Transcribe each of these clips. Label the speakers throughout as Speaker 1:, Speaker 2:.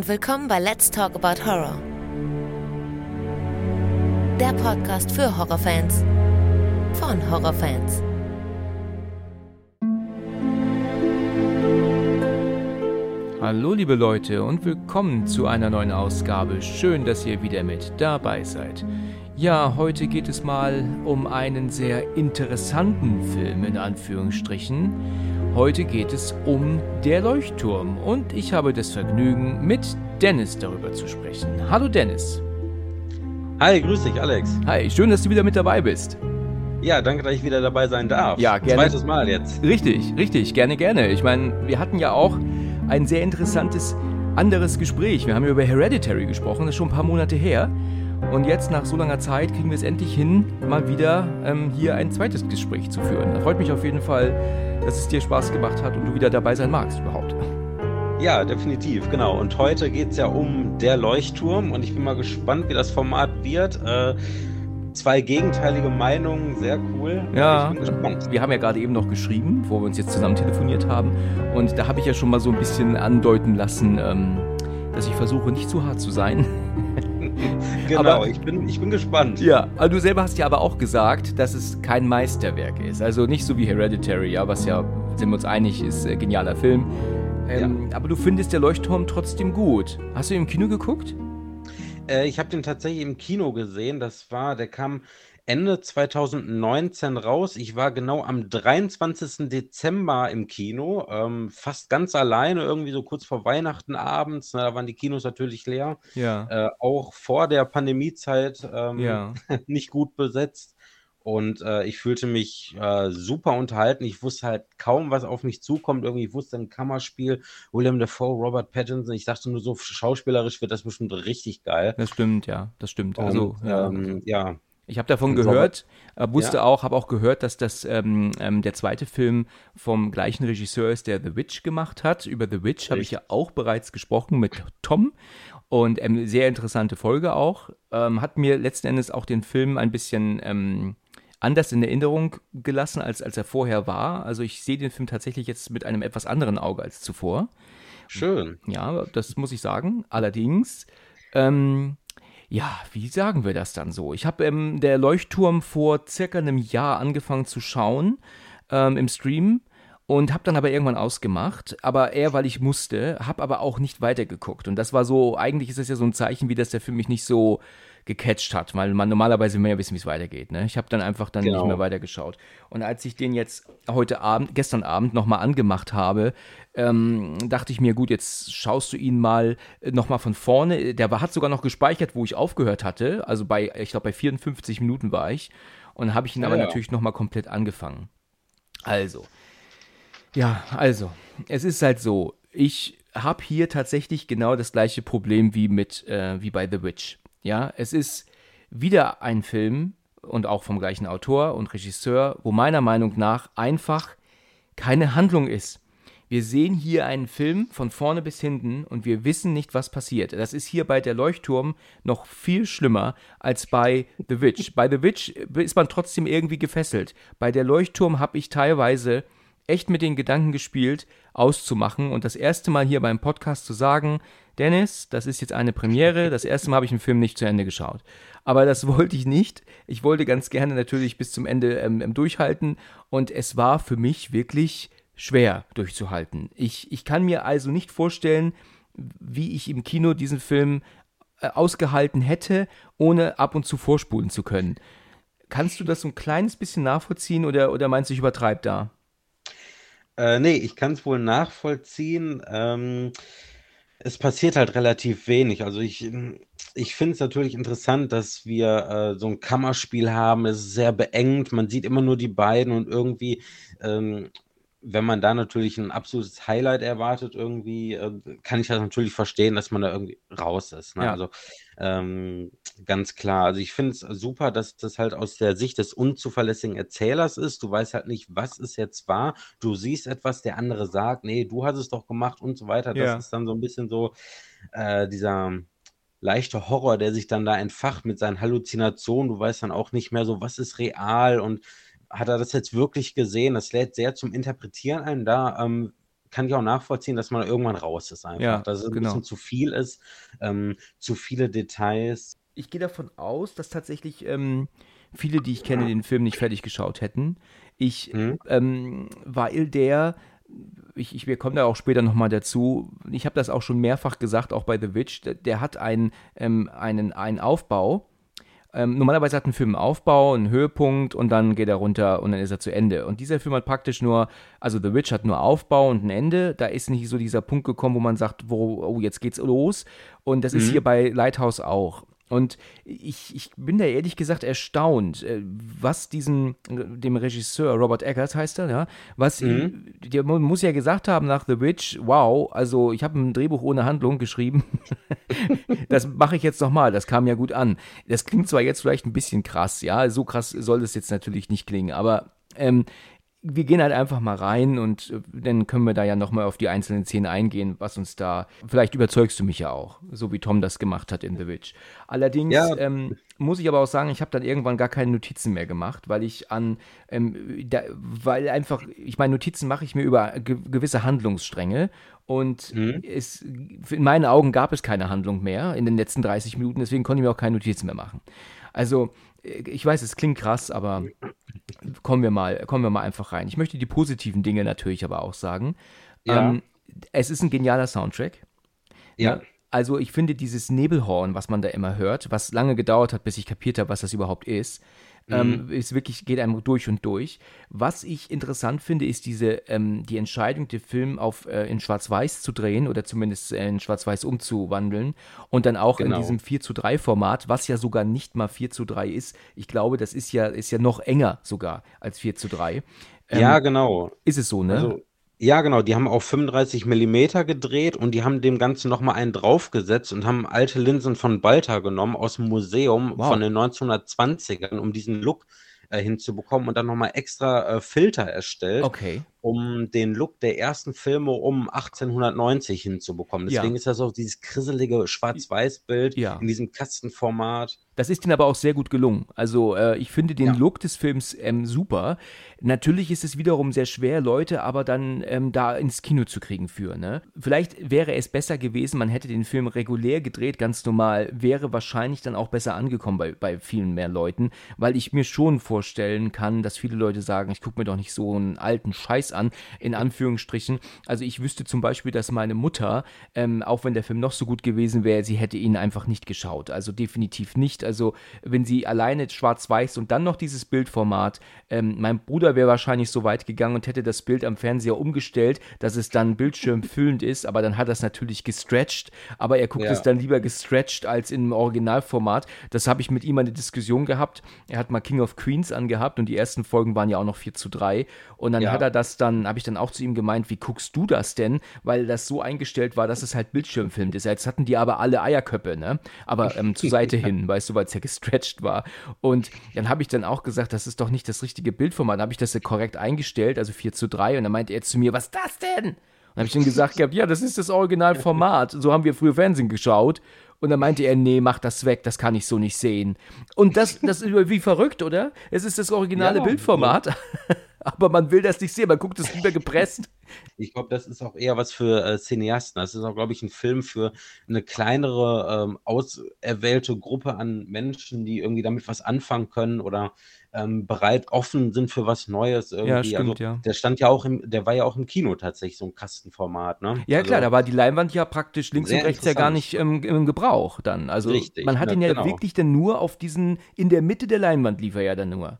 Speaker 1: und willkommen bei Let's Talk About Horror. Der Podcast für Horrorfans von Horrorfans.
Speaker 2: Hallo liebe Leute und willkommen zu einer neuen Ausgabe. Schön, dass ihr wieder mit dabei seid. Ja, heute geht es mal um einen sehr interessanten Film in Anführungsstrichen. Heute geht es um Der Leuchtturm und ich habe das Vergnügen, mit Dennis darüber zu sprechen. Hallo Dennis.
Speaker 3: Hi, grüß dich, Alex.
Speaker 2: Hi, schön, dass du wieder mit dabei bist.
Speaker 3: Ja, danke, dass ich wieder dabei sein darf.
Speaker 2: Ja, gerne.
Speaker 3: Zweites Mal jetzt.
Speaker 2: Richtig, richtig, gerne, gerne. Ich meine, wir hatten ja auch ein sehr interessantes anderes Gespräch. Wir haben ja über Hereditary gesprochen, das ist schon ein paar Monate her. Und jetzt nach so langer Zeit kriegen wir es endlich hin, mal wieder ähm, hier ein zweites Gespräch zu führen. Da freut mich auf jeden Fall, dass es dir Spaß gemacht hat und du wieder dabei sein magst überhaupt.
Speaker 3: Ja, definitiv, genau. Und heute geht es ja um der Leuchtturm und ich bin mal gespannt, wie das Format wird. Äh, zwei gegenteilige Meinungen, sehr cool.
Speaker 2: Ja, wir haben ja gerade eben noch geschrieben, wo wir uns jetzt zusammen telefoniert haben. Und da habe ich ja schon mal so ein bisschen andeuten lassen, ähm, dass ich versuche, nicht zu hart zu sein.
Speaker 3: genau, aber, ich, bin, ich bin gespannt.
Speaker 2: Ja, aber du selber hast ja aber auch gesagt, dass es kein Meisterwerk ist. Also nicht so wie Hereditary, ja, was ja, sind wir uns einig, ist ein genialer Film. Ähm, ja. Aber du findest der Leuchtturm trotzdem gut. Hast du ihn im Kino geguckt?
Speaker 3: Äh, ich habe den tatsächlich im Kino gesehen. Das war, der kam Ende 2019 raus. Ich war genau am 23. Dezember im Kino, ähm, fast ganz alleine, irgendwie so kurz vor Weihnachten abends. Ne, da waren die Kinos natürlich leer.
Speaker 2: Ja.
Speaker 3: Äh, auch vor der Pandemiezeit ähm,
Speaker 2: Ja.
Speaker 3: nicht gut besetzt. Und äh, ich fühlte mich äh, super unterhalten. Ich wusste halt kaum, was auf mich zukommt. Irgendwie ich wusste ein Kammerspiel, William Dafoe, Robert Pattinson. Ich dachte nur so schauspielerisch wird das bestimmt richtig geil.
Speaker 2: Das stimmt, ja, das stimmt.
Speaker 3: Und,
Speaker 2: Also, ja.
Speaker 3: ähm, ja,
Speaker 2: Ich habe davon gehört, äh, wusste
Speaker 3: Ja.
Speaker 2: auch, habe auch gehört, dass das ähm, ähm, der zweite Film vom gleichen Regisseur ist, der The Witch gemacht hat. Über The Witch habe ich ja auch bereits gesprochen mit Tom und ähm, sehr interessante Folge auch. Ähm, hat mir letzten Endes auch den Film ein bisschen ähm, anders in Erinnerung gelassen, als, als er vorher war. Also ich sehe den Film tatsächlich jetzt mit einem etwas anderen Auge als zuvor.
Speaker 3: schön.
Speaker 2: Ja, das muss ich sagen. Allerdings, ähm, ja, wie sagen wir das dann so? Ich habe ähm, der Leuchtturm vor circa einem Jahr angefangen zu schauen ähm, im Stream und habe dann aber irgendwann ausgemacht. Aber eher, weil ich musste, habe aber auch nicht weitergeguckt. Und das war so, eigentlich ist das ja so ein Zeichen, wie das der Film mich nicht so gecatcht hat, weil man normalerweise ja wissen, wie es weitergeht. Ne? Ich habe dann einfach dann nicht
Speaker 3: Genau.
Speaker 2: mehr weitergeschaut. Und als ich den jetzt heute Abend, gestern Abend nochmal angemacht habe, ähm, dachte ich mir, gut, jetzt schaust du ihn mal nochmal von vorne. Der war, hat sogar noch gespeichert, wo ich aufgehört hatte. Also bei, ich glaube, bei 54 Minuten war ich. Und habe ich ihn aber
Speaker 3: Ja.
Speaker 2: natürlich nochmal komplett angefangen. Also. Ja, also. Es ist halt so. Ich habe hier tatsächlich genau das gleiche Problem wie mit, äh, wie bei The Witch. Ja, es ist wieder ein Film und auch vom gleichen Autor und Regisseur, wo meiner Meinung nach einfach keine Handlung ist. Wir sehen hier einen Film von vorne bis hinten und wir wissen nicht, was passiert. Das ist hier bei der Leuchtturm noch viel schlimmer als bei The Witch. bei The Witch ist man trotzdem irgendwie gefesselt. Bei der Leuchtturm habe ich teilweise echt mit den Gedanken gespielt, auszumachen und das erste Mal hier beim Podcast zu sagen, Dennis, das ist jetzt eine Premiere, das erste Mal habe ich einen Film nicht zu Ende geschaut. Aber das wollte ich nicht. Ich wollte ganz gerne natürlich bis zum Ende ähm, ähm, durchhalten und es war für mich wirklich schwer durchzuhalten. Ich, ich kann mir also nicht vorstellen, wie ich im Kino diesen Film äh, ausgehalten hätte, ohne ab und zu vorspulen zu können. Kannst du das so ein kleines bisschen nachvollziehen oder, oder meinst du, ich übertreibe da?
Speaker 3: Äh, nee, ich kann es wohl nachvollziehen. Ähm, es passiert halt relativ wenig. Also ich, ich finde es natürlich interessant, dass wir äh, so ein Kammerspiel haben. Es ist sehr beengt. Man sieht immer nur die beiden und irgendwie, ähm, wenn man da natürlich ein absolutes Highlight erwartet, irgendwie, äh, kann ich das natürlich verstehen, dass man da irgendwie raus ist. Ne?
Speaker 2: Ja.
Speaker 3: Also ähm, ganz klar. Also ich finde es super, dass das halt aus der Sicht des unzuverlässigen Erzählers ist. Du weißt halt nicht, was es jetzt war. Du siehst etwas, der andere sagt, nee, du hast es doch gemacht und so weiter. Das
Speaker 2: Ja.
Speaker 3: ist dann so ein bisschen so äh, dieser leichte Horror, der sich dann da entfacht mit seinen Halluzinationen. Du weißt dann auch nicht mehr so, was ist real und hat er das jetzt wirklich gesehen? Das lädt sehr zum Interpretieren ein. Da ähm, kann ich auch nachvollziehen, dass man irgendwann raus ist einfach.
Speaker 2: Ja,
Speaker 3: dass es ein
Speaker 2: genau.
Speaker 3: bisschen zu viel ist, ähm, zu viele Details.
Speaker 2: Ich gehe davon aus, dass tatsächlich ähm, viele, die ich kenne, den Film nicht fertig geschaut hätten. Ich,
Speaker 3: Mhm.
Speaker 2: ähm, weil der, ich, ich, wir kommen da auch später nochmal dazu, ich habe das auch schon mehrfach gesagt, auch bei The Witch, der, der hat einen, ähm, einen, einen Aufbau. Ähm, normalerweise hat ein Film einen Aufbau, einen Höhepunkt und dann geht er runter und dann ist er zu Ende. Und dieser Film hat praktisch nur, also The Witch hat nur Aufbau und ein Ende. Da ist nicht so dieser Punkt gekommen, wo man sagt, wo, oh, jetzt geht's los. Und das ist
Speaker 3: Mhm.
Speaker 2: hier bei Lighthouse auch. Und ich, ich bin da ehrlich gesagt erstaunt, äh, was diesem, dem Regisseur, Robert Eggers heißt er, ja, was, ihm- der mu- muss ja gesagt haben nach The Witch, wow, also ich habe ein Drehbuch ohne Handlung geschrieben, das mache ich jetzt nochmal, das kam ja gut an. Das klingt zwar jetzt vielleicht ein bisschen krass, ja, so krass soll es jetzt natürlich nicht klingen, aber ähm, wir gehen halt einfach mal rein und äh, dann können wir da ja nochmal auf die einzelnen Szenen eingehen, was uns da, vielleicht überzeugst du mich ja auch, so wie Tom das gemacht hat in The Witch. Allerdings
Speaker 3: Ja.
Speaker 2: ähm, muss ich aber auch sagen, ich habe dann irgendwann gar keine Notizen mehr gemacht, weil ich an, ähm, da, weil einfach, ich meine, Notizen mache ich mir über ge gewisse Handlungsstränge und es, in meinen Augen gab es keine Handlung mehr in den letzten 30 Minuten, deswegen konnte ich mir auch keine Notizen mehr machen. Also, ich weiß, es klingt krass, aber kommen wir mal, kommen wir mal einfach rein. Ich möchte die positiven Dinge natürlich aber auch sagen.
Speaker 3: Ja.
Speaker 2: Ähm, es ist ein genialer Soundtrack.
Speaker 3: Ja.
Speaker 2: Also ich finde dieses Nebelhorn, was man da immer hört, was lange gedauert hat, bis ich kapiert habe, was das überhaupt ist, ähm, ist wirklich, geht einem durch und durch. Was ich interessant finde, ist diese, ähm, die Entscheidung, den Film auf, äh, in Schwarz-Weiß zu drehen oder zumindest äh, in Schwarz-Weiß umzuwandeln und dann auch
Speaker 3: Genau.
Speaker 2: in diesem 4 zu 3 Format, was ja sogar nicht mal 4 zu 3 ist. Ich glaube, das ist ja, ist ja noch enger sogar als 4 zu 3. Ähm,
Speaker 3: ja, genau.
Speaker 2: Ist es so, ne?
Speaker 3: Also, ja, genau, die haben auf 35 Millimeter gedreht und die haben dem Ganzen nochmal einen draufgesetzt und haben alte Linsen von Balta genommen aus dem Museum
Speaker 2: Wow.
Speaker 3: von den 1920ern, um diesen Look äh, hinzubekommen und dann nochmal extra äh, Filter erstellt,
Speaker 2: okay.
Speaker 3: Um den Look der ersten Filme um 1890 hinzubekommen.
Speaker 2: Ja.
Speaker 3: Deswegen ist das auch dieses krisselige Schwarz-Weiß-Bild
Speaker 2: Ja.
Speaker 3: in diesem Kastenformat.
Speaker 2: Das ist ihnen aber auch sehr gut gelungen. Also äh, ich finde den
Speaker 3: Ja.
Speaker 2: Look des Films ähm, super. Natürlich ist es wiederum sehr schwer, Leute aber dann ähm, da ins Kino zu kriegen für. Ne? Vielleicht wäre es besser gewesen, man hätte den Film regulär gedreht, ganz normal, wäre wahrscheinlich dann auch besser angekommen bei, bei vielen mehr Leuten, weil ich mir schon vorstellen kann, dass viele Leute sagen, ich gucke mir doch nicht so einen alten Scheiß an, in Anführungsstrichen. Also ich wüsste zum Beispiel, dass meine Mutter, ähm, auch wenn der Film noch so gut gewesen wäre, sie hätte ihn einfach nicht geschaut. Also definitiv nicht. Also wenn sie alleine schwarz-weiß und dann noch dieses Bildformat, ähm, mein Bruder wäre wahrscheinlich so weit gegangen und hätte das Bild am Fernseher umgestellt, dass es dann bildschirmfüllend ist, aber dann hat er es natürlich gestretched, aber er guckt
Speaker 3: Ja.
Speaker 2: es dann lieber gestretched als im Originalformat. Das habe ich mit ihm eine Diskussion gehabt. Er hat mal King of Queens angehabt und die ersten Folgen waren ja auch noch 4 zu 3 und dann
Speaker 3: Ja.
Speaker 2: hat er das dann, habe ich dann auch zu ihm gemeint, wie guckst du das denn? Weil das so eingestellt war, dass es halt Bildschirmfilmt ist. Jetzt hatten die aber alle Eierköpfe, ne? Aber ähm, zur Seite hin, weißt du, weil es ja gestretched war. Und dann habe ich dann auch gesagt, das ist doch nicht das richtige Bildformat. Dann habe ich das ja korrekt eingestellt, also 4 zu 3. Und dann meinte er zu mir, was ist das denn? Und dann habe ich dann gesagt, gehabt, ja, das ist das Originalformat. So haben wir früher Fernsehen geschaut. Und dann meinte er, nee, mach das weg, das kann ich so nicht sehen. Und das, das ist wie verrückt, oder? Es ist das originale
Speaker 3: Ja.
Speaker 2: Bildformat. Aber man will das nicht sehen, man guckt es lieber gepresst.
Speaker 3: Ich glaube, das ist auch eher was für äh, Cineasten. Das ist auch, glaube ich, ein Film für eine kleinere, ähm, auserwählte Gruppe an Menschen, die irgendwie damit was anfangen können oder ähm, bereit, offen sind für was Neues. Irgendwie.
Speaker 2: stimmt,
Speaker 3: also,
Speaker 2: ja.
Speaker 3: Der stand ja auch im, der war ja auch im Kino tatsächlich, so ein Kastenformat, ne?
Speaker 2: Ja,
Speaker 3: Also,
Speaker 2: klar, da war die Leinwand ja praktisch links und rechts ja gar nicht ähm, im Gebrauch dann. Also
Speaker 3: Richtig,
Speaker 2: man hat
Speaker 3: ne,
Speaker 2: ihn ja
Speaker 3: genau.
Speaker 2: wirklich dann nur auf diesen, in der Mitte der Leinwand lief er ja dann nur.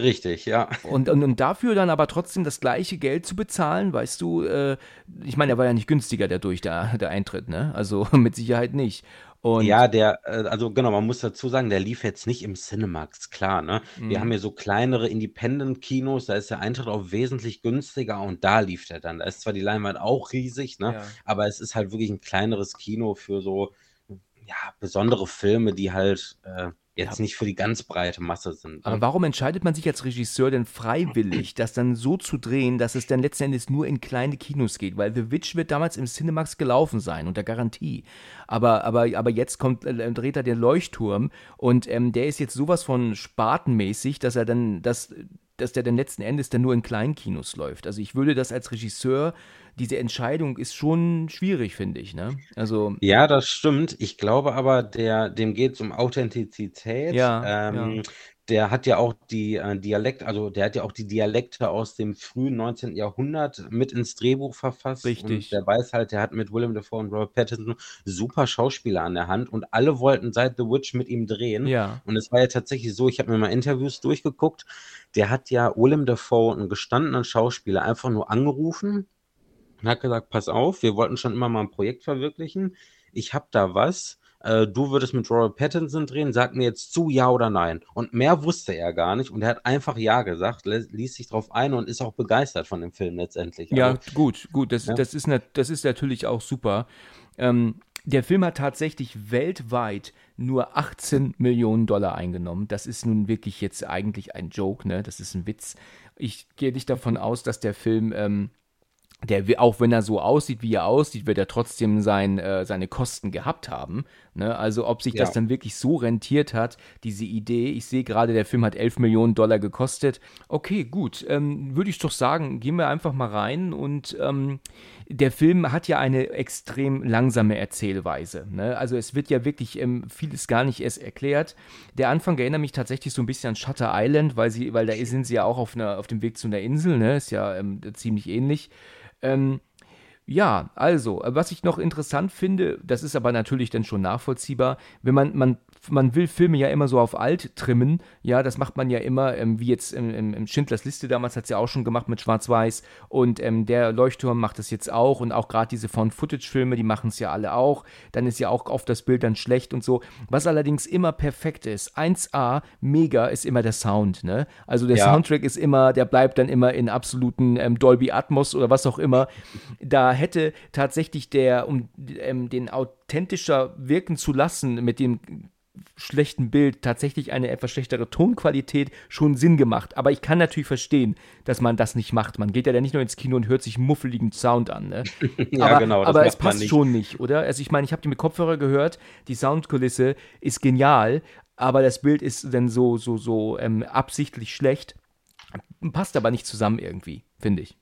Speaker 3: Richtig, ja.
Speaker 2: Und, und, und dafür dann aber trotzdem das gleiche Geld zu bezahlen, weißt du, äh, ich meine, er war ja nicht günstiger dadurch, der, der Eintritt, ne? Also mit Sicherheit nicht. Und
Speaker 3: Ja, der, äh, also genau, man muss dazu sagen, der lief jetzt nicht im Cinemax, klar, ne?
Speaker 2: Mhm.
Speaker 3: Wir haben hier so kleinere Independent-Kinos, da ist der Eintritt auch wesentlich günstiger und da lief der dann. Da ist zwar die Leinwand auch riesig, ne?
Speaker 2: Ja.
Speaker 3: Aber es ist halt wirklich ein kleineres Kino für so, ja, besondere Filme, die halt äh, jetzt nicht für die ganz breite Masse sind.
Speaker 2: Aber
Speaker 3: Ne?
Speaker 2: warum entscheidet man sich als Regisseur denn freiwillig, das dann so zu drehen, dass es dann letzten Endes nur in kleine Kinos geht? Weil The Witch wird damals im Cinemax gelaufen sein, unter Garantie. Aber, aber, aber jetzt kommt, äh, dreht er den Leuchtturm und ähm, der ist jetzt sowas von spatenmäßig, dass er dann, dass, dass der dann letzten Endes dann nur in kleinen Kinos läuft. Also ich würde das als Regisseur diese Entscheidung ist schon schwierig, finde ich, ne? Also.
Speaker 3: Ja, das stimmt. Ich glaube aber, der, dem geht es um Authentizität.
Speaker 2: Ja,
Speaker 3: Ähm,
Speaker 2: ja.
Speaker 3: der hat ja auch die äh, Dialekt, also der hat ja auch die Dialekte aus dem frühen 19. Jahrhundert mit ins Drehbuch verfasst.
Speaker 2: Richtig.
Speaker 3: Und der weiß halt, der hat mit Willem Dafoe und Robert Pattinson super Schauspieler an der Hand und alle wollten seit The Witch mit ihm drehen.
Speaker 2: Ja.
Speaker 3: Und es war ja tatsächlich so, ich habe mir mal Interviews durchgeguckt, der hat ja Willem Dafoe, einen gestandenen Schauspieler, einfach nur angerufen und hat gesagt, pass auf, wir wollten schon immer mal ein Projekt verwirklichen. Ich habe da was. Äh, du würdest mit Robert Pattinson drehen, sag mir jetzt zu, ja oder nein. Und mehr wusste er gar nicht und er hat einfach ja gesagt, ließ sich drauf ein und ist auch begeistert von dem Film letztendlich.
Speaker 2: Ja,
Speaker 3: Also,
Speaker 2: gut, gut. Das,
Speaker 3: Ja.
Speaker 2: das, ist, das ist natürlich auch super. Ähm, der Film hat tatsächlich weltweit nur 18 Millionen Dollar eingenommen. Das ist nun wirklich jetzt eigentlich ein Joke, ne? Das ist ein Witz. Ich gehe nicht davon aus, dass der Film, ähm, der, auch wenn er so aussieht, wie er aussieht, wird er trotzdem sein, äh, seine Kosten gehabt haben. Ne? Also ob sich das
Speaker 3: Ja.
Speaker 2: dann wirklich so rentiert hat, diese Idee. Ich sehe gerade, der Film hat 11 Millionen Dollar gekostet. Okay, gut. Ähm, Würde ich doch sagen, gehen wir einfach mal rein. Und ähm, der Film hat ja eine extrem langsame Erzählweise. Ne? Also es wird ja wirklich ähm, vieles gar nicht erst erklärt. Der Anfang erinnert mich tatsächlich so ein bisschen an Shutter Island, weil, sie, weil da sind sie ja auch auf, einer, auf dem Weg zu einer Insel. Ne? Ist ja ähm, ziemlich ähnlich. Ähm, ja, also, äh, was ich noch interessant finde, das ist aber natürlich dann schon nachvollziehbar, wenn man, man, man will Filme ja immer so auf alt trimmen, ja, das macht man ja immer, ähm, wie jetzt im, im, im Schindlers Liste damals hat es ja auch schon gemacht mit Schwarz-Weiß und ähm, der Leuchtturm macht das jetzt auch und auch gerade diese Found-Footage-Filme, die machen es ja alle auch, dann ist ja auch oft das Bild dann schlecht und so. Was allerdings immer perfekt ist, 1A, mega, ist immer der Sound, ne? Also der
Speaker 3: Ja.
Speaker 2: Soundtrack ist immer, der bleibt dann immer in absoluten ähm, Dolby Atmos oder was auch immer. Da hätte tatsächlich der, um ähm, den authentischer wirken zu lassen mit dem schlechten Bild tatsächlich eine etwas schlechtere Tonqualität schon Sinn gemacht. Aber ich kann natürlich verstehen, dass man das nicht macht. Man geht ja dann nicht nur ins Kino und hört sich muffeligen Sound an. Ne?
Speaker 3: Ja,
Speaker 2: aber
Speaker 3: genau, das
Speaker 2: aber es passt
Speaker 3: nicht.
Speaker 2: schon nicht, oder? Also ich meine, ich habe die mit Kopfhörer gehört, die Soundkulisse ist genial, aber das Bild ist dann so, so, so ähm, absichtlich schlecht. Passt aber nicht zusammen irgendwie, finde ich.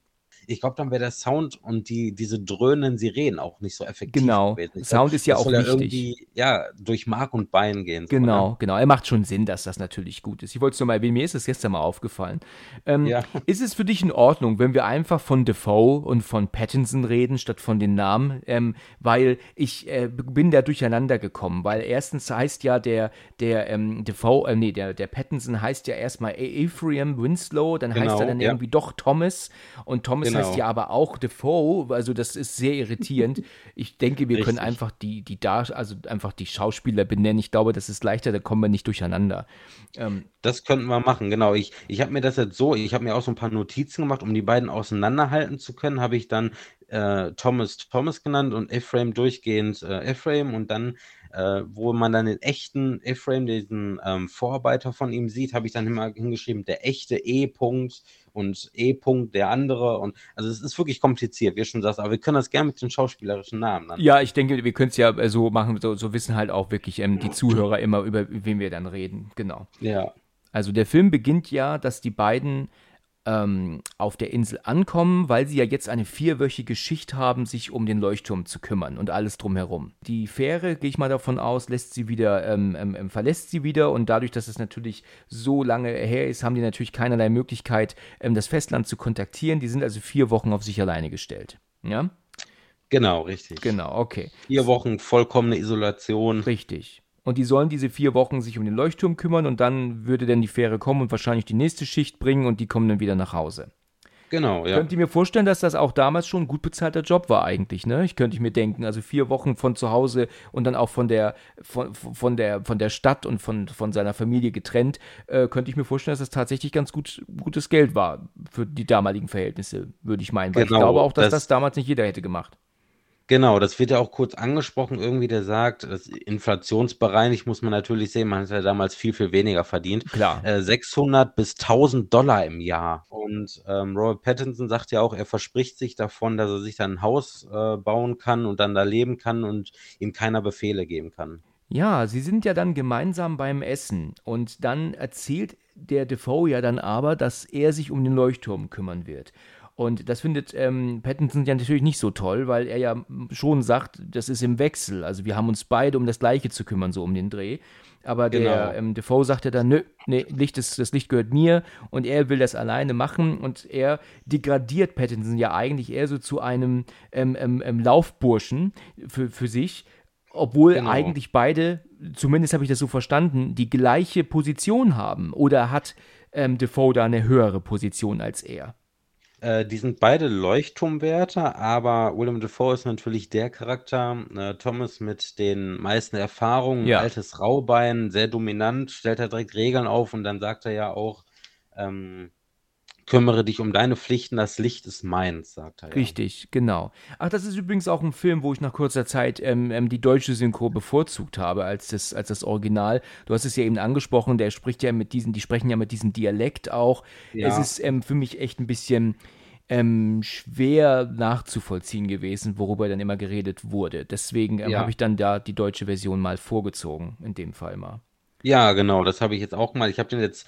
Speaker 3: Ich glaube, dann wäre der Sound und die, diese dröhnenden Sirenen auch nicht so effektiv
Speaker 2: Genau.
Speaker 3: gewesen.
Speaker 2: Sound
Speaker 3: glaub,
Speaker 2: ist ja auch wichtig.
Speaker 3: irgendwie, ja, durch Mark und Bein gehen. so,
Speaker 2: Genau,
Speaker 3: ne?
Speaker 2: genau. Er macht schon Sinn, dass das natürlich gut ist. Ich wollte es nur mal erwähnen, mir ist es gestern mal aufgefallen. Ähm,
Speaker 3: Ja.
Speaker 2: Ist es für dich in Ordnung, wenn wir einfach von Defoe und von Pattinson reden, statt von den Namen? Ähm, weil ich äh, bin da durcheinander gekommen, weil erstens heißt ja der, der ähm, Defoe, äh, nee, der, der Pattinson heißt ja erstmal Ephraim Winslow, dann heißt
Speaker 3: Genau,
Speaker 2: er dann
Speaker 3: ja.
Speaker 2: irgendwie doch Thomas und Thomas
Speaker 3: Genau.
Speaker 2: Heißt ja aber auch Defoe, also das ist sehr irritierend. Ich denke, wir können
Speaker 3: Richtig.
Speaker 2: einfach die, die Dar also einfach die Schauspieler benennen. Ich glaube, das ist leichter, da kommen wir nicht durcheinander. Ähm,
Speaker 3: Das könnten wir machen, genau. Ich, ich habe mir das jetzt so, ich habe mir auch so ein paar Notizen gemacht, um die beiden auseinanderhalten zu können, habe ich dann äh, Thomas Thomas genannt und Ephraim durchgehend äh, Ephraim und dann, äh, wo man dann den echten Ephraim, diesen ähm, Vorarbeiter von ihm sieht, habe ich dann immer hingeschrieben, der echte E-Punkt und E-Punkt der andere und also es ist wirklich kompliziert, wie du schon sagst, aber wir können das gerne mit den schauspielerischen Namen dann.
Speaker 2: ja, ich denke, wir können es ja äh, so machen, so, so wissen halt auch wirklich ähm, die Zuhörer immer, über wen wir dann reden. Genau.
Speaker 3: Ja.
Speaker 2: Also der Film beginnt ja, dass die beiden ähm, auf der Insel ankommen, weil sie ja jetzt eine vierwöchige Schicht haben, sich um den Leuchtturm zu kümmern und alles drumherum. Die Fähre, gehe ich mal davon aus, lässt sie wieder, ähm, ähm, ähm, verlässt sie wieder und dadurch, dass es natürlich so lange her ist, haben die natürlich keinerlei Möglichkeit, ähm, das Festland zu kontaktieren. Die sind also vier Wochen auf sich alleine gestellt. Ja,
Speaker 3: Genau, richtig.
Speaker 2: genau, okay.
Speaker 3: Vier Wochen vollkommene Isolation.
Speaker 2: Richtig. Und die sollen diese vier Wochen sich um den Leuchtturm kümmern und dann würde dann die Fähre kommen und wahrscheinlich die nächste Schicht bringen und die kommen dann wieder nach Hause.
Speaker 3: Genau, ja.
Speaker 2: Könnt ihr mir vorstellen, dass das auch damals schon ein gut bezahlter Job war eigentlich, ne? Ich könnte mir denken, also vier Wochen von zu Hause und dann auch von der, von, von der, von der Stadt und von, von seiner Familie getrennt, äh, könnte ich mir vorstellen, dass das tatsächlich ganz gut, gutes Geld war für die damaligen Verhältnisse, würde ich meinen. Weil ich
Speaker 3: Genau,
Speaker 2: glaube auch, dass das,
Speaker 3: das-
Speaker 2: damals nicht jeder hätte gemacht.
Speaker 3: Genau, das wird ja auch kurz angesprochen, irgendwie, der sagt, das inflationsbereinigt muss man natürlich sehen, man hat ja damals viel, viel weniger verdient.
Speaker 2: Klar.
Speaker 3: Äh, 600 bis 1000 Dollar im Jahr. Und ähm, Robert Pattinson sagt ja auch, er verspricht sich davon, dass er sich dann ein Haus äh, bauen kann und dann da leben kann und ihm keiner Befehle geben kann.
Speaker 2: Ja, sie sind ja dann gemeinsam beim Essen und dann erzählt der Defoe ja dann aber, dass er sich um den Leuchtturm kümmern wird. Und das findet ähm, Pattinson ja natürlich nicht so toll, weil er ja schon sagt, das ist im Wechsel. Also wir haben uns beide um das Gleiche zu kümmern, so um den Dreh. Aber der
Speaker 3: Genau.
Speaker 2: ähm, Defoe sagt ja dann, nö, nee, Licht ist, das Licht gehört mir und er will das alleine machen und er degradiert Pattinson ja eigentlich eher so zu einem ähm, ähm, ähm, Laufburschen für, für sich, obwohl
Speaker 3: Genau.
Speaker 2: eigentlich beide, zumindest habe ich das so verstanden, die gleiche Position haben. Oder hat ähm, Defoe da eine höhere Position als er?
Speaker 3: Äh, die sind beide Leuchtturmwärter, aber Willem Dafoe ist natürlich der Charakter. Äh, Thomas mit den meisten Erfahrungen,
Speaker 2: Ja.
Speaker 3: altes Raubein, sehr dominant, stellt er direkt Regeln auf und dann sagt er ja auch, ähm, kümmere dich um deine Pflichten, das Licht ist meins, sagt er ja.
Speaker 2: Richtig, genau. Ach, das ist übrigens auch ein Film, wo ich nach kurzer Zeit ähm, ähm, die deutsche Synchro bevorzugt habe als das, als das Original. Du hast es ja eben angesprochen, der spricht ja mit diesen, die sprechen ja mit diesem Dialekt auch.
Speaker 3: Ja.
Speaker 2: Es ist ähm, für mich echt ein bisschen ähm, schwer nachzuvollziehen gewesen, worüber dann immer geredet wurde. Deswegen ähm,
Speaker 3: Ja.
Speaker 2: habe ich dann da die deutsche Version mal vorgezogen, in dem Fall mal.
Speaker 3: Ja, genau, das habe ich jetzt auch mal. Ich habe den jetzt,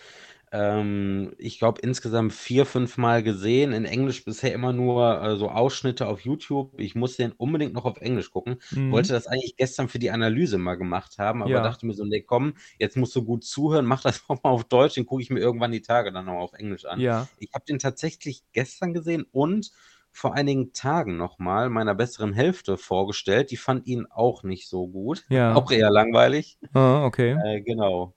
Speaker 3: ähm, ich glaube, insgesamt vier, fünf Mal gesehen. In Englisch bisher immer nur äh, so Ausschnitte auf YouTube. Ich muss den unbedingt noch auf Englisch gucken.
Speaker 2: Mhm.
Speaker 3: Wollte das eigentlich gestern für die Analyse mal gemacht haben, aber
Speaker 2: Ja.
Speaker 3: dachte mir so, nee, komm, jetzt musst du gut zuhören, mach das noch mal auf Deutsch, den gucke ich mir irgendwann die Tage dann noch auf Englisch an.
Speaker 2: Ja.
Speaker 3: Ich habe den tatsächlich gestern gesehen und vor einigen Tagen nochmal meiner besseren Hälfte vorgestellt. Die fand ihn auch nicht so gut.
Speaker 2: Ja.
Speaker 3: Auch eher langweilig.
Speaker 2: Ah, okay.
Speaker 3: Äh, genau.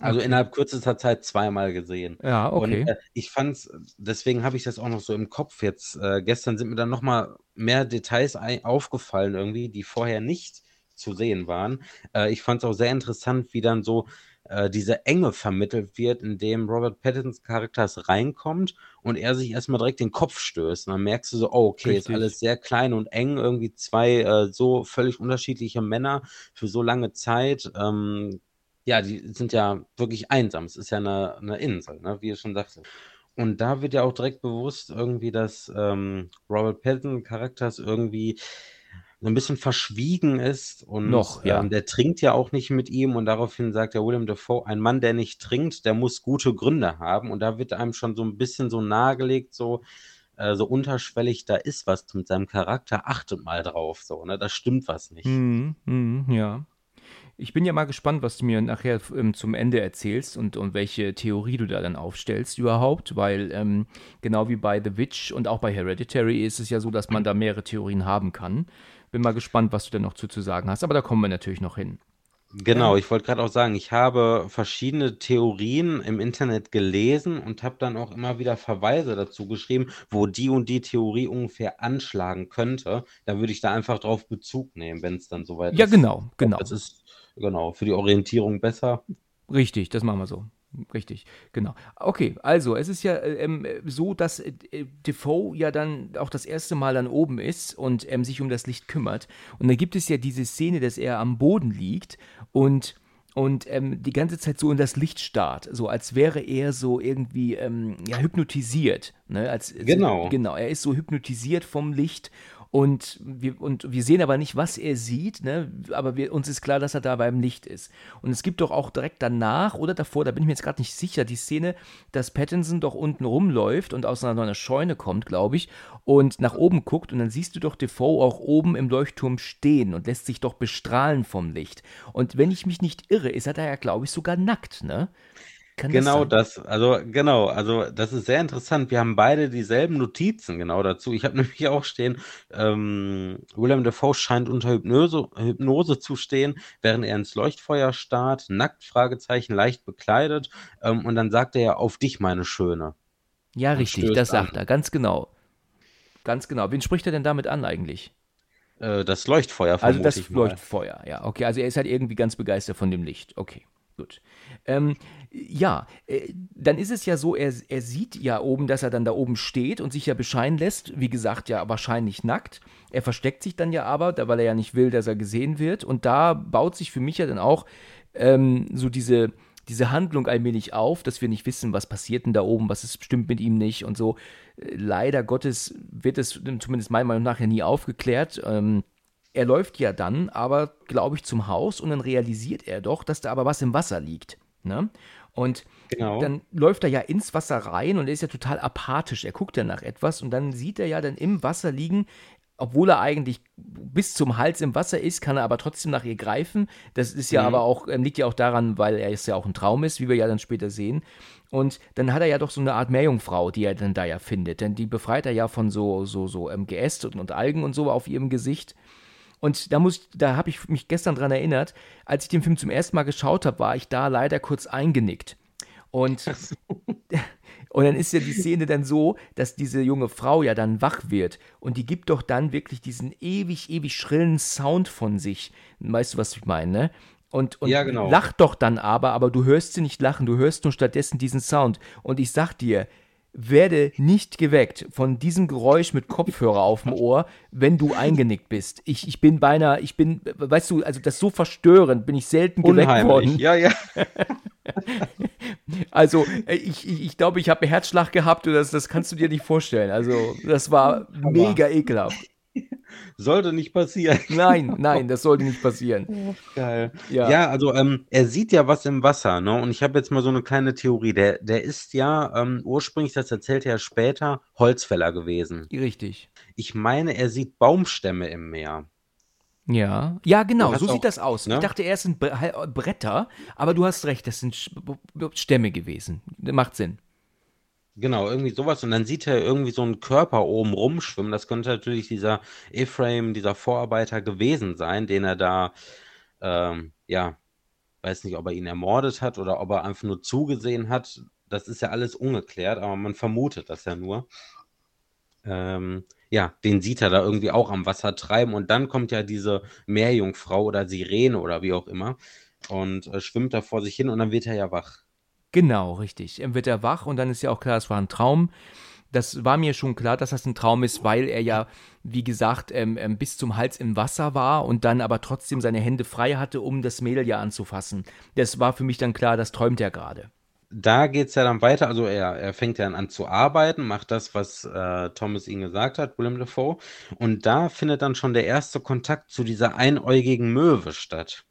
Speaker 3: Also
Speaker 2: Okay.
Speaker 3: innerhalb kürzester Zeit zweimal gesehen.
Speaker 2: Ja, okay.
Speaker 3: Und äh, ich fand's, deswegen habe ich das auch noch so im Kopf jetzt. Äh, gestern sind mir dann nochmal mehr Details aufgefallen irgendwie, die vorher nicht zu sehen waren. Äh, ich fand es auch sehr interessant, wie dann so äh, diese Enge vermittelt wird, indem Robert Pattinsons Charakter reinkommt und er sich erstmal direkt den Kopf stößt. Und dann merkst du so, oh, okay,
Speaker 2: Richtig.
Speaker 3: ist alles sehr klein und eng, irgendwie zwei äh, so völlig unterschiedliche Männer für so lange Zeit. Ähm, ja, die sind ja wirklich einsam. Es ist ja eine, eine Insel, ne, wie ihr schon sagte. Und da wird ja auch direkt bewusst irgendwie, dass ähm, Robert Pattinson Charakters irgendwie so ein bisschen verschwiegen ist und
Speaker 2: Noch, ja.
Speaker 3: ähm, der trinkt ja auch nicht mit ihm und daraufhin sagt ja William Dafoe, ein Mann, der nicht trinkt, der muss gute Gründe haben und da wird einem schon so ein bisschen so nahegelegt, so äh, so unterschwellig, da ist was mit seinem Charakter, achtet mal drauf, so, ne, da stimmt was nicht.
Speaker 2: Mhm, mhm, ja. Ich bin ja mal gespannt, was du mir nachher ähm, zum Ende erzählst und, und welche Theorie du da dann aufstellst überhaupt, weil ähm, genau wie bei The Witch und auch bei Hereditary ist es ja so, dass man da mehrere Theorien haben kann. Bin mal gespannt, was du denn noch zu, zu sagen hast, aber da kommen wir natürlich noch hin.
Speaker 3: Genau, ich wollte gerade auch sagen, ich habe verschiedene Theorien im Internet gelesen und habe dann auch immer wieder Verweise dazu geschrieben, wo die und die Theorie ungefähr anschlagen könnte. Da würde ich da einfach drauf Bezug nehmen, wenn es dann soweit
Speaker 2: Ja,
Speaker 3: ist.
Speaker 2: genau, genau.
Speaker 3: Das ist genau für die Orientierung besser.
Speaker 2: Richtig, das machen wir so. Richtig, genau. Okay, also es ist ja äh, ähm, so, dass äh, Defoe ja dann auch das erste Mal dann oben ist und ähm, sich um das Licht kümmert. Und da gibt es ja diese Szene, dass er am Boden liegt und, und ähm, die ganze Zeit so in das Licht starrt, so als wäre er so irgendwie ähm, ja, hypnotisiert. Ne? Als,
Speaker 3: Genau.
Speaker 2: Genau, er ist so hypnotisiert vom Licht und wir, und wir sehen aber nicht, was er sieht, ne? aber wir, uns ist klar, dass er da beim Licht ist. Und es gibt doch auch direkt danach oder davor, da bin ich mir jetzt gerade nicht sicher, die Szene, dass Pattinson doch unten rumläuft und aus einer, einer Scheune kommt, glaube ich, und nach oben guckt und dann siehst du doch Defoe auch oben im Leuchtturm stehen und lässt sich doch bestrahlen vom Licht. Und wenn ich mich nicht irre, ist er da ja, glaube ich, sogar nackt, ne? Kann
Speaker 3: Genau
Speaker 2: das
Speaker 3: das, also genau, also das ist sehr interessant. Wir haben beide dieselben Notizen genau dazu. Ich habe nämlich auch stehen, ähm, William Dafoe scheint unter Hypnose, Hypnose zu stehen, während er ins Leuchtfeuer starrt, nackt, Fragezeichen, leicht bekleidet. Ähm, und dann sagt er ja, auf dich, meine Schöne.
Speaker 2: Ja,
Speaker 3: und
Speaker 2: richtig, das sagt
Speaker 3: an.
Speaker 2: er, ganz genau. Ganz genau. Wen spricht er denn damit an eigentlich?
Speaker 3: Äh, das Leuchtfeuer,
Speaker 2: Also das. Leuchtfeuer, ja. Okay, also er ist halt irgendwie ganz begeistert von dem Licht. Okay, gut. Ähm, ja, äh, dann ist es ja so, er, er sieht ja oben, dass er dann da oben steht und sich ja bescheinen lässt. Wie gesagt, ja wahrscheinlich nackt. Er versteckt sich dann ja aber, weil er ja nicht will, dass er gesehen wird. Und da baut sich für mich ja dann auch ähm, so diese, diese Handlung allmählich auf, dass wir nicht wissen, was passiert denn da oben, was ist, stimmt mit ihm nicht und so. Äh, Leider Gottes wird es zumindest meiner Meinung nach ja nie aufgeklärt. Ähm, er läuft ja dann aber, glaube ich, zum Haus und dann realisiert er doch, dass da aber was im Wasser liegt. Ne? Und
Speaker 3: Genau.
Speaker 2: dann läuft er ja ins Wasser rein und er ist ja total apathisch. Er guckt ja nach etwas und dann sieht er ja dann im Wasser liegen, obwohl er eigentlich bis zum Hals im Wasser ist, kann er aber trotzdem nach ihr greifen. Das ist ja aber auch, ähm, liegt ja auch daran, weil er es ja auch ein Traum ist, wie wir ja dann später sehen. Und dann hat er ja doch so eine Art Meerjungfrau, die er dann da ja findet. Denn die befreit er ja von so, so, so ähm, Geäst und, und Algen und so auf ihrem Gesicht. Und da muss ich, da habe ich mich gestern dran erinnert, als ich den Film zum ersten Mal geschaut habe, war ich da leider kurz eingenickt. Und, und dann ist ja die Szene dann so, dass diese junge Frau ja dann wach wird und die gibt doch dann wirklich diesen ewig, ewig schrillen Sound von sich. Weißt du, was ich meine, ne? Und, und
Speaker 3: Ja, genau.
Speaker 2: lacht doch dann aber, aber du hörst sie nicht lachen, du hörst nur stattdessen diesen Sound. Und ich sag dir, werde nicht geweckt von diesem Geräusch mit Kopfhörer auf dem Ohr, wenn du eingenickt bist. Ich, ich bin beinahe, ich bin, weißt du, also das so verstörend, bin ich selten geweckt
Speaker 3: Unheimlich.
Speaker 2: worden.
Speaker 3: Ja, ja.
Speaker 2: Also, ich, ich, ich glaube, ich habe einen Herzschlag gehabt und das, das kannst du dir nicht vorstellen. Also, das war mega ekelhaft.
Speaker 3: Sollte nicht passieren.
Speaker 2: Nein, nein, das sollte nicht passieren.
Speaker 3: Geil.
Speaker 2: Ja.
Speaker 3: Ja, also ähm, er sieht ja was im Wasser, ne? Und ich habe jetzt mal so eine kleine Theorie. Der, der ist ja ähm, ursprünglich, das erzählt er ja später, Holzfäller gewesen.
Speaker 2: Richtig.
Speaker 3: Ich meine, er sieht Baumstämme im Meer.
Speaker 2: Ja, ja, genau, so
Speaker 3: auch-
Speaker 2: sieht das aus. Ich
Speaker 3: ne?
Speaker 2: dachte erst sind Bretter, aber du hast recht, das sind Stämme gewesen. Macht Sinn.
Speaker 3: Genau, irgendwie sowas. Und dann sieht er irgendwie so einen Körper oben rumschwimmen. Das könnte natürlich dieser Ephraim, dieser Vorarbeiter gewesen sein, den er da, ähm, ja, weiß nicht, ob er ihn ermordet hat oder ob er einfach nur zugesehen hat. Das ist ja alles ungeklärt, aber man vermutet das ja nur. Ähm, ja, den sieht er da irgendwie auch am Wasser treiben. Und dann kommt ja diese Meerjungfrau oder Sirene oder wie auch immer und äh, schwimmt da vor sich hin und dann wird er ja wach.
Speaker 2: Genau, richtig. Dann wird er wach und dann ist ja auch klar, es war ein Traum. Das war mir schon klar, dass das ein Traum ist, weil er ja, wie gesagt, ähm, ähm, bis zum Hals im Wasser war und dann aber trotzdem seine Hände frei hatte, um das Mädel ja anzufassen. Das war für mich dann klar, das träumt er gerade.
Speaker 3: da geht es ja dann weiter. Also er, er fängt ja dann an zu arbeiten, macht das, was äh, Thomas ihm gesagt hat, Willem Dafoe. Und da findet dann schon der erste Kontakt zu dieser einäugigen Möwe statt.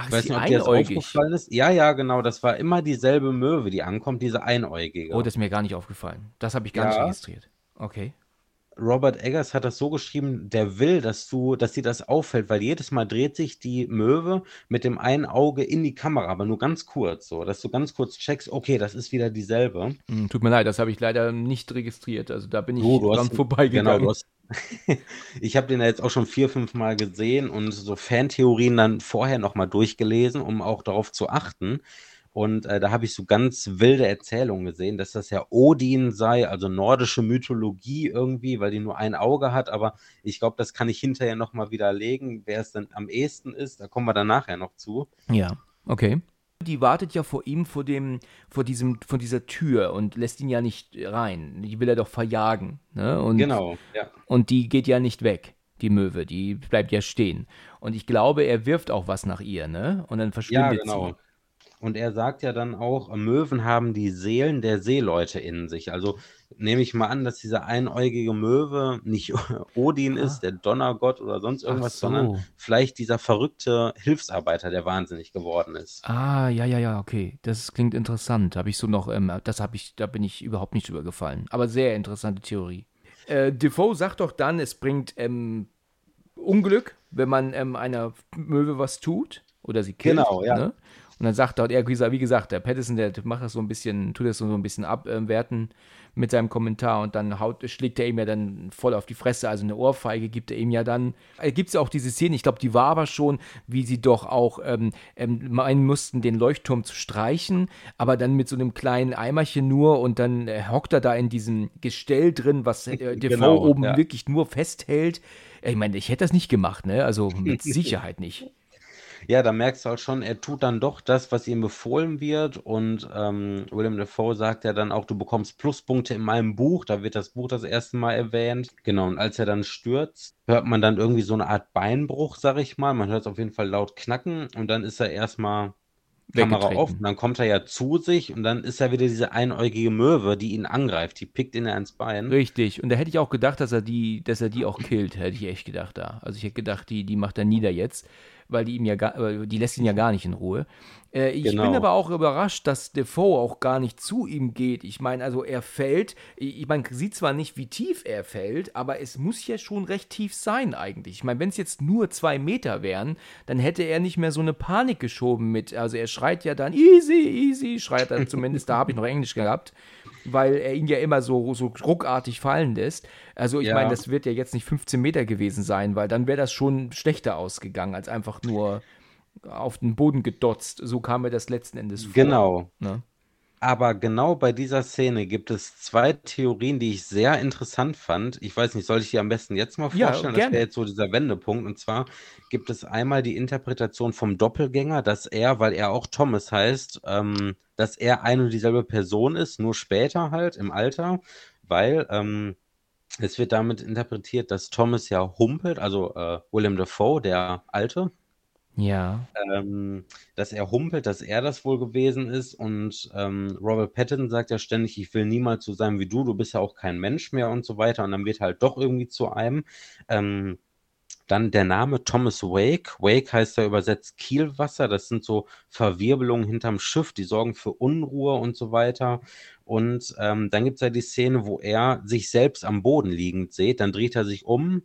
Speaker 2: Ach,
Speaker 3: Ich weiß nicht, ob dir das aufgefallen ist. Ja, ja, genau. Das war immer dieselbe Möwe, die ankommt, diese einäugige.
Speaker 2: Oh, das ist mir gar nicht aufgefallen. Das habe ich gar nicht
Speaker 3: Ja.
Speaker 2: registriert. Okay.
Speaker 3: Robert Eggers hat das so geschrieben, der will, dass du, dass dir das auffällt, weil jedes Mal dreht sich die Möwe mit dem einen Auge in die Kamera, aber nur ganz kurz, so, dass du ganz kurz checkst, okay, das ist wieder dieselbe.
Speaker 2: Hm, tut mir leid, das habe ich leider nicht registriert. Also da bin ich
Speaker 3: du
Speaker 2: dran
Speaker 3: hast,
Speaker 2: vorbeigegangen.
Speaker 3: genau, du hast, ich habe den jetzt auch schon vier, fünf Mal gesehen und so Fantheorien dann vorher nochmal durchgelesen, um auch darauf zu achten. Und äh, da habe ich so ganz wilde Erzählungen gesehen, dass das ja Odin sei, also nordische Mythologie irgendwie, weil die nur ein Auge hat. Aber ich glaube, das kann ich hinterher nochmal widerlegen, wer es denn am ehesten ist. Da kommen wir dann nachher noch zu.
Speaker 2: Ja, okay. Die wartet ja vor ihm vor dem, vor diesem, vor dieser Tür und lässt ihn ja nicht rein. Die will er doch verjagen. Ne? Und,
Speaker 3: Genau, ja.
Speaker 2: Und die geht ja nicht weg, die Möwe. Die bleibt ja stehen. Und ich glaube, er wirft auch was nach ihr, ne? Und dann
Speaker 3: Ja,
Speaker 2: verschwindet
Speaker 3: genau.
Speaker 2: sie.
Speaker 3: Und er sagt ja dann auch, Möwen haben die Seelen der Seeleute in sich. Also nehme ich mal an, dass diese einäugige Möwe nicht Odin ist, der Donnergott oder sonst irgendwas,
Speaker 2: so.
Speaker 3: sondern vielleicht dieser verrückte Hilfsarbeiter, der wahnsinnig geworden ist.
Speaker 2: Ah, ja, ja, ja, okay. Das klingt interessant. Habe ich so noch, ähm, das habe ich, da bin ich überhaupt nicht drüber gefallen. Aber sehr interessante Theorie. Äh, Defoe sagt doch dann, es bringt ähm, Unglück, wenn man ähm, einer Möwe was tut oder sie killt.
Speaker 3: Genau, ja.
Speaker 2: Ne? Und dann sagt er, wie gesagt- wie gesagt, der Patterson, der macht das so ein bisschen, tut das so ein bisschen abwerten mit seinem Kommentar und dann haut, schlägt er ihm ja dann voll auf die Fresse, also eine Ohrfeige gibt er ihm ja dann. Äh, Gibt es ja auch diese Szene, ich glaube, die war aber schon, wie sie doch auch ähm, ähm, meinen mussten, den Leuchtturm zu streichen, aber dann mit so einem kleinen Eimerchen nur und dann äh, hockt er da in diesem Gestell drin, was äh, Defoe
Speaker 3: Genau,
Speaker 2: oben
Speaker 3: ja.
Speaker 2: wirklich nur festhält. Ich meine, ich hätte das nicht gemacht, ne? Also mit Sicherheit nicht.
Speaker 3: Ja, da merkst du halt schon, er tut dann doch das, was ihm befohlen wird. Und ähm, William Dafoe sagt ja dann auch, du bekommst Pluspunkte in meinem Buch. Da wird das Buch das erste Mal erwähnt. Genau, und als er dann stürzt, hört man dann irgendwie so eine Art Beinbruch, sag ich mal. Man hört es auf jeden Fall laut knacken. Und dann ist er erstmal Kamera offen. Dann kommt er ja zu sich und dann ist er wieder diese einäugige Möwe, die ihn angreift. Die pickt ihn ja ins Bein.
Speaker 2: Richtig. Und da hätte ich auch gedacht, dass er die, dass er die auch killt, hätte ich echt gedacht da. Also ich hätte gedacht, die, die macht er nieder jetzt. Weil die ihm ja gar, die lässt ihn ja gar nicht in Ruhe. Äh, ich
Speaker 3: Genau.
Speaker 2: bin aber auch überrascht, dass Defoe auch gar nicht zu ihm geht. Ich meine, also er fällt, ich man sieht zwar nicht, wie tief er fällt, aber es muss ja schon recht tief sein eigentlich. Ich meine, wenn es jetzt nur zwei Meter wären, dann hätte er nicht mehr so eine Panik geschoben mit, also er schreit ja dann, easy, easy, schreit er zumindest, da habe ich noch Englisch gehabt, weil er ihn ja immer so, so ruckartig fallen lässt. Also ich
Speaker 3: Ja.
Speaker 2: meine, das wird ja jetzt nicht 15 Meter gewesen sein, weil dann wäre das schon schlechter ausgegangen, als einfach nur auf den Boden gedotzt. So kam mir das letzten Endes vor.
Speaker 3: Genau.
Speaker 2: Ne?
Speaker 3: Aber genau bei dieser Szene gibt es zwei Theorien, die ich sehr interessant fand. Ich weiß nicht, soll ich die am besten jetzt mal
Speaker 2: Ja,
Speaker 3: vorstellen? Das
Speaker 2: gerne.
Speaker 3: wäre jetzt so dieser Wendepunkt. Und zwar gibt es einmal die Interpretation vom Doppelgänger, dass er, weil er auch Thomas heißt, ähm, dass er eine und dieselbe Person ist, nur später halt im Alter, weil ähm, es wird damit interpretiert, dass Thomas ja humpelt, also äh, Willem Dafoe, der Alte,
Speaker 2: Ja.
Speaker 3: ähm, dass er humpelt, dass er das wohl gewesen ist. Und ähm, Robert Pattinson sagt ja ständig, ich will niemals so sein wie du, du bist ja auch kein Mensch mehr und so weiter. Und dann wird halt doch irgendwie zu einem. Ähm, dann der Name Thomas Wake. Wake heißt ja übersetzt Kielwasser. Das sind so Verwirbelungen hinterm Schiff, die sorgen für Unruhe und so weiter. Und ähm, dann gibt es ja die Szene, wo er sich selbst am Boden liegend sieht. Dann dreht er sich um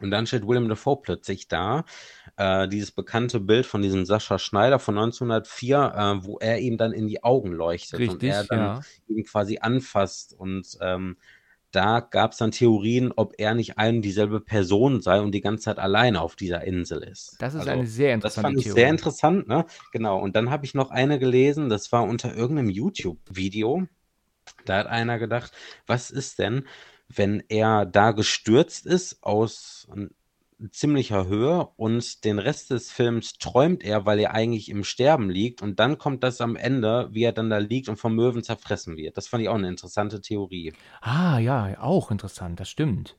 Speaker 3: und dann steht Willem Dafoe plötzlich da. Äh, dieses bekannte Bild von diesem Sascha Schneider von 1904, äh, wo er ihm dann in die Augen leuchtet und
Speaker 2: Richtig,
Speaker 3: er dann
Speaker 2: ja.
Speaker 3: ihn quasi anfasst. Und ähm, da gab es dann Theorien, ob er nicht ein und dieselbe Person sei und die ganze Zeit alleine auf dieser Insel ist.
Speaker 2: Das ist
Speaker 3: Also,
Speaker 2: eine sehr
Speaker 3: das
Speaker 2: interessante
Speaker 3: fand ich
Speaker 2: Theorie.
Speaker 3: sehr interessant, ne? Genau. Und dann habe ich noch eine gelesen, das war unter irgendeinem YouTube-Video. Da hat einer gedacht, was ist denn, wenn er da gestürzt ist aus ähm, ziemlicher Höhe und den Rest des Films träumt er, weil er eigentlich im Sterben liegt und dann kommt das am Ende, wie er dann da liegt und vom Möwen zerfressen wird. Das fand ich auch eine interessante Theorie.
Speaker 2: Ah, ja, auch interessant, das stimmt.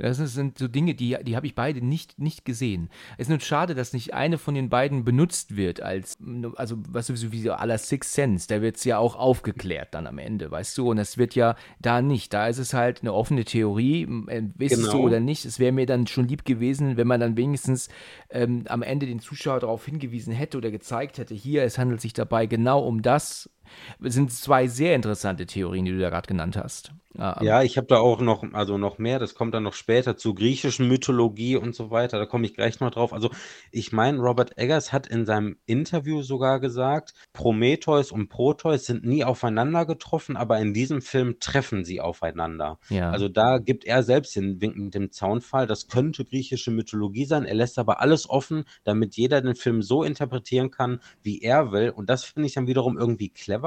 Speaker 2: Das sind so Dinge, die, die habe ich beide nicht, nicht gesehen. Es ist nur schade, dass nicht eine von den beiden benutzt wird als, also, weißt du, wie la Six Sense, da wird es ja auch aufgeklärt dann am Ende, weißt du, und es wird ja da nicht. Da ist es halt eine offene Theorie, äh, ist es so
Speaker 3: Genau.
Speaker 2: oder nicht. Es wäre mir dann schon lieb gewesen, wenn man dann wenigstens ähm, am Ende den Zuschauer darauf hingewiesen hätte oder gezeigt hätte, hier, es handelt sich dabei genau um das. Es sind zwei sehr interessante Theorien, die du da gerade genannt hast.
Speaker 3: Ja, ich habe da auch noch, also noch mehr, das kommt dann noch später zu griechischen Mythologie und so weiter, da komme ich gleich noch drauf. Also ich meine, Robert Eggers hat in seinem Interview sogar gesagt, Prometheus und Proteus sind nie aufeinander getroffen, aber in diesem Film treffen sie aufeinander.
Speaker 2: Ja.
Speaker 3: Also da gibt er selbst den Wink mit dem Zaunfall, das könnte griechische Mythologie sein. Er lässt aber alles offen, damit jeder den Film so interpretieren kann, wie er will. Und das finde ich dann wiederum irgendwie clever,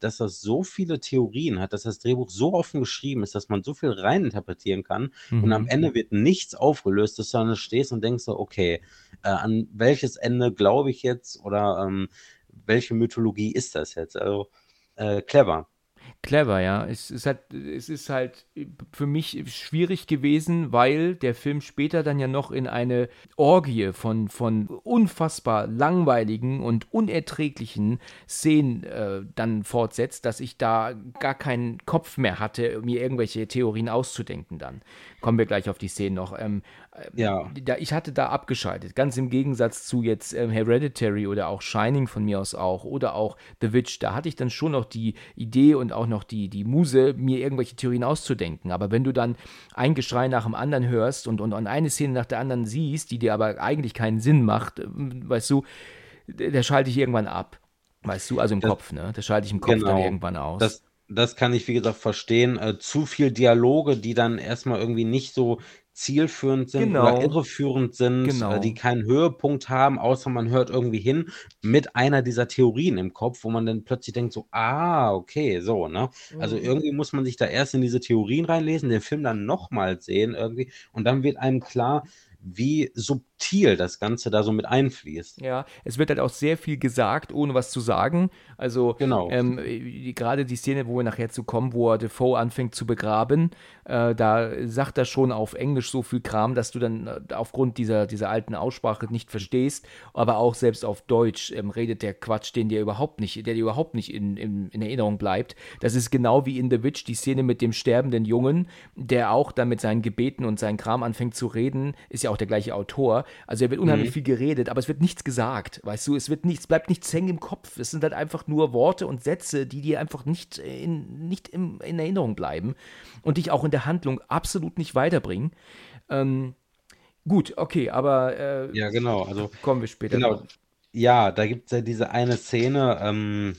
Speaker 3: dass das so viele Theorien hat, dass das Drehbuch so offen geschrieben ist, dass man so viel reininterpretieren kann. Und am
Speaker 2: Mhm.
Speaker 3: Ende wird nichts aufgelöst, dass du dann stehst und denkst so, okay, äh, an welches Ende glaube ich jetzt oder ähm, welche Mythologie ist das jetzt? Also äh, clever.
Speaker 2: Clever, ja. Es ist halt, es ist halt für mich schwierig gewesen, weil der Film später dann ja noch in eine Orgie von, von unfassbar langweiligen und unerträglichen Szenen äh, dann fortsetzt, dass ich da gar keinen Kopf mehr hatte, mir irgendwelche Theorien auszudenken dann. Kommen wir gleich auf die Szenen noch. Ähm,
Speaker 3: Ja.
Speaker 2: da, ich hatte da abgeschaltet. Ganz im Gegensatz zu jetzt ähm, Hereditary oder auch Shining von mir aus auch oder auch The Witch. Da hatte ich dann schon noch die Idee und auch noch die, die Muse, mir irgendwelche Theorien auszudenken. Aber wenn du dann ein Geschrei nach dem anderen hörst und, und, und eine Szene nach der anderen siehst, die dir aber eigentlich keinen Sinn macht, ähm, weißt du, da schalte ich irgendwann ab. Weißt du, also im
Speaker 3: Das-
Speaker 2: Kopf, ne? Da schalte ich im Kopf dann
Speaker 3: Genau.
Speaker 2: irgendwann aus.
Speaker 3: Das, das kann ich, wie gesagt, verstehen. Äh, zu viel Dialoge, die dann erstmal irgendwie nicht so zielführend sind
Speaker 2: Genau.
Speaker 3: oder irreführend sind,
Speaker 2: Genau.
Speaker 3: äh, die keinen Höhepunkt haben, außer man hört irgendwie hin mit einer dieser Theorien im Kopf, wo man dann plötzlich denkt so, ah, okay, so, ne? Also
Speaker 2: Mhm.
Speaker 3: irgendwie muss man sich da erst in diese Theorien reinlesen, den Film dann nochmal sehen irgendwie und dann wird einem klar, wie subtil das Ganze da so mit einfließt.
Speaker 2: Ja, es wird halt auch sehr viel gesagt, ohne was zu sagen. Also
Speaker 3: Genau.
Speaker 2: ähm, die, gerade die Szene, wo wir nachher zu kommen, wo er Defoe anfängt zu begraben, äh, da sagt er schon auf Englisch so viel Kram, dass du dann äh, aufgrund dieser, dieser alten Aussprache nicht verstehst, aber auch selbst auf Deutsch ähm, redet der Quatsch, den dir überhaupt nicht, der dir überhaupt nicht in, in, in Erinnerung bleibt. Das ist genau wie in The Witch, die Szene mit dem sterbenden Jungen, der auch dann mit seinen Gebeten und seinen Kram anfängt zu reden, ist ja ja auch der gleiche Autor. Also er wird unheimlich
Speaker 3: Mhm.
Speaker 2: viel geredet, aber es wird nichts gesagt, weißt du, es wird nichts, bleibt nichts hängen im Kopf. Es sind halt einfach nur Worte und Sätze, die dir einfach nicht in, nicht im, in Erinnerung bleiben und dich auch in der Handlung absolut nicht weiterbringen. Ähm, gut, okay, aber äh,
Speaker 3: Ja, genau. Also,
Speaker 2: kommen wir später
Speaker 3: genau.
Speaker 2: drauf.
Speaker 3: Ja, da gibt es ja diese eine Szene, ähm,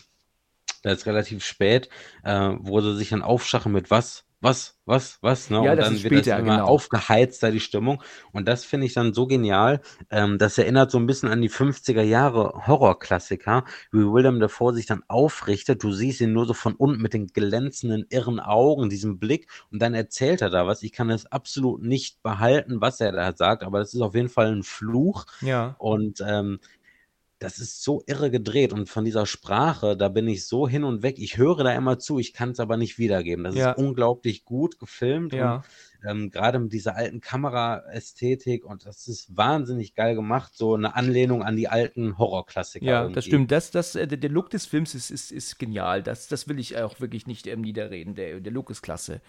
Speaker 3: da ist relativ spät, äh, wo sie sich dann aufschachen mit was, was, was, was, ne?
Speaker 2: Ja,
Speaker 3: Und
Speaker 2: das
Speaker 3: dann
Speaker 2: ist
Speaker 3: wird das
Speaker 2: später,
Speaker 3: immer
Speaker 2: genau.
Speaker 3: aufgeheizter, die Stimmung. Und das finde ich dann so genial. Ähm, das erinnert so ein bisschen an die 50er Jahre Horrorklassiker, wie Willem Dafoe sich dann aufrichtet. Du siehst ihn nur so von unten mit den glänzenden, irren Augen, diesem Blick. Und dann erzählt er da was. Ich kann es absolut nicht behalten, was er da sagt, aber das ist auf jeden Fall ein Fluch.
Speaker 2: Ja.
Speaker 3: Und ähm, das ist so irre gedreht und von dieser Sprache, da bin ich so hin und weg. Ich höre da immer zu, ich kann es aber nicht wiedergeben. Das
Speaker 2: Ja.
Speaker 3: ist unglaublich gut gefilmt
Speaker 2: Ja.
Speaker 3: Ähm, gerade mit dieser alten Kameraästhetik und das ist wahnsinnig geil gemacht. So eine Anlehnung an die alten Horrorklassiker.
Speaker 2: Ja,
Speaker 3: irgendwie.
Speaker 2: das stimmt. Das, das, äh, der, der Look des Films ist, ist, ist genial. Das, das will ich auch wirklich nicht ähm, niederreden. Der, der Look ist klasse.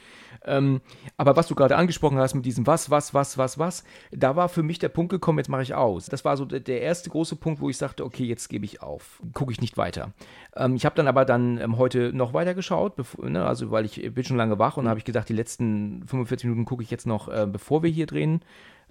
Speaker 2: Ähm, aber was du gerade angesprochen hast mit diesem Was, was, was, was, was, da war für mich der Punkt gekommen, jetzt mache ich aus. Das war so der, der erste große Punkt, wo ich sagte, okay, jetzt gebe ich auf. Gucke ich nicht weiter. Ähm, ich habe dann aber dann ähm, heute noch weiter geschaut, bevor, ne, also weil ich bin schon lange wach und habe ich gedacht, die letzten 45 Minuten gucke ich jetzt noch, äh, bevor wir hier drehen,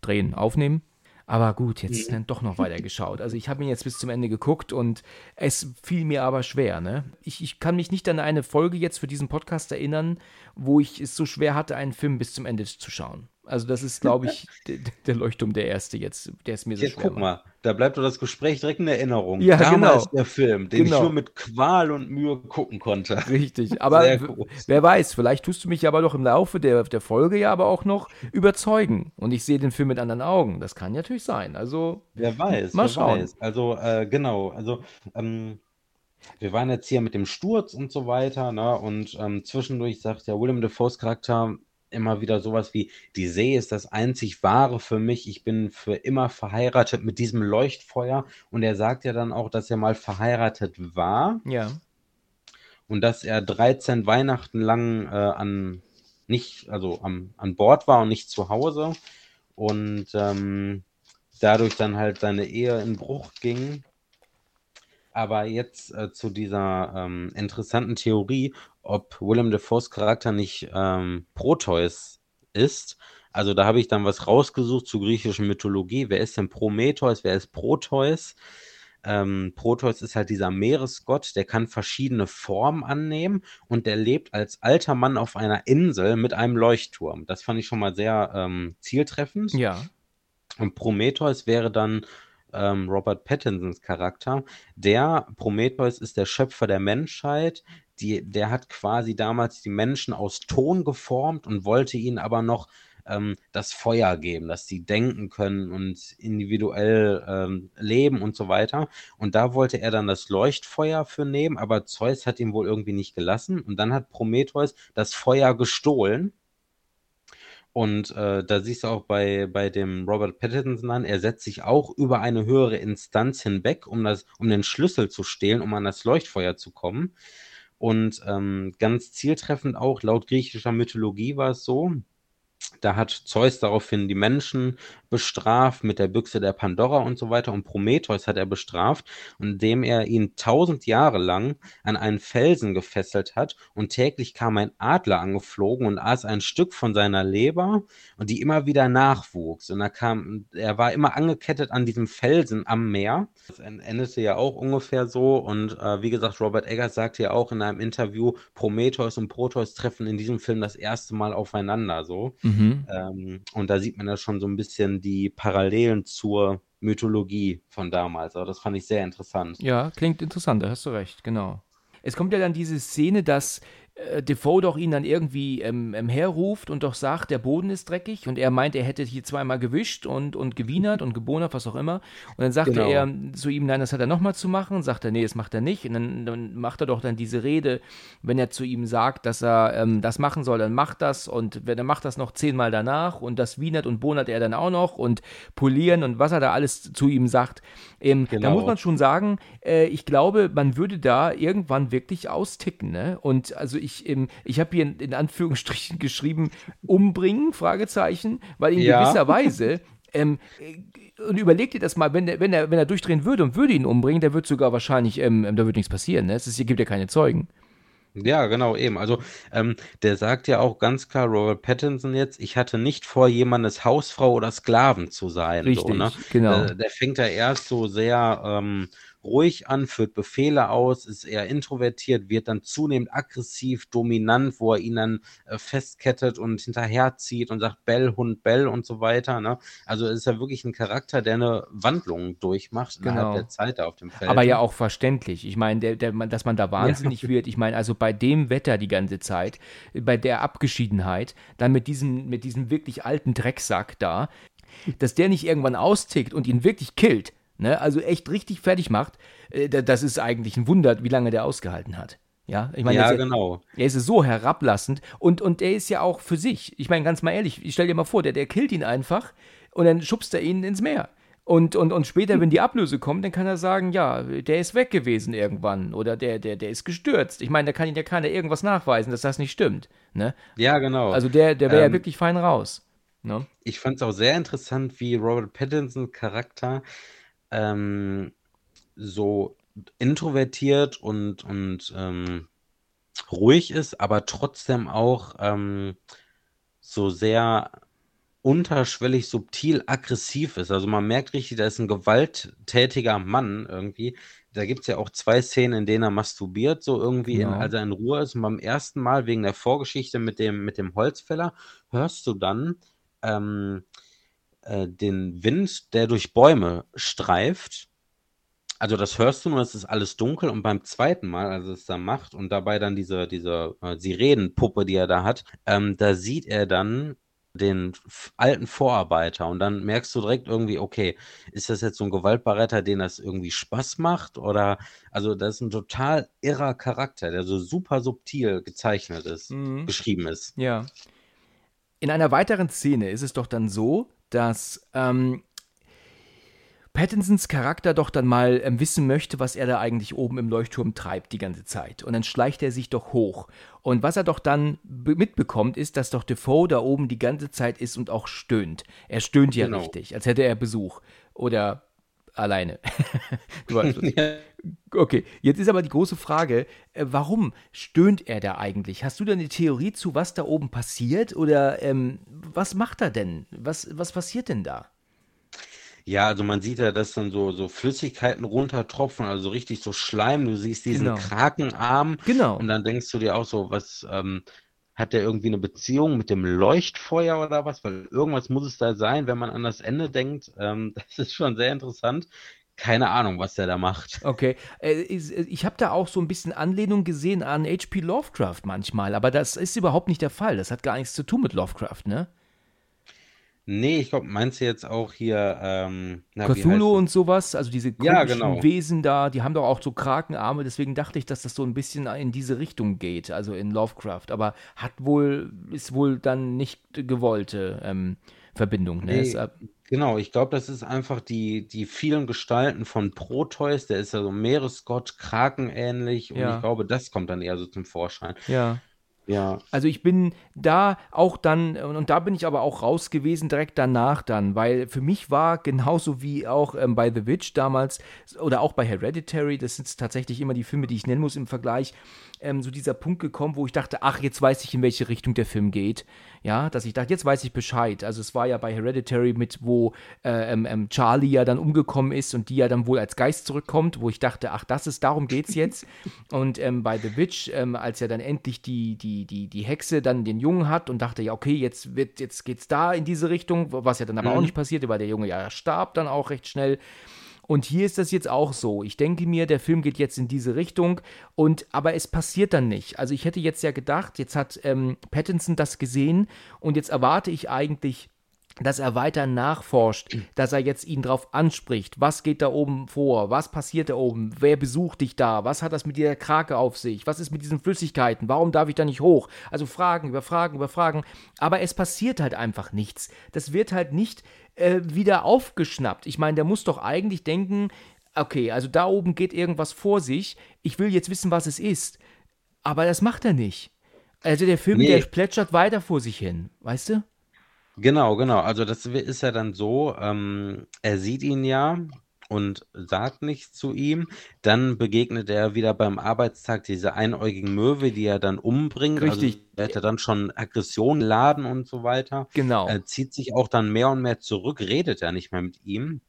Speaker 2: drehen, aufnehmen. Aber gut, jetzt
Speaker 3: Mhm.
Speaker 2: dann doch noch weiter geschaut. Also ich habe ihn jetzt bis zum Ende geguckt und es fiel mir aber schwer. Ne? Ich, ich kann mich nicht an eine Folge jetzt für diesen Podcast erinnern, wo ich es so schwer hatte, einen Film bis zum Ende zu schauen. Also das ist, glaube ich, der, Leuchtturm der erste jetzt, der es mir so
Speaker 3: Jetzt
Speaker 2: schwer
Speaker 3: guck mal, da bleibt doch das Gespräch direkt in Erinnerung.
Speaker 2: Ja,
Speaker 3: Damals
Speaker 2: genau.
Speaker 3: der Film, den
Speaker 2: Genau.
Speaker 3: ich nur mit Qual und Mühe gucken konnte.
Speaker 2: Richtig, aber wer weiß, vielleicht tust du mich aber doch im Laufe der, der Folge ja aber auch noch überzeugen und ich sehe den Film mit anderen Augen. Das kann natürlich sein. Also,
Speaker 3: Wer weiß,
Speaker 2: Mal
Speaker 3: wer
Speaker 2: schauen.
Speaker 3: weiß. Also, äh, genau, also ähm, wir waren jetzt hier mit dem Sturz und so weiter, ne? Und ähm, zwischendurch sagt ja Willem Dafoes Charakter immer wieder sowas wie, die See ist das einzig Wahre für mich, ich bin für immer verheiratet mit diesem Leuchtfeuer. Und er sagt ja dann auch, dass er mal verheiratet war
Speaker 2: ja.
Speaker 3: und dass er 13 Weihnachten lang äh, an nicht, also am, an Bord war und nicht zu Hause und ähm, dadurch dann halt seine Ehe in Bruch ging. Aber jetzt äh, zu dieser ähm, interessanten Theorie, ob Willem Dafoes Charakter nicht ähm, Proteus ist. Also da habe ich dann was rausgesucht zur griechischen Mythologie. Wer ist denn Prometheus? Wer ist Proteus? Ähm, Proteus ist halt dieser Meeresgott, der kann verschiedene Formen annehmen und der lebt als alter Mann auf einer Insel mit einem Leuchtturm. Das fand ich schon mal sehr ähm, zieltreffend.
Speaker 2: Ja.
Speaker 3: Und Prometheus wäre dann ähm, Robert Pattinsons Charakter. Der Prometheus ist der Schöpfer der Menschheit. Die, der hat quasi damals die Menschen aus Ton geformt und wollte ihnen aber noch ähm, das Feuer geben, dass sie denken können und individuell ähm, leben und so weiter. Und da wollte er dann das Leuchtfeuer für nehmen, aber Zeus hat ihm wohl irgendwie nicht gelassen. Und dann hat Prometheus das Feuer gestohlen. Und äh, da siehst du auch bei, bei dem Robert Pattinson an, er setzt sich auch über eine höhere Instanz hinweg, um, das, um den Schlüssel zu stehlen, um an das Leuchtfeuer zu kommen. Und ähm, ganz zieltreffend auch, laut griechischer Mythologie war es so, da hat Zeus daraufhin die Menschen bestraft mit der Büchse der Pandora und so weiter. Und Prometheus hat er bestraft, indem er ihn tausend Jahre lang an einen Felsen gefesselt hat. Und täglich kam ein Adler angeflogen und aß ein Stück von seiner Leber und die immer wieder nachwuchs. Und er kam, er war immer angekettet an diesem Felsen am Meer. Das endete ja auch ungefähr so. Und äh, wie gesagt, Robert Eggers sagte ja auch in einem Interview, Prometheus und Proteus treffen in diesem Film das erste Mal aufeinander. So.
Speaker 2: Mhm.
Speaker 3: Ähm, und da sieht man ja schon so ein bisschen die Parallelen zur Mythologie von damals. Aber das fand ich sehr interessant.
Speaker 2: Ja, klingt interessant, da hast du recht, genau. Es kommt ja dann diese Szene, dass äh, Defoe doch ihn dann irgendwie ähm, ähm, herruft und doch sagt, der Boden ist dreckig und er meint, er hätte hier zweimal gewischt und, und gewienert und gebonert, was auch immer. Und dann sagte
Speaker 3: Genau.
Speaker 2: er zu ihm, nein, das hat er nochmal zu machen. Sagt er, nee, das macht er nicht. Und dann, dann macht er doch dann diese Rede, wenn er zu ihm sagt, dass er ähm, das machen soll, dann macht das und wenn er macht das noch zehnmal danach und das wienert und bonert er dann auch noch und polieren und was er da alles zu ihm sagt. Ähm, Da
Speaker 3: Genau.
Speaker 2: muss man schon sagen, äh, ich glaube, man würde da irgendwann wirklich austicken. Ne? Und also ich, ähm, ich habe hier in, in Anführungsstrichen geschrieben, umbringen, Fragezeichen, weil in
Speaker 3: Ja.
Speaker 2: gewisser Weise Ähm, äh, und überleg dir das mal, wenn er, wenn, er, wenn er durchdrehen würde und würde ihn umbringen, der wird sogar wahrscheinlich, ähm, da wird nichts passieren. Ne? Es ist, gibt ja keine Zeugen.
Speaker 3: Ja, genau, eben. Also, ähm, der sagt ja auch ganz klar, Robert Pattinson jetzt, ich hatte nicht vor, jemandes Hausfrau oder Sklaven zu sein.
Speaker 2: Richtig,
Speaker 3: so, ne?
Speaker 2: genau.
Speaker 3: Äh, der fängt ja erst so sehr ähm, ruhig an, führt Befehle aus, ist eher introvertiert, wird dann zunehmend aggressiv, dominant, wo er ihn dann äh, festkettet und hinterherzieht und sagt Bell, Hund, Bell und so weiter. Ne? Also ist er wirklich ein Charakter, der eine Wandlung durchmacht innerhalb
Speaker 2: Genau.
Speaker 3: der Zeit da auf dem Feld.
Speaker 2: Aber ja auch verständlich. Ich meine, der, der, dass man da wahnsinnig wird. Ich meine, also bei dem Wetter die ganze Zeit, bei der Abgeschiedenheit, dann mit diesem, mit diesem wirklich alten Drecksack da, dass der nicht irgendwann austickt und ihn wirklich killt, ne? also echt richtig fertig macht, äh, da- das ist eigentlich ein Wunder, wie lange der ausgehalten hat. Ja, ich meine,
Speaker 3: ja,
Speaker 2: das-
Speaker 3: genau.
Speaker 2: er ist so herablassend und, und er ist ja auch für sich. Ich meine, ganz mal ehrlich, ich stell dir mal vor, der, der killt ihn einfach und dann schubst er ihn ins Meer. Und, und, und später, wenn die Ablöse kommt, dann kann er sagen, ja, der ist weg gewesen irgendwann oder der, der, der ist gestürzt. Ich meine, da kann ihn ja keiner irgendwas nachweisen, dass das nicht stimmt. Ne?
Speaker 3: Ja, genau.
Speaker 2: Also der, der wäre ja
Speaker 3: Ähm,
Speaker 2: wirklich fein raus. Ne?
Speaker 3: Ich fand es auch sehr interessant, wie Robert Pattinson Charakter ähm, so introvertiert und, und ähm, ruhig ist, aber trotzdem auch ähm, so sehr unterschwellig, subtil, aggressiv ist. Also man merkt richtig, da ist ein gewalttätiger Mann irgendwie. Da gibt es ja auch zwei Szenen, in denen er masturbiert, so irgendwie, in,
Speaker 2: Genau.
Speaker 3: als er in Ruhe ist. Und beim ersten Mal, wegen der Vorgeschichte mit dem, mit dem Holzfäller, hörst du dann ähm, äh, den Wind, der durch Bäume streift. Also das hörst du nur, es ist alles dunkel und beim zweiten Mal, als er es da macht und dabei dann diese, diese äh, Sirenenpuppe, die er da hat, ähm, da sieht er dann den alten Vorarbeiter und dann merkst du direkt irgendwie, okay, ist das jetzt so ein Gewaltbereiter, den das irgendwie Spaß macht oder, also das ist ein total irrer Charakter, der so super subtil gezeichnet ist,
Speaker 2: Mhm.
Speaker 3: geschrieben ist.
Speaker 2: Ja. In einer weiteren Szene ist es doch dann so, dass ähm, Pattinsons Charakter doch dann mal ähm, wissen möchte, was er da eigentlich oben im Leuchtturm treibt die ganze Zeit. Und dann schleicht er sich doch hoch. Und was er doch dann be- mitbekommt, ist, dass doch Defoe da oben die ganze Zeit ist und auch stöhnt. Er stöhnt ja
Speaker 3: Genau.
Speaker 2: richtig, als hätte er Besuch. Oder alleine. du weißt, was- Okay, jetzt ist aber die große Frage, äh, warum stöhnt er da eigentlich? Hast du da eine Theorie zu, was da oben passiert? Oder ähm, was macht er denn? Was, was passiert denn da?
Speaker 3: Ja, also man sieht ja, dass dann so, so Flüssigkeiten runtertropfen, also richtig so Schleim. Du siehst diesen
Speaker 2: Genau.
Speaker 3: Krakenarm
Speaker 2: Genau.
Speaker 3: und dann denkst du dir auch so, was, ähm, hat der irgendwie eine Beziehung mit dem Leuchtfeuer oder was? Weil irgendwas muss es da sein, wenn man an das Ende denkt. Ähm, das ist schon sehr interessant. Keine Ahnung, was der da macht.
Speaker 2: Okay, äh, äh, ich habe da auch so ein bisschen Anlehnung gesehen an H.P. Lovecraft manchmal, aber das ist überhaupt nicht der Fall. Das hat gar nichts zu tun mit Lovecraft, ne?
Speaker 3: Nee, ich glaube, meinst du jetzt auch hier, ähm, na,
Speaker 2: Cthulhu und sowas, also diese
Speaker 3: Ja,
Speaker 2: komischen
Speaker 3: genau.
Speaker 2: Wesen da, die haben doch auch so Krakenarme, deswegen dachte ich, dass das so ein bisschen in diese Richtung geht, also in Lovecraft, aber hat wohl, ist wohl dann nicht gewollte ähm, Verbindung, ne?
Speaker 3: Nee,
Speaker 2: Ist, äh,
Speaker 3: genau, ich glaube, das ist einfach die, die vielen Gestalten von Proteus, der ist ja so Meeresgott, krakenähnlich und
Speaker 2: Ja.
Speaker 3: ich glaube, das kommt dann eher so zum Vorschein.
Speaker 2: ja.
Speaker 3: Ja,
Speaker 2: Also ich bin da auch dann, und da bin ich aber auch raus gewesen direkt danach dann, weil für mich war genauso wie auch ähm, bei The Witch damals oder auch bei Hereditary, das sind tatsächlich immer die Filme, die ich nennen muss im Vergleich, ähm, so dieser Punkt gekommen, wo ich dachte, ach, jetzt weiß ich, in welche Richtung der Film geht. Ja, dass ich dachte, jetzt weiß ich Bescheid. Also es war ja bei Hereditary mit, wo äh, ähm, ähm, Charlie ja dann umgekommen ist und die ja dann wohl als Geist zurückkommt, wo ich dachte, ach, das ist, darum geht's jetzt. Und ähm, bei The Witch, ähm, als ja dann endlich die, die, die, die Hexe dann den Jungen hat und dachte, ja, okay, jetzt wird, jetzt geht's da in diese Richtung, was ja dann aber auch nicht passierte, weil der Junge ja starb dann auch recht schnell. Und hier ist das jetzt auch so. Ich denke mir, der Film geht jetzt in diese Richtung und aber es passiert dann nicht. Also ich hätte jetzt ja gedacht, jetzt hat ähm, Pattinson das gesehen und jetzt erwarte ich eigentlich dass er weiter nachforscht, dass er jetzt ihn drauf anspricht. Was geht da oben vor? Was passiert da oben? Wer besucht dich da? Was hat das mit dieser Krake auf sich? Was ist mit diesen Flüssigkeiten? Warum darf ich da nicht hoch? Also Fragen über Fragen über Fragen. Aber es passiert halt einfach nichts. Das wird halt nicht äh, wieder aufgeschnappt. Ich meine, der muss doch eigentlich denken, okay, also da oben geht irgendwas vor sich. Ich will jetzt wissen, was es ist. Aber das macht er nicht. Also der Film,
Speaker 3: Nee.
Speaker 2: der plätschert weiter vor sich hin, weißt du?
Speaker 3: Genau, genau. Also das ist ja dann so, ähm, er sieht ihn ja und sagt nichts zu ihm. Dann begegnet er wieder beim Arbeitstag dieser einäugigen Möwe, die er dann umbringt. Also
Speaker 2: Richtig.
Speaker 3: er hat ja dann schon Aggression laden und so weiter.
Speaker 2: Genau.
Speaker 3: Er zieht sich auch dann mehr und mehr zurück, redet ja nicht mehr mit ihm.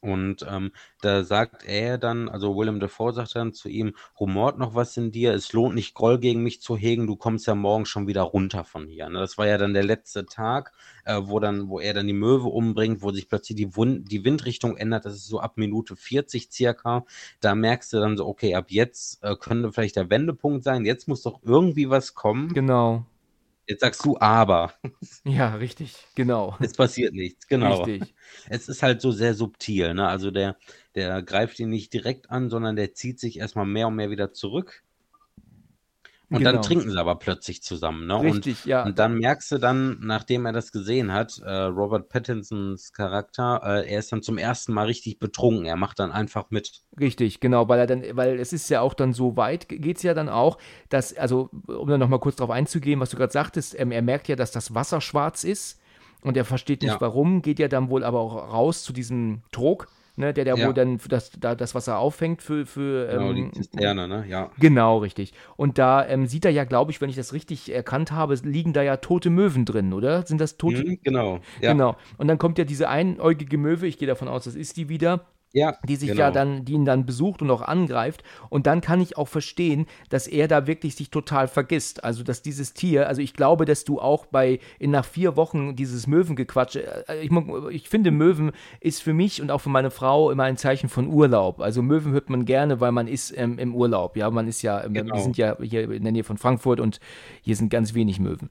Speaker 3: Und ähm, da sagt er dann, also Willem Dafoe sagt dann zu ihm, rumort noch was in dir, es lohnt nicht Groll gegen mich zu hegen, du kommst ja morgen schon wieder runter von hier. Ne? Das war ja dann der letzte Tag, äh, wo dann, wo er dann die Möwe umbringt, wo sich plötzlich die, Wund die Windrichtung ändert, das ist so ab Minute 40 circa. Da merkst du dann so, okay, ab jetzt äh, könnte vielleicht der Wendepunkt sein, jetzt muss doch irgendwie was kommen.
Speaker 2: Genau.
Speaker 3: Jetzt sagst du aber.
Speaker 2: Ja, richtig, genau.
Speaker 3: Es passiert nichts, genau.
Speaker 2: Richtig.
Speaker 3: Es ist halt so sehr subtil, ne? Also der, der greift ihn nicht direkt an, sondern der zieht sich erstmal mehr und mehr wieder zurück. Und
Speaker 2: Genau.
Speaker 3: dann trinken sie aber plötzlich zusammen, ne?
Speaker 2: Richtig,
Speaker 3: und,
Speaker 2: ja.
Speaker 3: Und dann merkst du dann, nachdem er das gesehen hat, äh, Robert Pattinsons Charakter, äh, er ist dann zum ersten Mal richtig betrunken. Er macht dann einfach mit.
Speaker 2: Richtig, genau, weil er dann, weil es ist ja auch dann so weit, geht es ja dann auch, dass, also, um dann nochmal kurz drauf einzugehen, was du gerade sagtest, ähm, er merkt ja, dass das Wasser schwarz ist und er versteht nicht
Speaker 3: Ja.
Speaker 2: warum, geht ja dann wohl aber auch raus zu diesem Trog, ne, der, der
Speaker 3: Ja.
Speaker 2: wohl dann das, da, das Wasser auffängt für, für
Speaker 3: Genau,
Speaker 2: ähm,
Speaker 3: die Zisterne, ne? Ja.
Speaker 2: Genau, richtig. Und da ähm, sieht er ja, glaube ich, wenn ich das richtig erkannt habe, liegen da ja tote Möwen drin, oder? Sind das tote?
Speaker 3: Mhm, genau. Ja.
Speaker 2: Genau. Und dann kommt ja diese einäugige Möwe, ich gehe davon aus, das ist die wieder,
Speaker 3: Ja,
Speaker 2: die sich
Speaker 3: genau.
Speaker 2: ja dann, die ihn dann besucht und auch angreift. Und dann kann ich auch verstehen, dass er da wirklich sich total vergisst. Also, dass dieses Tier, also ich glaube, dass du auch bei, in nach vier Wochen dieses Möwengequatsche, äh, ich, mo- ich finde, Möwen ist für mich und auch für meine Frau immer ein Zeichen von Urlaub. Also Möwen hört man gerne, weil man ist ähm, im Urlaub. Ja, man ist ja, wir
Speaker 3: Genau.
Speaker 2: sind ja hier in der Nähe von Frankfurt und hier sind ganz wenig Möwen.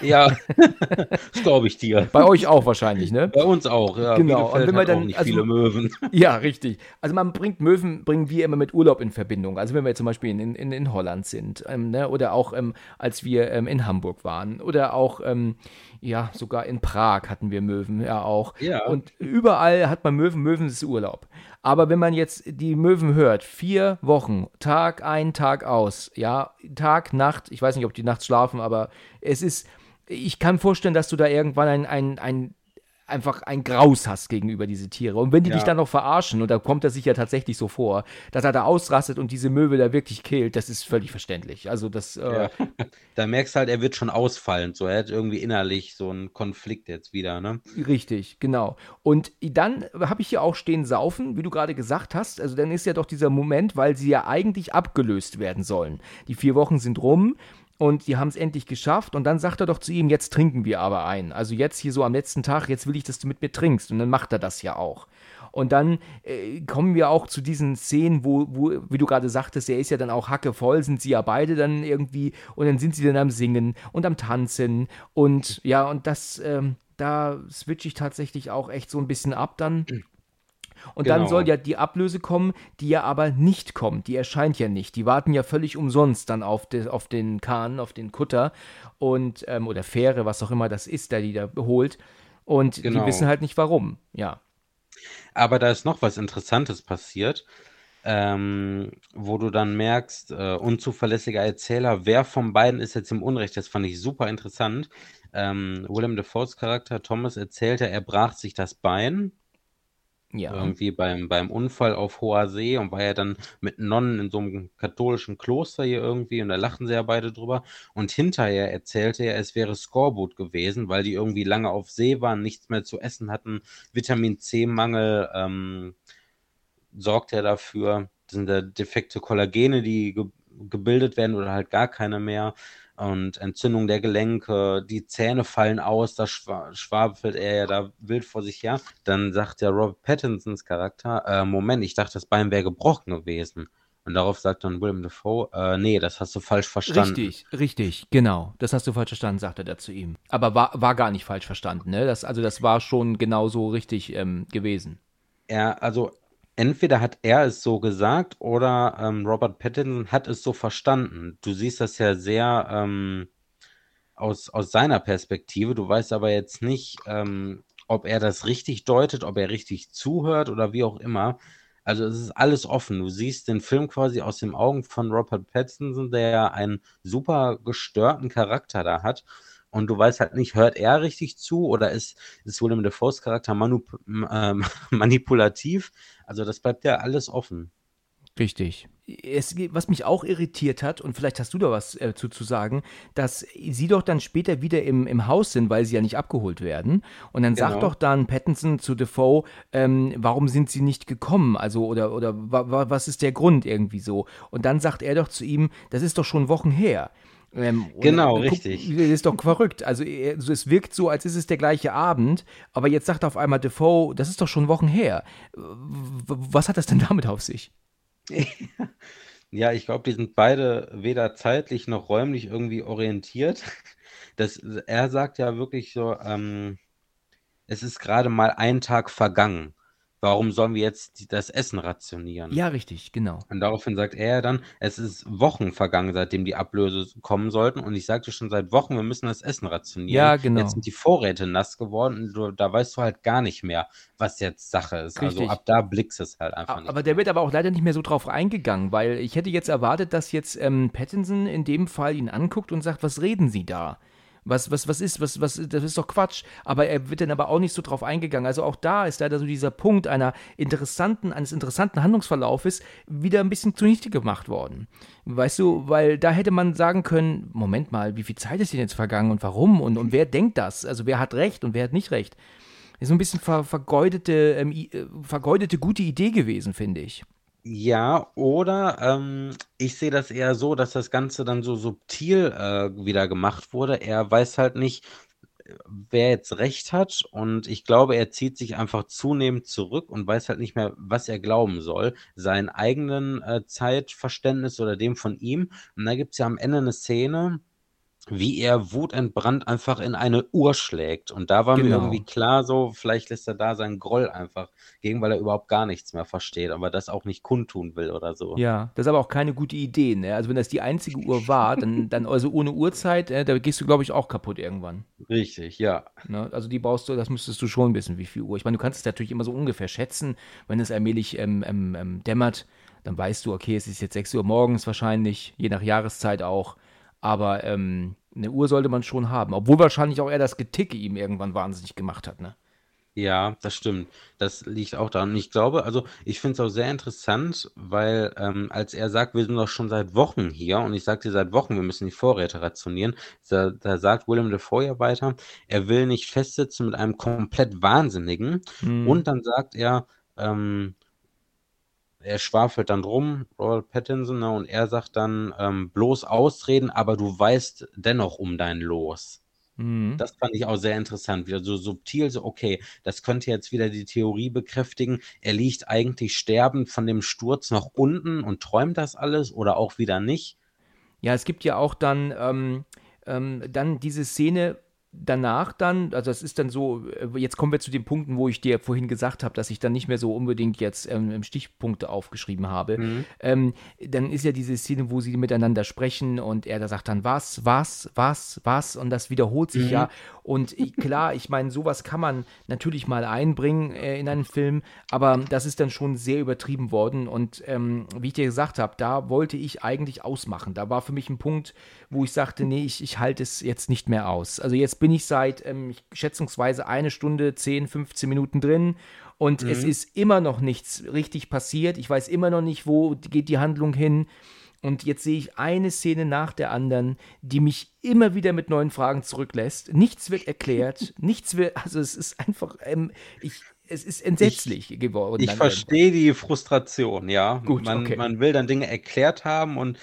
Speaker 3: Ja, das glaube ich dir.
Speaker 2: Bei euch auch wahrscheinlich, ne?
Speaker 3: Bei uns auch, ja.
Speaker 2: Genau, und
Speaker 3: Bielefeld
Speaker 2: wenn man
Speaker 3: hat
Speaker 2: dann- also-
Speaker 3: viele Möwen.
Speaker 2: Ja, richtig. Also man bringt Möwen, bringen wir immer mit Urlaub in Verbindung. Also wenn wir zum Beispiel in, in, in Holland sind, ähm, ne? oder auch ähm, als wir ähm, in Hamburg waren, oder auch, ähm, ja, sogar in Prag hatten wir Möwen, ja auch.
Speaker 3: Ja.
Speaker 2: Und überall hat man Möwen, Möwen ist Urlaub. Aber wenn man jetzt die Möwen hört, vier Wochen, Tag ein, Tag aus, ja, Tag, Nacht, ich weiß nicht, ob die nachts schlafen, aber es ist, ich kann vorstellen, dass du da irgendwann ein, ein, ein einfach ein Graus hast gegenüber diese Tiere. Und wenn die
Speaker 3: Ja.
Speaker 2: dich dann noch verarschen, und da kommt das sich ja tatsächlich so vor, dass er da ausrastet und diese Möwe da wirklich killt, das ist völlig verständlich. Also das, äh,
Speaker 3: Ja. Da merkst du halt, er wird schon ausfallend. So, er hat irgendwie innerlich so einen Konflikt jetzt wieder, ne?
Speaker 2: Richtig, genau. Und dann habe ich hier auch stehen Saufen, wie du gerade gesagt hast. Also dann ist ja doch dieser Moment, weil sie ja eigentlich abgelöst werden sollen. Die vier Wochen sind rum und die haben es endlich geschafft. Und dann sagt er doch zu ihm, jetzt trinken wir aber ein. Also jetzt hier so am letzten Tag, jetzt will ich, dass du mit mir trinkst. Und dann macht er das ja auch. Und dann äh, kommen wir auch zu diesen Szenen, wo, wo, wie du gerade sagtest, er ist ja dann auch hackevoll, sind sie ja beide dann irgendwie und dann sind sie dann am Singen und am Tanzen und ja, und das, ähm, da switche ich tatsächlich auch echt so ein bisschen ab dann. Und dann
Speaker 3: Genau.
Speaker 2: soll ja die Ablöse kommen, die ja aber nicht kommt. Die erscheint ja nicht. Die warten ja völlig umsonst dann auf, de, auf den Kahn, auf den Kutter und ähm, oder Fähre, was auch immer das ist, der die da holt. Und die
Speaker 3: Genau.
Speaker 2: wissen halt nicht warum. Ja.
Speaker 3: Aber da ist noch was Interessantes passiert, ähm, wo du dann merkst, äh, unzuverlässiger Erzähler, wer von beiden ist jetzt im Unrecht? Das fand ich super interessant. Ähm, Willem Dafoes Charakter Thomas erzählte, er brach sich das Bein
Speaker 2: Ja.
Speaker 3: irgendwie beim, beim Unfall auf hoher See und war ja dann mit Nonnen in so einem katholischen Kloster hier irgendwie und da lachten sie ja beide drüber. Und hinterher erzählte er, es wäre Skorbut gewesen, weil die irgendwie lange auf See waren, nichts mehr zu essen hatten, Vitamin C-Mangel ähm, sorgt ja dafür, das sind da defekte Kollagene, die ge gebildet werden oder halt gar keine mehr. Und Entzündung der Gelenke, die Zähne fallen aus, da schwa schwafelt er ja da wild vor sich her. Dann sagt der Robert Pattinsons Charakter, äh, Moment, ich dachte, das Bein wäre gebrochen gewesen. Und darauf sagt dann Willem Dafoe, äh, nee, das hast du falsch verstanden.
Speaker 2: Richtig, richtig, genau. Das hast du falsch verstanden, sagt er da zu ihm. Aber war, war gar nicht falsch verstanden, ne? Das, also das war schon genauso richtig ähm, gewesen.
Speaker 3: Er, also entweder hat er es so gesagt oder ähm, Robert Pattinson hat es so verstanden. Du siehst das ja sehr ähm, aus, aus seiner Perspektive. Du weißt aber jetzt nicht, ähm, ob er das richtig deutet, ob er richtig zuhört oder wie auch immer. Also es ist alles offen. Du siehst den Film quasi aus den Augen von Robert Pattinson, der einen super gestörten Charakter da hat. und du weißt halt nicht, hört er richtig zu oder ist, ist Willem Dafoes Charakter manu äh, manipulativ? Also das bleibt ja alles offen.
Speaker 2: Richtig. Es, was mich auch irritiert hat, und vielleicht hast du da was äh, zu, zu sagen, dass sie doch dann später wieder im, im Haus sind, weil sie ja nicht abgeholt werden. Und dann genau. sagt doch dann Pattinson zu Defoe, ähm, warum sind sie nicht gekommen? Also, oder, oder wa, was ist der Grund irgendwie so? Und dann sagt er doch zu ihm, das ist doch schon Wochen her.
Speaker 3: Ähm, genau, guck, richtig.
Speaker 2: Das ist doch verrückt. Also, also, es wirkt so, als ist es der gleiche Abend, aber jetzt sagt auf einmal Defoe, das ist doch schon Wochen her. Was hat das denn damit auf sich?
Speaker 3: Ja, ich glaube, die sind beide weder zeitlich noch räumlich irgendwie orientiert. Das, er sagt ja wirklich so, ähm, es ist gerade mal ein Tag vergangen warum sollen wir jetzt das Essen rationieren?
Speaker 2: Ja, richtig, genau.
Speaker 3: Und daraufhin sagt er dann, es ist Wochen vergangen, seitdem die Ablöse kommen sollten. Und ich sagte schon seit Wochen, wir müssen das Essen rationieren.
Speaker 2: Ja, genau.
Speaker 3: Jetzt sind die Vorräte nass geworden und du, da weißt du halt gar nicht mehr, was jetzt Sache ist. Also richtig. Also ab da blickst es halt einfach nicht.
Speaker 2: Aber der wird aber auch leider nicht mehr so drauf eingegangen, weil ich hätte jetzt erwartet, dass jetzt ähm, Pattinson in dem Fall ihn anguckt und sagt, was reden Sie da? Was, was, was ist, was, was, das ist doch Quatsch. Aber er wird dann aber auch nicht so drauf eingegangen. Also auch da ist leider so dieser Punkt einer interessanten, eines interessanten Handlungsverlaufes wieder ein bisschen zunichte gemacht worden. Weißt du, weil da hätte man sagen können, Moment mal, wie viel Zeit ist denn jetzt vergangen und warum und, und wer denkt das? Also wer hat recht und wer hat nicht recht? Ist so ein bisschen ver, vergeudete, ähm, äh, vergeudete gute Idee gewesen, finde ich.
Speaker 3: Ja, oder ähm, ich sehe das eher so, dass das Ganze dann so subtil äh, wieder gemacht wurde. Er weiß halt nicht, wer jetzt recht hat und ich glaube, er zieht sich einfach zunehmend zurück und weiß halt nicht mehr, was er glauben soll. Seinen eigenen äh, Zeitverständnis oder dem von ihm. Und da gibt es ja am Ende eine Szene, wie er wutentbrannt einfach in eine Uhr schlägt. Und da war genau. mir irgendwie klar, so, vielleicht lässt er da seinen Groll einfach gegen, weil er überhaupt gar nichts mehr versteht, aber das auch nicht kundtun will oder so.
Speaker 2: Ja, das ist aber auch keine gute Idee, ne? Also wenn das die einzige Uhr war, dann, dann also ohne Uhrzeit, äh, da gehst du, glaube ich, auch kaputt irgendwann.
Speaker 3: Richtig, ja.
Speaker 2: Ne? Also die baust du, das müsstest du schon wissen, wie viel Uhr. Ich meine, du kannst es natürlich immer so ungefähr schätzen, wenn es allmählich ähm, ähm, ähm, dämmert, dann weißt du, okay, es ist jetzt 6 Uhr morgens wahrscheinlich, je nach Jahreszeit auch. Aber ähm, eine Uhr sollte man schon haben. Obwohl wahrscheinlich auch eher das Geticke ihm irgendwann wahnsinnig gemacht hat, ne?
Speaker 3: Ja, das stimmt. Das liegt auch daran. Und ich glaube, also ich finde es auch sehr interessant, weil ähm, als er sagt, wir sind doch schon seit Wochen hier und ich sagte seit Wochen, wir müssen die Vorräte rationieren, da, da sagt William Defoe ja weiter, er will nicht festsitzen mit einem komplett Wahnsinnigen hm. und dann sagt er, ähm, er schwafelt dann rum, Robert Pattinson, ne, und er sagt dann, ähm, bloß ausreden, aber du weißt dennoch um dein Los. Mhm. Das fand ich auch sehr interessant, wieder so subtil, so okay, das könnte jetzt wieder die Theorie bekräftigen, er liegt eigentlich sterbend von dem Sturz nach unten und träumt das alles oder auch wieder nicht.
Speaker 2: Ja, es gibt ja auch dann, ähm, ähm, dann diese Szene, danach dann, also es ist dann so, äh, jetzt kommen wir zu den Punkten, wo ich dir vorhin gesagt habe, dass ich dann nicht mehr so unbedingt jetzt ähm, Stichpunkte aufgeschrieben habe. Mhm. Ähm, dann ist ja diese Szene, wo sie miteinander sprechen und er da sagt dann was, was, was, was und das wiederholt sich mhm. ja. Und klar, ich meine, sowas kann man natürlich mal einbringen äh, in einen Film, aber das ist dann schon sehr übertrieben worden und ähm, wie ich dir gesagt habe, da wollte ich eigentlich ausmachen. Da war für mich ein Punkt, wo ich sagte, nee, ich, ich halte es jetzt nicht mehr aus. Also jetzt bin ich seit ähm, schätzungsweise eine Stunde, 10, 15 Minuten drin und mhm. es ist immer noch nichts richtig passiert. Ich weiß immer noch nicht, wo geht die Handlung hin. Und jetzt sehe ich eine Szene nach der anderen, die mich immer wieder mit neuen Fragen zurücklässt. Nichts wird erklärt, nichts wird, also es ist einfach, ähm, ich, es ist entsetzlich
Speaker 3: ich,
Speaker 2: geworden.
Speaker 3: Ich verstehe die Frustration, ja. Gut, man, okay. man will dann Dinge erklärt haben und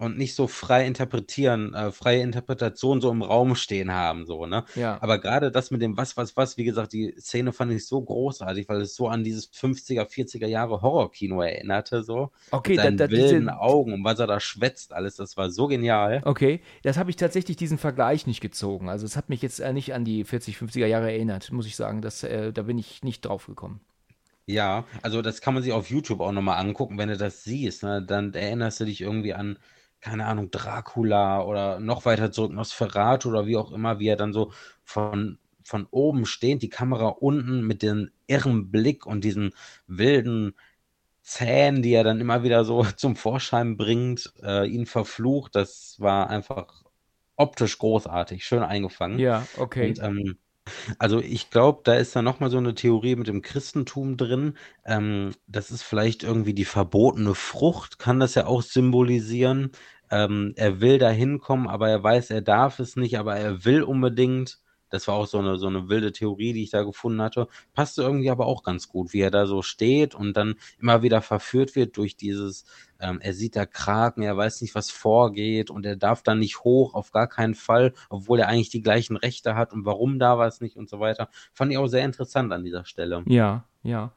Speaker 3: und nicht so frei interpretieren, äh, freie Interpretation so im Raum stehen haben, so, ne?
Speaker 2: Ja.
Speaker 3: Aber gerade das mit dem Was, Was, Was, wie gesagt, die Szene fand ich so großartig, weil es so an dieses 50er, 40er Jahre Horrorkino erinnerte, so.
Speaker 2: Okay,
Speaker 3: mit seinen da, da, wilden diese... Augen und was er da schwätzt, alles, das war so genial.
Speaker 2: Okay, das habe ich tatsächlich diesen Vergleich nicht gezogen. Also es hat mich jetzt äh, nicht an die 40, 50er Jahre erinnert, muss ich sagen. Das, äh, da bin ich nicht drauf gekommen.
Speaker 3: Ja, also das kann man sich auf YouTube auch nochmal angucken, wenn du das siehst, ne? Dann erinnerst du dich irgendwie an keine Ahnung, Dracula oder noch weiter zurück Nosferatu oder wie auch immer, wie er dann so von, von oben stehend, die Kamera unten mit dem irren Blick und diesen wilden Zähnen, die er dann immer wieder so zum Vorschein bringt, äh, ihn verflucht, das war einfach optisch großartig, schön eingefangen.
Speaker 2: Ja, okay.
Speaker 3: Und ähm, also ich glaube, da ist dann nochmal so eine Theorie mit dem Christentum drin. Ähm, das ist vielleicht irgendwie die verbotene Frucht, kann das ja auch symbolisieren. Ähm, er will da hinkommen, aber er weiß, er darf es nicht, aber er will unbedingt. Das war auch so eine, so eine wilde Theorie, die ich da gefunden hatte. Passte irgendwie aber auch ganz gut, wie er da so steht und dann immer wieder verführt wird durch dieses, ähm, er sieht da Kraken, er weiß nicht, was vorgeht und er darf da nicht hoch, auf gar keinen Fall, obwohl er eigentlich die gleichen Rechte hat und warum da was nicht und so weiter. Fand ich auch sehr interessant an dieser Stelle.
Speaker 2: Ja, ja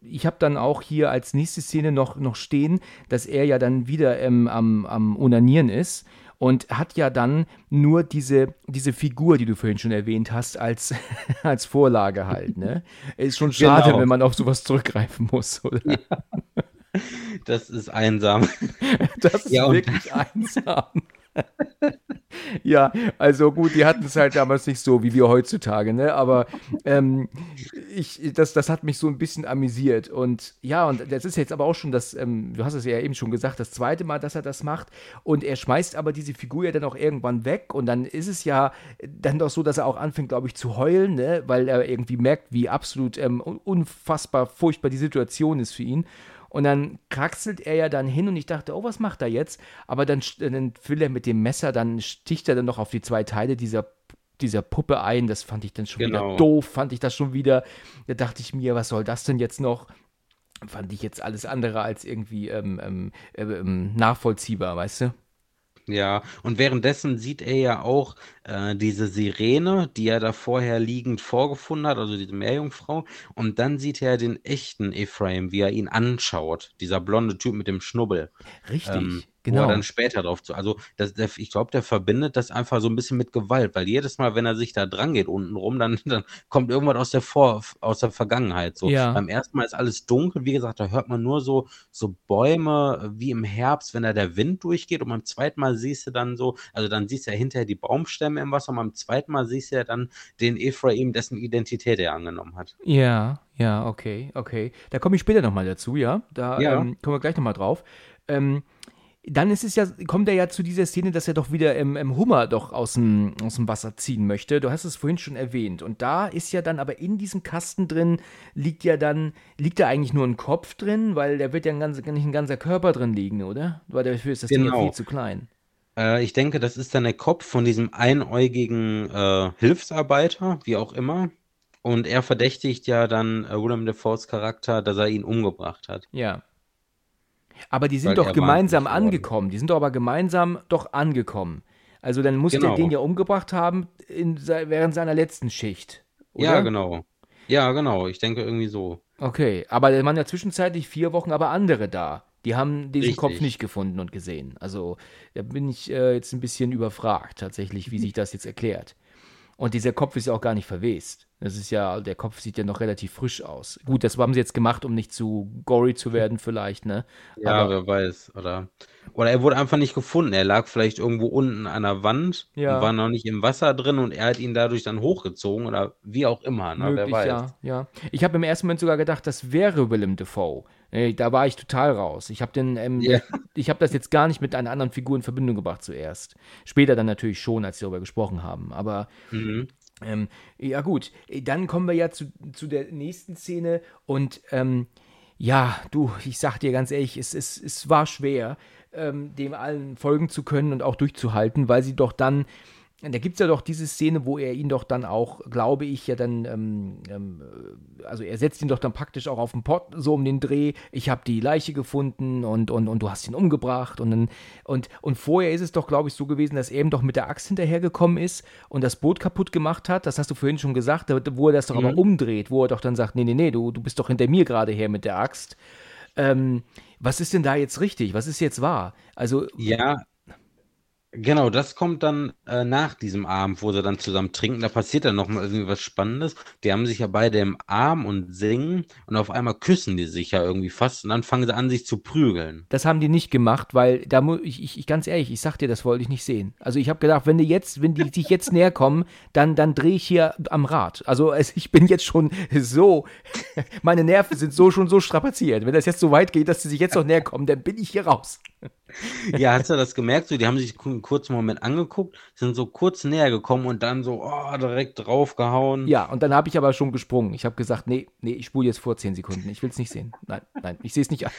Speaker 2: ich habe dann auch hier als nächste Szene noch, noch stehen, dass er ja dann wieder ähm, am, am Onanieren ist und hat ja dann nur diese, diese Figur, die du vorhin schon erwähnt hast, als, als Vorlage halt. Ne? Ist schon schade, genau. wenn man auf sowas zurückgreifen muss, oder? Ja.
Speaker 3: Das ist einsam.
Speaker 2: Das ist ja, wirklich einsam. Ja, also gut, die hatten es halt damals nicht so wie wir heutzutage, ne? Aber ähm, ich, das, das hat mich so ein bisschen amüsiert. Und ja, und das ist jetzt aber auch schon das, ähm, du hast es ja eben schon gesagt, das zweite Mal, dass er das macht. Und er schmeißt aber diese Figur ja dann auch irgendwann weg. Und dann ist es ja dann doch so, dass er auch anfängt, glaube ich, zu heulen, ne? Weil er irgendwie merkt, wie absolut ähm, unfassbar furchtbar die Situation ist für ihn. Und dann kraxelt er ja dann hin und ich dachte, oh, was macht er jetzt? Aber dann, dann will er mit dem Messer, dann sticht er dann noch auf die zwei Teile dieser dieser Puppe ein. Das fand ich dann schon genau. wieder doof, fand ich das schon wieder. Da dachte ich mir, was soll das denn jetzt noch? Fand ich jetzt alles andere als irgendwie ähm, ähm, ähm, nachvollziehbar, weißt du?
Speaker 3: Ja, und währenddessen sieht er ja auch äh, diese Sirene, die er da vorher liegend vorgefunden hat, also diese Meerjungfrau. Und dann sieht er den echten Ephraim, wie er ihn anschaut, dieser blonde Typ mit dem Schnubbel.
Speaker 2: Richtig. Ähm,
Speaker 3: Genau. Wo er dann später drauf zu. Also, das, der, ich glaube, der verbindet das einfach so ein bisschen mit Gewalt, weil jedes Mal, wenn er sich da dran geht unten rum, dann, dann kommt irgendwas aus der Vor, aus der Vergangenheit. So.
Speaker 2: Ja.
Speaker 3: Beim ersten Mal ist alles dunkel, wie gesagt, da hört man nur so, so Bäume wie im Herbst, wenn da der Wind durchgeht. Und beim zweiten Mal siehst du dann so, also dann siehst du ja hinterher die Baumstämme im Wasser und beim zweiten Mal siehst du ja dann den Ephraim, dessen Identität er angenommen hat.
Speaker 2: Ja, ja, okay, okay. Da komme ich später nochmal dazu, ja. Da ja. Ähm, kommen wir gleich nochmal drauf. Ähm, dann ist es ja, kommt er ja zu dieser Szene, dass er doch wieder im, im Hummer doch aus dem, aus dem Wasser ziehen möchte. Du hast es vorhin schon erwähnt. Und da ist ja dann aber in diesem Kasten drin, liegt ja dann, liegt da eigentlich nur ein Kopf drin, weil da wird ja ein ganz, nicht ein ganzer Körper drin liegen, oder? Weil dafür ist das genau. Ding ja genau. viel zu klein.
Speaker 3: Äh, ich denke, das ist dann der Kopf von diesem einäugigen äh, Hilfsarbeiter, wie auch immer. Und er verdächtigt ja dann äh, Willem Dafoes Charakter, dass er ihn umgebracht hat.
Speaker 2: Ja. Aber die sind doch gemeinsam angekommen. Die sind doch aber gemeinsam doch angekommen. Also dann muss genau. der den ja umgebracht haben in, während seiner letzten Schicht.
Speaker 3: Oder? Ja, genau. Ja, genau. Ich denke irgendwie so.
Speaker 2: Okay, aber da waren ja zwischenzeitlich vier Wochen aber andere da. Die haben diesen Richtig. Kopf nicht gefunden und gesehen. Also da bin ich äh, jetzt ein bisschen überfragt tatsächlich, wie sich das jetzt erklärt. Und dieser Kopf ist ja auch gar nicht verwest. Das ist ja, der Kopf sieht ja noch relativ frisch aus. Gut, das haben sie jetzt gemacht, um nicht zu gory zu werden, vielleicht, ne?
Speaker 3: Ja, Aber, wer weiß. Oder, oder er wurde einfach nicht gefunden. Er lag vielleicht irgendwo unten an der Wand ja. und war noch nicht im Wasser drin und er hat ihn dadurch dann hochgezogen oder wie auch immer, ne?
Speaker 2: Möglich, wer weiß. Ja, ja. Ich habe im ersten Moment sogar gedacht, das wäre Willem Dafoe. Da war ich total raus. Ich habe ähm, yeah. ich das jetzt gar nicht mit einer anderen Figur in Verbindung gebracht zuerst. Später dann natürlich schon, als wir darüber gesprochen haben. Aber mhm. ähm, ja gut, dann kommen wir ja zu, zu der nächsten Szene und ähm, ja, du, ich sag dir ganz ehrlich, es, es, es war schwer, ähm, dem allen folgen zu können und auch durchzuhalten, weil sie doch dann da gibt es ja doch diese Szene, wo er ihn doch dann auch, glaube ich, ja dann, ähm, ähm, also er setzt ihn doch dann praktisch auch auf den Pott, so um den Dreh, ich habe die Leiche gefunden und, und, und du hast ihn umgebracht und dann, und, und vorher ist es doch, glaube ich, so gewesen, dass er eben doch mit der Axt hinterhergekommen ist und das Boot kaputt gemacht hat, das hast du vorhin schon gesagt, wo er das doch mhm. aber umdreht, wo er doch dann sagt, nee, nee, nee, du, du bist doch hinter mir gerade her mit der Axt. Ähm, was ist denn da jetzt richtig? Was ist jetzt wahr? Also.
Speaker 3: Ja, Genau, das kommt dann äh, nach diesem Abend, wo sie dann zusammen trinken. Da passiert dann nochmal irgendwie was Spannendes. Die haben sich ja beide im Arm und singen und auf einmal küssen die sich ja irgendwie fast und dann fangen sie an, sich zu prügeln.
Speaker 2: Das haben die nicht gemacht, weil da muss ich, ich, ich ganz ehrlich, ich sag dir, das wollte ich nicht sehen. Also ich habe gedacht, wenn die jetzt, wenn die sich jetzt näher kommen, dann, dann drehe ich hier am Rad. Also ich bin jetzt schon so, meine Nerven sind so schon so strapaziert. Wenn das jetzt so weit geht, dass sie sich jetzt noch näher kommen, dann bin ich hier raus.
Speaker 3: Ja, hast du das gemerkt? So, die haben sich einen kurzen Moment angeguckt, sind so kurz näher gekommen und dann so oh, direkt draufgehauen.
Speaker 2: Ja, und dann habe ich aber schon gesprungen. Ich habe gesagt, nee, nee, ich spule jetzt vor zehn Sekunden. Ich will es nicht sehen. Nein, nein, ich sehe es nicht an.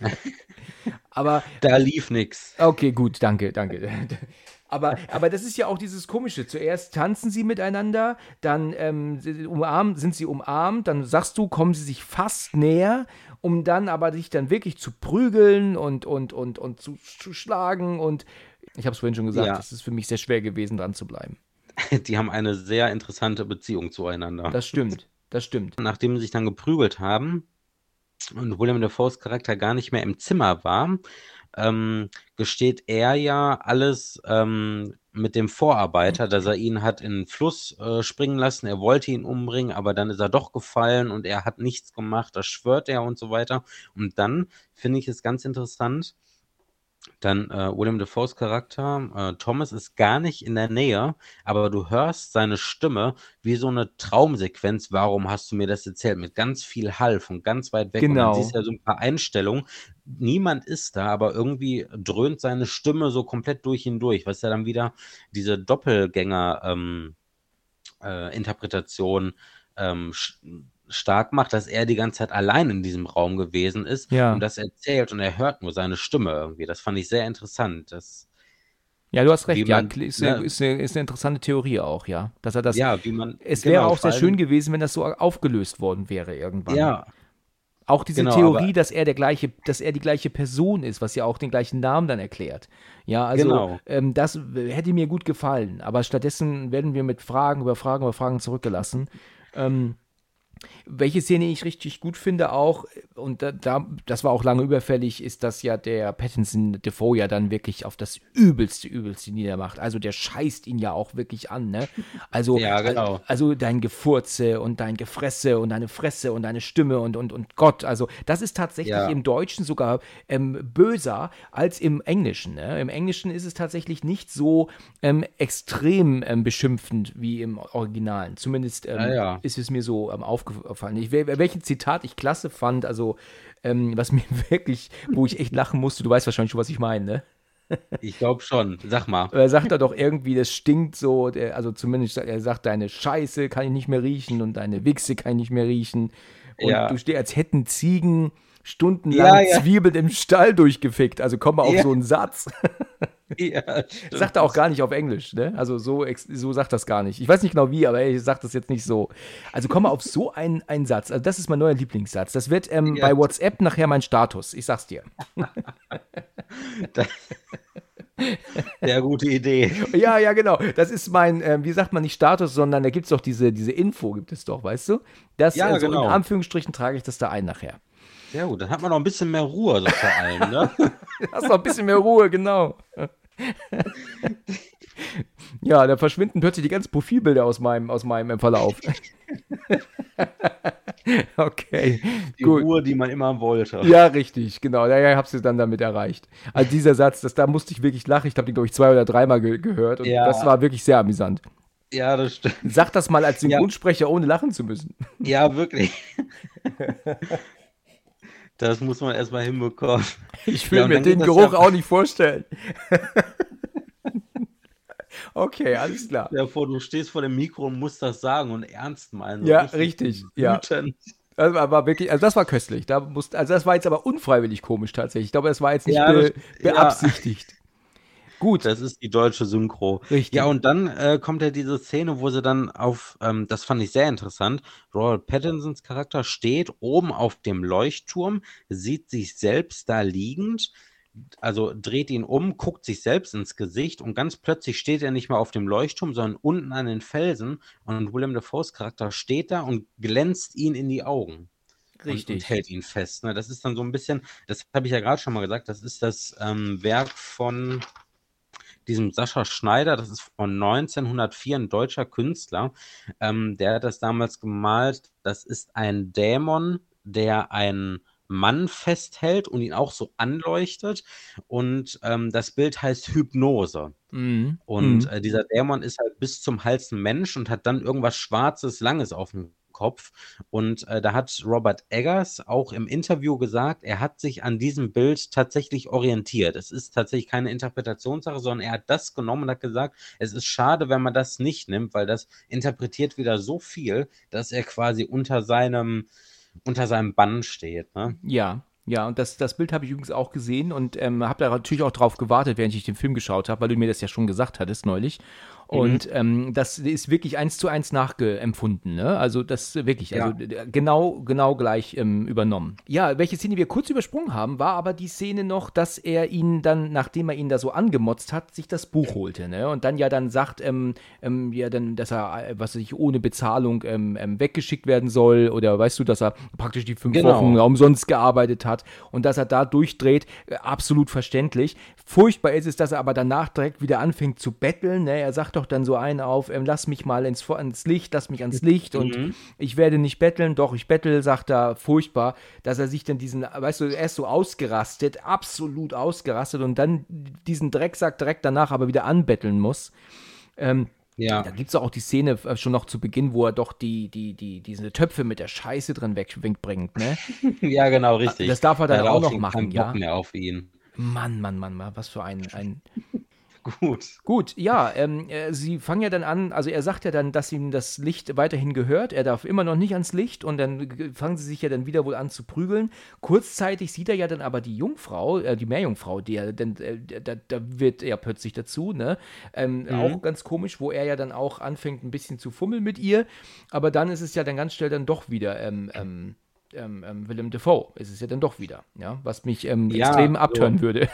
Speaker 2: aber.
Speaker 3: Da lief nichts.
Speaker 2: Okay, gut, danke, danke. Aber, aber das ist ja auch dieses Komische. Zuerst tanzen sie miteinander, dann ähm, umarmen, sind sie umarmt, dann sagst du, kommen sie sich fast näher, um dann aber sich dann wirklich zu prügeln und, und, und, und zu, zu schlagen. Und ich habe es vorhin schon gesagt, es ja. ist für mich sehr schwer gewesen, dran zu bleiben.
Speaker 3: Die haben eine sehr interessante Beziehung zueinander.
Speaker 2: Das stimmt, das stimmt.
Speaker 3: Nachdem sie sich dann geprügelt haben und William Dafoe's Charakter gar nicht mehr im Zimmer war, ähm, gesteht er ja alles ähm, mit dem Vorarbeiter, dass er ihn hat in den Fluss äh, springen lassen. Er wollte ihn umbringen, aber dann ist er doch gefallen und er hat nichts gemacht. Das schwört er und so weiter. Und dann finde ich es ganz interessant, dann äh, William Defoes Charakter, äh, Thomas ist gar nicht in der Nähe, aber du hörst seine Stimme wie so eine Traumsequenz. Warum hast du mir das erzählt? Mit ganz viel Hall von ganz weit weg.
Speaker 2: Genau.
Speaker 3: Und dann siehst ja so ein paar Einstellungen. Niemand ist da, aber irgendwie dröhnt seine Stimme so komplett durch ihn durch, was ja dann wieder diese Doppelgänger-Interpretation ähm, ähm, stark macht, dass er die ganze Zeit allein in diesem Raum gewesen ist
Speaker 2: ja.
Speaker 3: und das erzählt und er hört nur seine Stimme irgendwie. Das fand ich sehr interessant. Das,
Speaker 2: ja, du hast recht, man, ja, ist, ne, ist, eine, ist, eine, interessante Theorie auch, ja. Dass er das.
Speaker 3: Ja, wie man.
Speaker 2: Es genau, wäre auch sehr schön gewesen, wenn das so aufgelöst worden wäre irgendwann.
Speaker 3: Ja.
Speaker 2: Auch diese genau, Theorie, dass er der gleiche, dass er die gleiche Person ist, was ja auch den gleichen Namen dann erklärt. Ja, also
Speaker 3: genau.
Speaker 2: ähm, das hätte mir gut gefallen. Aber stattdessen werden wir mit Fragen über Fragen über Fragen zurückgelassen. Ähm, welche Szene ich richtig gut finde auch, und da, da, das war auch lange überfällig, ist, dass ja der Pattinson Defoe ja dann wirklich auf das übelste, übelste niedermacht. Also der scheißt ihn ja auch wirklich an, ne? Also,
Speaker 3: ja, genau.
Speaker 2: also dein Gefurze und dein Gefresse und deine Fresse und deine Stimme und, und, und Gott. Also das ist tatsächlich ja. im Deutschen sogar ähm, böser als im Englischen. Ne? Im Englischen ist es tatsächlich nicht so ähm, extrem ähm, beschimpfend wie im Originalen. Zumindest
Speaker 3: ähm, ja,
Speaker 2: ist es mir so ähm, aufgefallen. Ich, welchen Zitat ich klasse fand, also ähm, was mir wirklich, wo ich echt lachen musste, du weißt wahrscheinlich schon, was ich meine, ne?
Speaker 3: Ich glaube schon. Sag mal.
Speaker 2: Er sagt da doch irgendwie, das stinkt so. Also zumindest, er sagt, deine Scheiße kann ich nicht mehr riechen und deine Wichse kann ich nicht mehr riechen. Und ja. du stehst, als hätten Ziegen stundenlang ja, ja. Zwiebeln im Stall durchgefickt. Also komm mal auf so einen Satz. Ja, sagt er auch gar nicht auf Englisch, ne? Also so, so sagt das gar nicht. Ich weiß nicht genau wie, aber er sagt das jetzt nicht so. Also komm mal auf so einen, einen Satz. Also das ist mein neuer Lieblingssatz. Das wird ähm, ja. bei WhatsApp nachher mein Status. Ich sag's dir.
Speaker 3: Sehr gute Idee.
Speaker 2: Ja, ja, genau. Das ist mein, ähm, wie sagt man nicht Status, sondern da gibt es doch diese, diese Info, gibt es doch, weißt du? Das,
Speaker 3: ja,
Speaker 2: also
Speaker 3: genau.
Speaker 2: in Anführungsstrichen trage ich das da ein nachher.
Speaker 3: Sehr gut, dann hat man noch ein bisschen mehr Ruhe so vor allem, ne?
Speaker 2: Hast noch ein bisschen mehr Ruhe, genau. ja, da verschwinden plötzlich die ganzen Profilbilder aus meinem, aus meinem Verlauf. okay.
Speaker 3: Die gut. Ruhe, die man immer wollte.
Speaker 2: Ja, richtig, genau. Ja, ja, hab's jetzt dann damit erreicht. Also dieser Satz, das, da musste ich wirklich lachen. Ich habe den, glaube ich, zwei oder dreimal ge gehört und ja. das war wirklich sehr amüsant.
Speaker 3: Ja, das stimmt.
Speaker 2: Sag das mal als Synchronsprecher, ja. ohne lachen zu müssen.
Speaker 3: Ja, wirklich. Das muss man erstmal hinbekommen.
Speaker 2: Ich will ja, mir den Geruch ja auch nicht vorstellen. okay, alles klar.
Speaker 3: Ja, vor, du stehst vor dem Mikro und musst das sagen und ernst meinen.
Speaker 2: Ja, richtig. Ja. Das war wirklich, also das war köstlich. Da musst, also das war jetzt aber unfreiwillig komisch tatsächlich. Ich glaube, das war jetzt nicht ja, be, beabsichtigt.
Speaker 3: Gut. Das ist die deutsche Synchro.
Speaker 2: Richtig.
Speaker 3: Ja, und dann äh, kommt ja diese Szene, wo sie dann auf, ähm, das fand ich sehr interessant, Robert Pattinsons Charakter steht oben auf dem Leuchtturm, sieht sich selbst da liegend, also dreht ihn um, guckt sich selbst ins Gesicht und ganz plötzlich steht er nicht mehr auf dem Leuchtturm, sondern unten an den Felsen und William Dafoe's Charakter steht da und glänzt ihn in die Augen.
Speaker 2: Richtig.
Speaker 3: Und, und hält ihn fest. Ne? Das ist dann so ein bisschen, das habe ich ja gerade schon mal gesagt, das ist das ähm, Werk von, diesem Sascha Schneider, das ist von 1904 ein deutscher Künstler, ähm, der hat das damals gemalt. Das ist ein Dämon, der einen Mann festhält und ihn auch so anleuchtet. Und ähm, das Bild heißt Hypnose.
Speaker 2: Mhm.
Speaker 3: Und
Speaker 2: mhm.
Speaker 3: äh, dieser Dämon ist halt bis zum Hals ein Mensch und hat dann irgendwas Schwarzes, Langes auf dem Kopf. Und äh, da hat Robert Eggers auch im Interview gesagt, er hat sich an diesem Bild tatsächlich orientiert. Es ist tatsächlich keine Interpretationssache, sondern er hat das genommen und hat gesagt, es ist schade, wenn man das nicht nimmt, weil das interpretiert wieder so viel, dass er quasi unter seinem unter seinem Bann steht. Ne?
Speaker 2: Ja, ja, und das, das Bild habe ich übrigens auch gesehen und ähm, habe da natürlich auch drauf gewartet, während ich den Film geschaut habe, weil du mir das ja schon gesagt hattest neulich. Mhm. Und ähm, das ist wirklich eins zu eins nachgeempfunden, ne? Also das wirklich, ja. also genau, genau gleich ähm, übernommen. Ja, welche Szene wir kurz übersprungen haben, war aber die Szene noch, dass er ihn dann, nachdem er ihn da so angemotzt hat, sich das Buch holte, ne? Und dann ja dann sagt, ähm, ähm, ja dann, dass er, äh, was weiß ich, ohne Bezahlung ähm, ähm, weggeschickt werden soll oder weißt du, dass er praktisch die fünf genau. Wochen umsonst gearbeitet hat und dass er da durchdreht, äh, absolut verständlich. Furchtbar ist es, dass er aber danach direkt wieder anfängt zu betteln, ne? Er sagt doch dann so einen auf, ähm, lass mich mal ins, ins Licht, lass mich ans Licht und mhm. ich werde nicht betteln, doch ich bettel, sagt er, furchtbar, dass er sich dann diesen, weißt du, er ist so ausgerastet, absolut ausgerastet und dann diesen Drecksack direkt danach aber wieder anbetteln muss. Ähm, ja. Da gibt es auch die Szene äh, schon noch zu Beginn, wo er doch die, die, die, diese Töpfe mit der Scheiße drin wegbringt, ne?
Speaker 3: ja, genau, richtig.
Speaker 2: Das darf er dann auch noch machen, ja.
Speaker 3: Bock mehr auf ihn.
Speaker 2: Mann, Mann, Mann, was für ein, ein
Speaker 3: Gut.
Speaker 2: Gut, ja, ähm, äh, sie fangen ja dann an, also er sagt ja dann, dass ihm das Licht weiterhin gehört, er darf immer noch nicht ans Licht und dann fangen sie sich ja dann wieder wohl an zu prügeln. Kurzzeitig sieht er ja dann aber die Jungfrau, äh, die Meerjungfrau, die er, denn äh, da, da, wird er plötzlich dazu, ne? Ähm, mhm. Auch ganz komisch, wo er ja dann auch anfängt, ein bisschen zu fummeln mit ihr, aber dann ist es ja dann ganz schnell dann doch wieder, ähm, ähm, ähm, Willem Dafoe ist es ja dann doch wieder, ja, was mich ähm, ja, extrem abtören so. würde.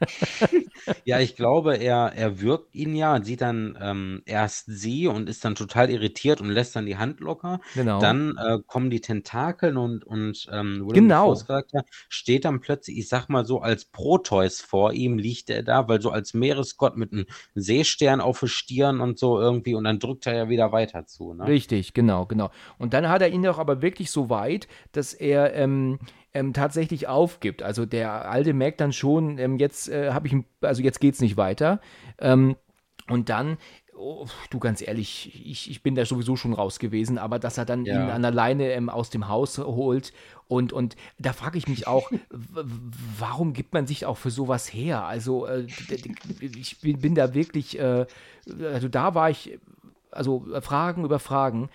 Speaker 3: ja, ich glaube, er, er wirkt ihn ja und sieht dann ähm, erst sie und ist dann total irritiert und lässt dann die Hand locker. Genau. Dann äh, kommen die Tentakeln und, und ähm,
Speaker 2: Willem genau.
Speaker 3: Charakter steht dann plötzlich, ich sag mal so, als Proteus vor ihm liegt er da, weil so als Meeresgott mit einem Seestern auf der Stirn und so irgendwie und dann drückt er ja wieder weiter zu. Ne?
Speaker 2: Richtig, genau, genau. Und dann hat er ihn doch aber wirklich so weit, dass dass er ähm, ähm, tatsächlich aufgibt. Also der Alte merkt dann schon, ähm, jetzt äh, habe ich, also jetzt geht's nicht weiter. Ähm, und dann Oh, du ganz ehrlich, ich, ich bin da sowieso schon raus gewesen, aber dass er dann ja. ihn an der Leine ähm, aus dem Haus holt und, und da frage ich mich auch, warum gibt man sich auch für sowas her? Also äh, ich bin, bin, da wirklich, äh, also da war ich, also Fragen über Fragen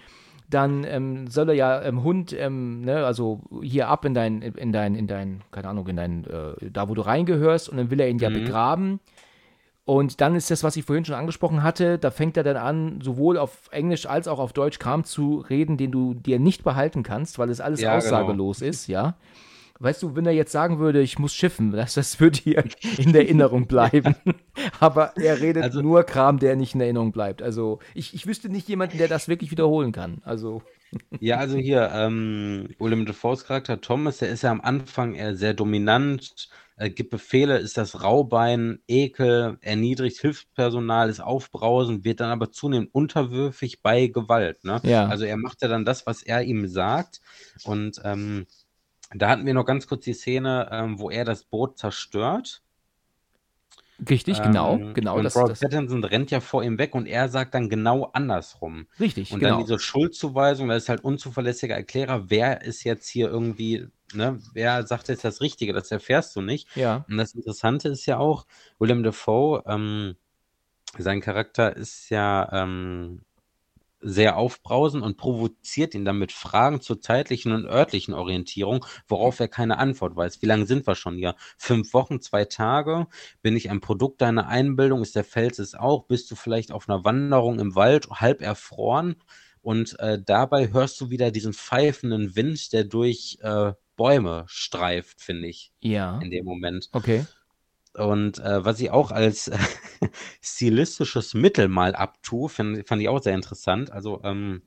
Speaker 2: dann ähm, soll er ja ähm, Hund, ähm, ne, also hier ab in dein, in dein, in dein, keine Ahnung, in dein, äh, da wo du reingehörst und dann will er ihn ja mhm. begraben. Und dann ist das, was ich vorhin schon angesprochen hatte, da fängt er dann an, sowohl auf Englisch als auch auf Deutsch Kram zu reden, den du dir nicht behalten kannst, weil es alles ja, aussagelos genau. ist, ja. Weißt du, wenn er jetzt sagen würde, ich muss schiffen, das, das würde hier in der Erinnerung bleiben. Aber er redet also, nur Kram, der nicht in Erinnerung bleibt. Also ich, ich wüsste nicht jemanden, der das wirklich wiederholen kann. Also.
Speaker 3: Ja, also hier, ähm, William Defoe's Charakter Thomas, der ist ja am Anfang eher sehr dominant, äh, gibt Befehle, ist das Raubein, Ekel, erniedrigt Hilfspersonal, ist aufbrausend, wird dann aber zunehmend unterwürfig bei Gewalt. Ne? Ja. Also er macht ja dann das, was er ihm sagt. Und ähm, da hatten wir noch ganz kurz die Szene, ähm, wo er das Boot zerstört.
Speaker 2: Richtig, genau, ähm, genau.
Speaker 3: Und das, Robert das... Pattinson rennt ja vor ihm weg und er sagt dann genau andersrum.
Speaker 2: Richtig,
Speaker 3: und
Speaker 2: genau.
Speaker 3: dann diese Schuldzuweisung, das ist halt unzuverlässiger Erklärer, wer ist jetzt hier irgendwie, ne, wer sagt jetzt das Richtige, das erfährst du nicht.
Speaker 2: Ja.
Speaker 3: Und das Interessante ist ja auch, William Dafoe, ähm, sein Charakter ist ja ähm, sehr aufbrausend und provoziert ihn dann mit Fragen zur zeitlichen und örtlichen Orientierung, worauf er keine Antwort weiß. Wie lange sind wir schon hier? Fünf Wochen, zwei Tage? Bin ich ein Produkt deiner Einbildung? Ist der Fels es auch? Bist du vielleicht auf einer Wanderung im Wald, halb erfroren? Und äh, dabei hörst du wieder diesen pfeifenden Wind, der durch äh, Bäume streift, finde ich.
Speaker 2: Ja.
Speaker 3: In dem Moment.
Speaker 2: Okay.
Speaker 3: Und äh, was ich auch als äh, stilistisches Mittel mal abtue, find, fand ich auch sehr interessant. Also, ähm,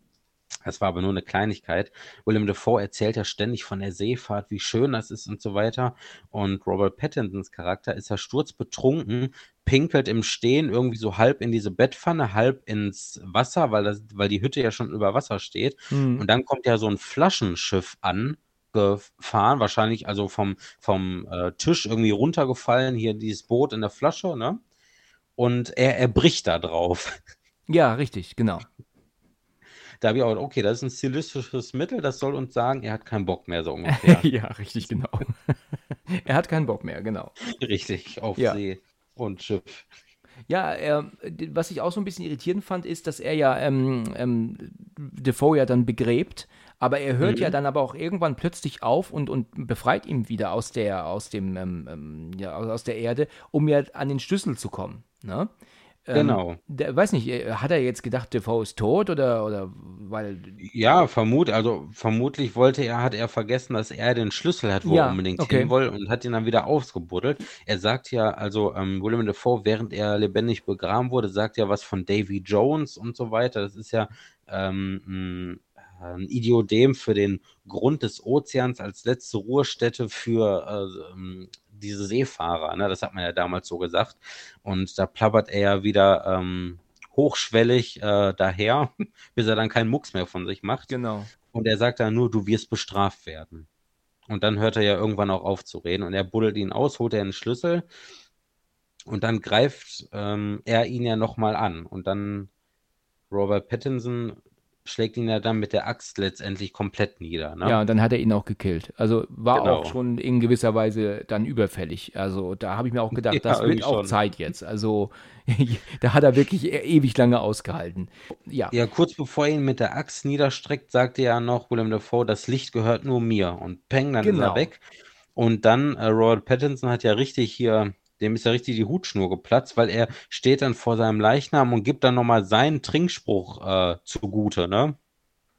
Speaker 3: das war aber nur eine Kleinigkeit. William Defoe erzählt ja ständig von der Seefahrt, wie schön das ist und so weiter. Und Robert Pattinsons Charakter ist ja sturzbetrunken, pinkelt im Stehen irgendwie so halb in diese Bettpfanne, halb ins Wasser, weil, das, weil die Hütte ja schon über Wasser steht. Mhm. Und dann kommt ja so ein Flaschenschiff an gefahren, wahrscheinlich also vom, vom äh, Tisch irgendwie runtergefallen, hier dieses Boot in der Flasche, ne? Und er erbricht da drauf.
Speaker 2: Ja, richtig, genau.
Speaker 3: Da habe ich auch, okay, das ist ein stilistisches Mittel, das soll uns sagen, er hat keinen Bock mehr, so ungefähr.
Speaker 2: ja, richtig, genau. er hat keinen Bock mehr, genau.
Speaker 3: Richtig, auf
Speaker 2: Ja.
Speaker 3: See und Schiff.
Speaker 2: Ja, er, was ich auch so ein bisschen irritierend fand, ist, dass er ja ähm, ähm, Defoe ja dann begräbt, aber er hört
Speaker 3: Mhm.
Speaker 2: ja dann aber auch irgendwann plötzlich auf und, und befreit ihn wieder aus der, aus dem, ähm, ähm, ja, aus der Erde, um ja an den Schlüssel zu kommen. Ne? Ähm,
Speaker 3: Genau.
Speaker 2: Der, weiß nicht, äh, hat er jetzt gedacht, Defoe ist tot oder, oder weil.
Speaker 3: Ja, vermut, also vermutlich wollte er, hat er vergessen, dass er den Schlüssel hat, wo
Speaker 2: Ja,
Speaker 3: er unbedingt
Speaker 2: okay.
Speaker 3: hin wollte und hat ihn dann wieder ausgebuddelt. Er sagt ja, also ähm, William Dafoe, während er lebendig begraben wurde, sagt ja was von Davy Jones und so weiter. Das ist ja ähm, ein, Idiodem für den Grund des Ozeans als letzte Ruhestätte für äh, ähm, diese Seefahrer. Ne? Das hat man ja damals so gesagt. Und da plappert er ja wieder ähm, hochschwellig äh, daher, bis er dann keinen Mucks mehr von sich macht.
Speaker 2: Genau.
Speaker 3: Und er sagt dann nur, du wirst bestraft werden. Und dann hört er ja irgendwann auch auf zu reden. Und er buddelt ihn aus, holt er einen Schlüssel. Und dann greift ähm, er ihn ja nochmal an. Und dann Robert Pattinson schlägt ihn ja dann mit der Axt letztendlich komplett nieder. Ne?
Speaker 2: Ja, und dann hat er ihn auch gekillt. Also war
Speaker 3: Genau.
Speaker 2: auch schon in gewisser Weise dann überfällig. Also da habe ich mir auch gedacht,
Speaker 3: Ja,
Speaker 2: das wird auch
Speaker 3: schon.
Speaker 2: Zeit jetzt. Also da hat er wirklich e- ewig lange ausgehalten. Ja,
Speaker 3: Ja, kurz bevor er ihn mit der Axt niederstreckt, sagte ja noch Willem Dafoe, das Licht gehört nur mir. Und peng, dann ist
Speaker 2: Genau.
Speaker 3: er weg. Und dann, äh, Robert Pattinson hat ja richtig hier, dem ist ja richtig die Hutschnur geplatzt, weil er steht dann vor seinem Leichnam und gibt dann nochmal seinen Trinkspruch äh, zugute, ne?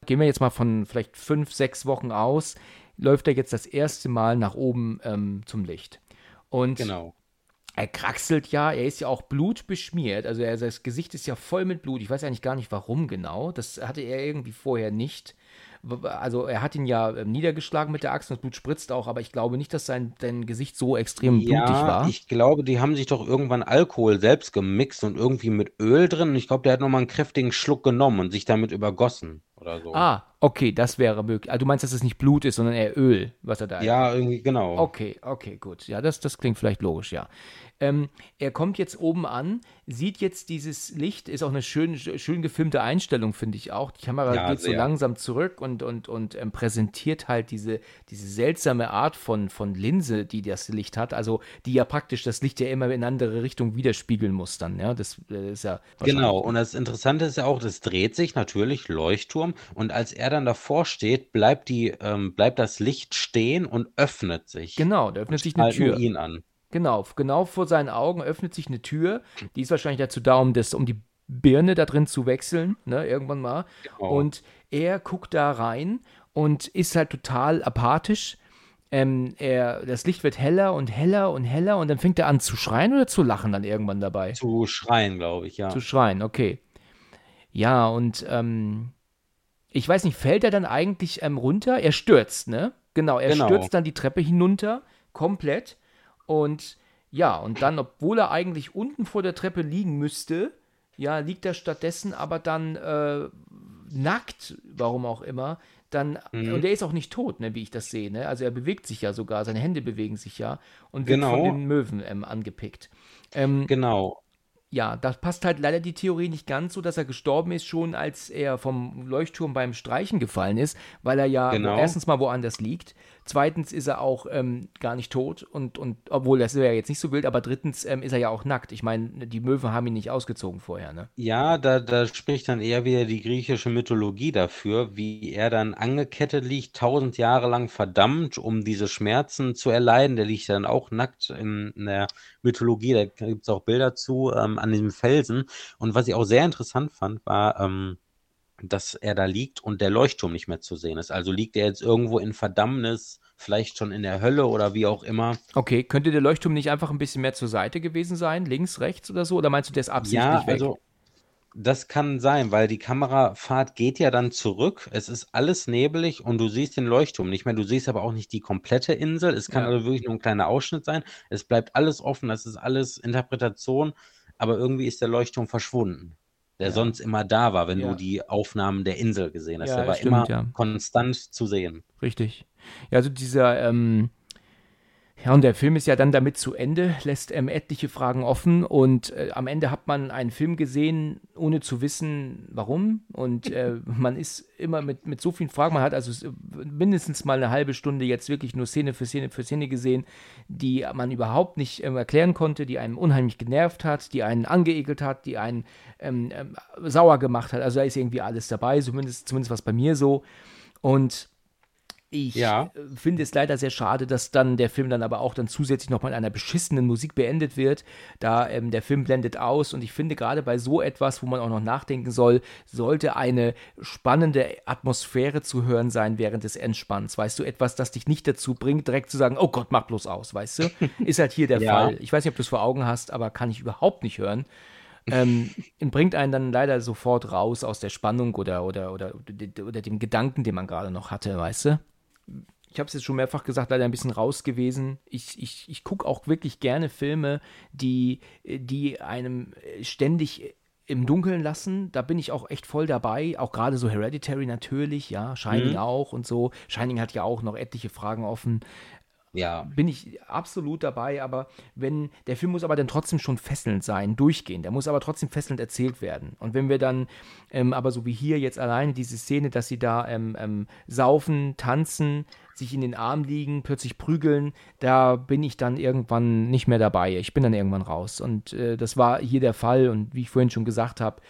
Speaker 2: gehen wir jetzt mal von vielleicht fünf, sechs Wochen aus, läuft er jetzt das erste Mal nach oben ähm, zum Licht. Und
Speaker 3: Genau.
Speaker 2: er kraxelt ja, er ist ja auch blutbeschmiert, also er, das Gesicht ist ja voll mit Blut. Ich weiß eigentlich gar nicht, warum genau. Das hatte er irgendwie vorher nicht. Also er hat ihn ja ähm, niedergeschlagen mit der Axt und das Blut spritzt auch, aber ich glaube nicht, dass sein, sein Gesicht so extrem blutig
Speaker 3: Ja,
Speaker 2: war.
Speaker 3: ich glaube, die haben sich doch irgendwann Alkohol selbst gemixt und irgendwie mit Öl drin. Und ich glaube, der hat nochmal einen kräftigen Schluck genommen und sich damit übergossen oder so.
Speaker 2: ah, okay, das wäre möglich. Also du meinst, dass es nicht Blut ist, sondern eher Öl, was er da
Speaker 3: Ja, irgendwie, genau.
Speaker 2: Okay, okay, gut. Ja, das, das klingt vielleicht logisch, ja. Ähm, er kommt jetzt oben an, sieht jetzt dieses Licht, ist auch eine schön, schön gefilmte Einstellung, finde ich auch. Die Kamera
Speaker 3: Ja,
Speaker 2: geht so
Speaker 3: sehr.
Speaker 2: langsam zurück und, und, und ähm, präsentiert halt diese, diese seltsame Art von, von Linse, die das Licht hat. Also, die ja praktisch das Licht ja immer in eine andere Richtung widerspiegeln muss dann, ja. Das äh, ist ja
Speaker 3: Genau, und das Interessante ist ja auch, das dreht sich natürlich, Leuchtturm, und als er dann davor steht, bleibt die, ähm, bleibt das Licht stehen und öffnet sich.
Speaker 2: Genau, da öffnet sich eine Tür.
Speaker 3: ihn an.
Speaker 2: Genau, genau vor seinen Augen öffnet sich eine Tür. Die ist wahrscheinlich dazu da, um, das, um die Birne da drin zu wechseln, ne, irgendwann mal.
Speaker 3: Genau.
Speaker 2: Und er guckt da rein und ist halt total apathisch. Ähm, er, das Licht wird heller und heller und heller und dann fängt er an zu schreien oder zu lachen dann irgendwann dabei.
Speaker 3: Zu schreien, glaube ich, ja.
Speaker 2: Zu schreien, okay. Ja, und ähm, ich weiß nicht, fällt er dann eigentlich ähm, runter? Er stürzt, ne? Genau, er
Speaker 3: Genau.
Speaker 2: stürzt dann die Treppe hinunter, komplett. Und ja, und dann, obwohl er eigentlich unten vor der Treppe liegen müsste, ja, liegt er stattdessen aber dann äh, nackt, warum auch immer. Dann,
Speaker 3: Mhm.
Speaker 2: und er ist auch nicht tot, ne, wie ich das sehe. Ne? Also er bewegt sich ja sogar, seine Hände bewegen sich ja und wird
Speaker 3: Genau.
Speaker 2: von den Möwen ähm, angepickt. Ähm,
Speaker 3: Genau.
Speaker 2: Ja, da passt halt leider die Theorie nicht ganz so, dass er gestorben ist, schon als er vom Leuchtturm beim Streichen gefallen ist, weil er ja
Speaker 3: Genau.
Speaker 2: erstens mal woanders liegt. Zweitens ist er auch ähm, gar nicht tot und, und obwohl das wäre jetzt nicht so wild, aber drittens ähm, ist er ja auch nackt. Ich meine, die Möwen haben ihn nicht ausgezogen vorher, ne?
Speaker 3: Ja, da, da spricht dann eher wieder die griechische Mythologie dafür, wie er dann angekettet liegt, tausend Jahre lang verdammt, um diese Schmerzen zu erleiden. Der liegt dann auch nackt in, in der Mythologie, da gibt es auch Bilder zu, ähm, an diesem Felsen. Und was ich auch sehr interessant fand, war, ähm, dass er da liegt und der Leuchtturm nicht mehr zu sehen ist. Also liegt er jetzt irgendwo in Verdammnis, vielleicht schon in der Hölle oder wie auch immer.
Speaker 2: Okay, könnte der Leuchtturm nicht einfach ein bisschen mehr zur Seite gewesen sein, links, rechts oder so? Oder meinst du, der ist absichtlich
Speaker 3: Ja,
Speaker 2: weg?
Speaker 3: also das kann sein, weil die Kamerafahrt geht ja dann zurück. Es ist alles nebelig und du siehst den Leuchtturm nicht mehr. Du siehst aber auch nicht die komplette Insel. Es kann
Speaker 2: Ja.
Speaker 3: also wirklich nur ein kleiner Ausschnitt sein. Es bleibt alles offen. Das ist alles Interpretation. Aber irgendwie ist der Leuchtturm verschwunden, der
Speaker 2: Ja.
Speaker 3: sonst immer da war, wenn
Speaker 2: Ja.
Speaker 3: du die Aufnahmen der Insel gesehen hast.
Speaker 2: Ja,
Speaker 3: der war
Speaker 2: stimmt,
Speaker 3: immer konstant zu sehen.
Speaker 2: Richtig. Ja, also dieser, ähm, Ja, und der Film ist ja dann damit zu Ende, lässt ähm, etliche Fragen offen und äh, am Ende hat man einen Film gesehen, ohne zu wissen, warum. Und äh, man ist immer mit, mit so vielen Fragen, man hat also äh, mindestens mal eine halbe Stunde jetzt wirklich nur Szene für Szene für Szene gesehen, die man überhaupt nicht ähm, erklären konnte, die einen unheimlich genervt hat, die einen angeekelt hat, die einen ähm, ähm sauer gemacht hat. Also da ist irgendwie alles dabei, zumindest, zumindest was bei mir so. Und ich ja. Äh, finde es leider sehr schade, dass dann der Film dann aber auch dann zusätzlich noch mal in einer beschissenen Musik beendet wird. Da ähm, der Film blendet aus und ich finde gerade bei so etwas, wo man auch noch nachdenken soll, sollte eine spannende Atmosphäre zu hören sein während des Entspanns. Weißt du, etwas, das dich nicht dazu bringt, direkt zu sagen, oh Gott, mach bloß aus, weißt du? Ist halt hier der ja. Fall. Ich weiß nicht, ob du es vor Augen hast, aber kann ich überhaupt nicht hören. ähm, bringt einen dann leider sofort raus aus der Spannung oder, oder, oder, oder dem Gedanken, den man gerade noch hatte, weißt du? Ich habe es jetzt schon mehrfach gesagt, leider ein bisschen raus gewesen. Ich, ich, ich gucke auch wirklich gerne Filme, die, die einem ständig im Dunkeln lassen. Da bin ich auch echt voll dabei. Auch gerade so Hereditary natürlich, ja, Shining mhm. auch und so. Shining hat ja auch noch etliche Fragen offen. Ja. Bin ich absolut dabei, aber wenn, der Film muss aber dann trotzdem schon fesselnd sein, durchgehend. Der muss aber trotzdem fesselnd erzählt werden. Und wenn wir dann, ähm, aber so wie hier jetzt alleine diese Szene, dass sie da ähm, ähm, saufen, tanzen, sich in den Arm liegen, plötzlich prügeln, da bin ich dann irgendwann nicht mehr dabei. Ich bin dann irgendwann raus. Und äh, das war hier der Fall. Und wie ich vorhin schon gesagt habe,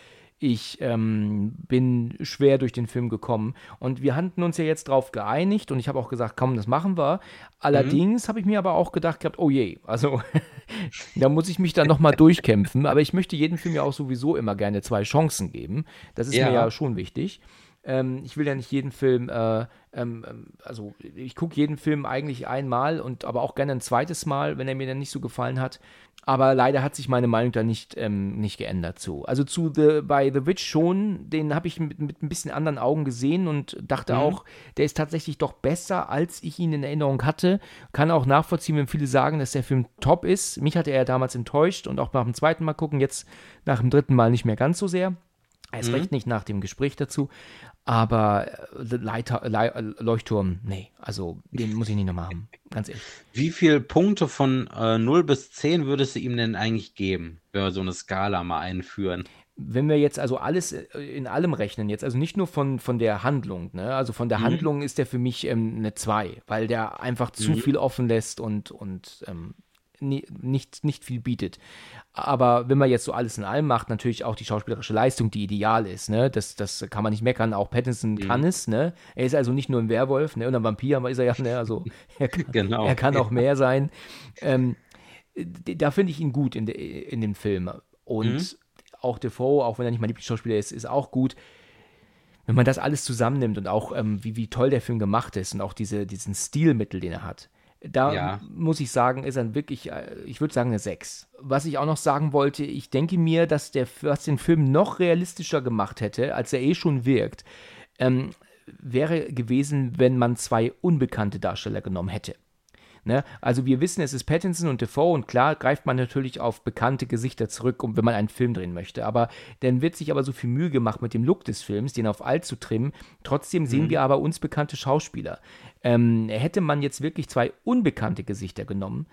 Speaker 2: ich ähm, bin schwer durch den Film gekommen. Und wir hatten uns ja jetzt drauf geeinigt und ich habe auch gesagt, komm, das machen wir. Allerdings mhm. habe ich mir aber auch gedacht gehabt, oh je, also da muss ich mich dann nochmal durchkämpfen. Aber ich möchte jedem Film ja auch sowieso immer gerne zwei Chancen geben. Das ist ja. mir ja schon wichtig. Ähm, ich will ja nicht jeden Film, äh, ähm, ähm also ich gucke jeden Film eigentlich einmal und aber auch gerne ein zweites Mal, wenn er mir dann nicht so gefallen hat. Aber leider hat sich meine Meinung da nicht, ähm, nicht geändert zu. Also zu The, bei The Witch schon, den habe ich mit, mit, ein bisschen anderen Augen gesehen und dachte mhm. auch, der ist tatsächlich doch besser, als ich ihn in Erinnerung hatte. Kann auch nachvollziehen, wenn viele sagen, dass der Film top ist. Mich hatte er damals enttäuscht und auch nach dem zweiten Mal gucken, jetzt nach dem dritten Mal nicht mehr ganz so sehr. Erst mhm. recht nicht nach dem Gespräch dazu. Aber äh, Leiter, Le Leuchtturm, nee, also den muss ich nicht nochmal haben, ganz ehrlich.
Speaker 3: Wie viele Punkte von äh, 0 bis 10 würdest du ihm denn eigentlich geben, wenn wir so eine Skala mal einführen?
Speaker 2: Wenn wir jetzt also alles äh, in allem rechnen, jetzt also nicht nur von, von der Handlung, ne? also von der mhm. Handlung ist der für mich ähm, eine 2, weil der einfach zu mhm. viel offen lässt und, und ähm, nicht, nicht viel bietet. Aber wenn man jetzt so alles in allem macht, natürlich auch die schauspielerische Leistung, die ideal ist, ne? Das, das kann man nicht meckern. Auch Pattinson mhm. kann es, ne? Er ist also nicht nur ein Werwolf, ne? Und ein Vampir ist er ja, ne? Also er kann, genau. er kann auch mehr sein. Ähm, da finde ich ihn gut in, de, in dem Film. Und mhm. auch Defoe, auch wenn er nicht mein Lieblingsschauspieler ist, ist auch gut wenn man das alles zusammennimmt und auch ähm, wie, wie toll der Film gemacht ist und auch diese, diesen Stilmittel, den er hat, da ja. muss ich sagen, ist er wirklich, äh, ich würde sagen, eine 6. Was ich auch noch sagen wollte, ich denke mir, dass der, was den Film noch realistischer gemacht hätte, als er eh schon wirkt, ähm, wäre gewesen, wenn man zwei unbekannte Darsteller genommen hätte. Ne? Also wir wissen, es ist Pattinson und Defoe und klar greift man natürlich auf bekannte Gesichter zurück, um, wenn man einen Film drehen möchte. Aber dann wird sich aber so viel Mühe gemacht mit dem Look des Films, den auf alt zu trimmen. Trotzdem sehen mhm. wir aber uns bekannte Schauspieler. Ähm, hätte man jetzt wirklich zwei unbekannte Gesichter genommen,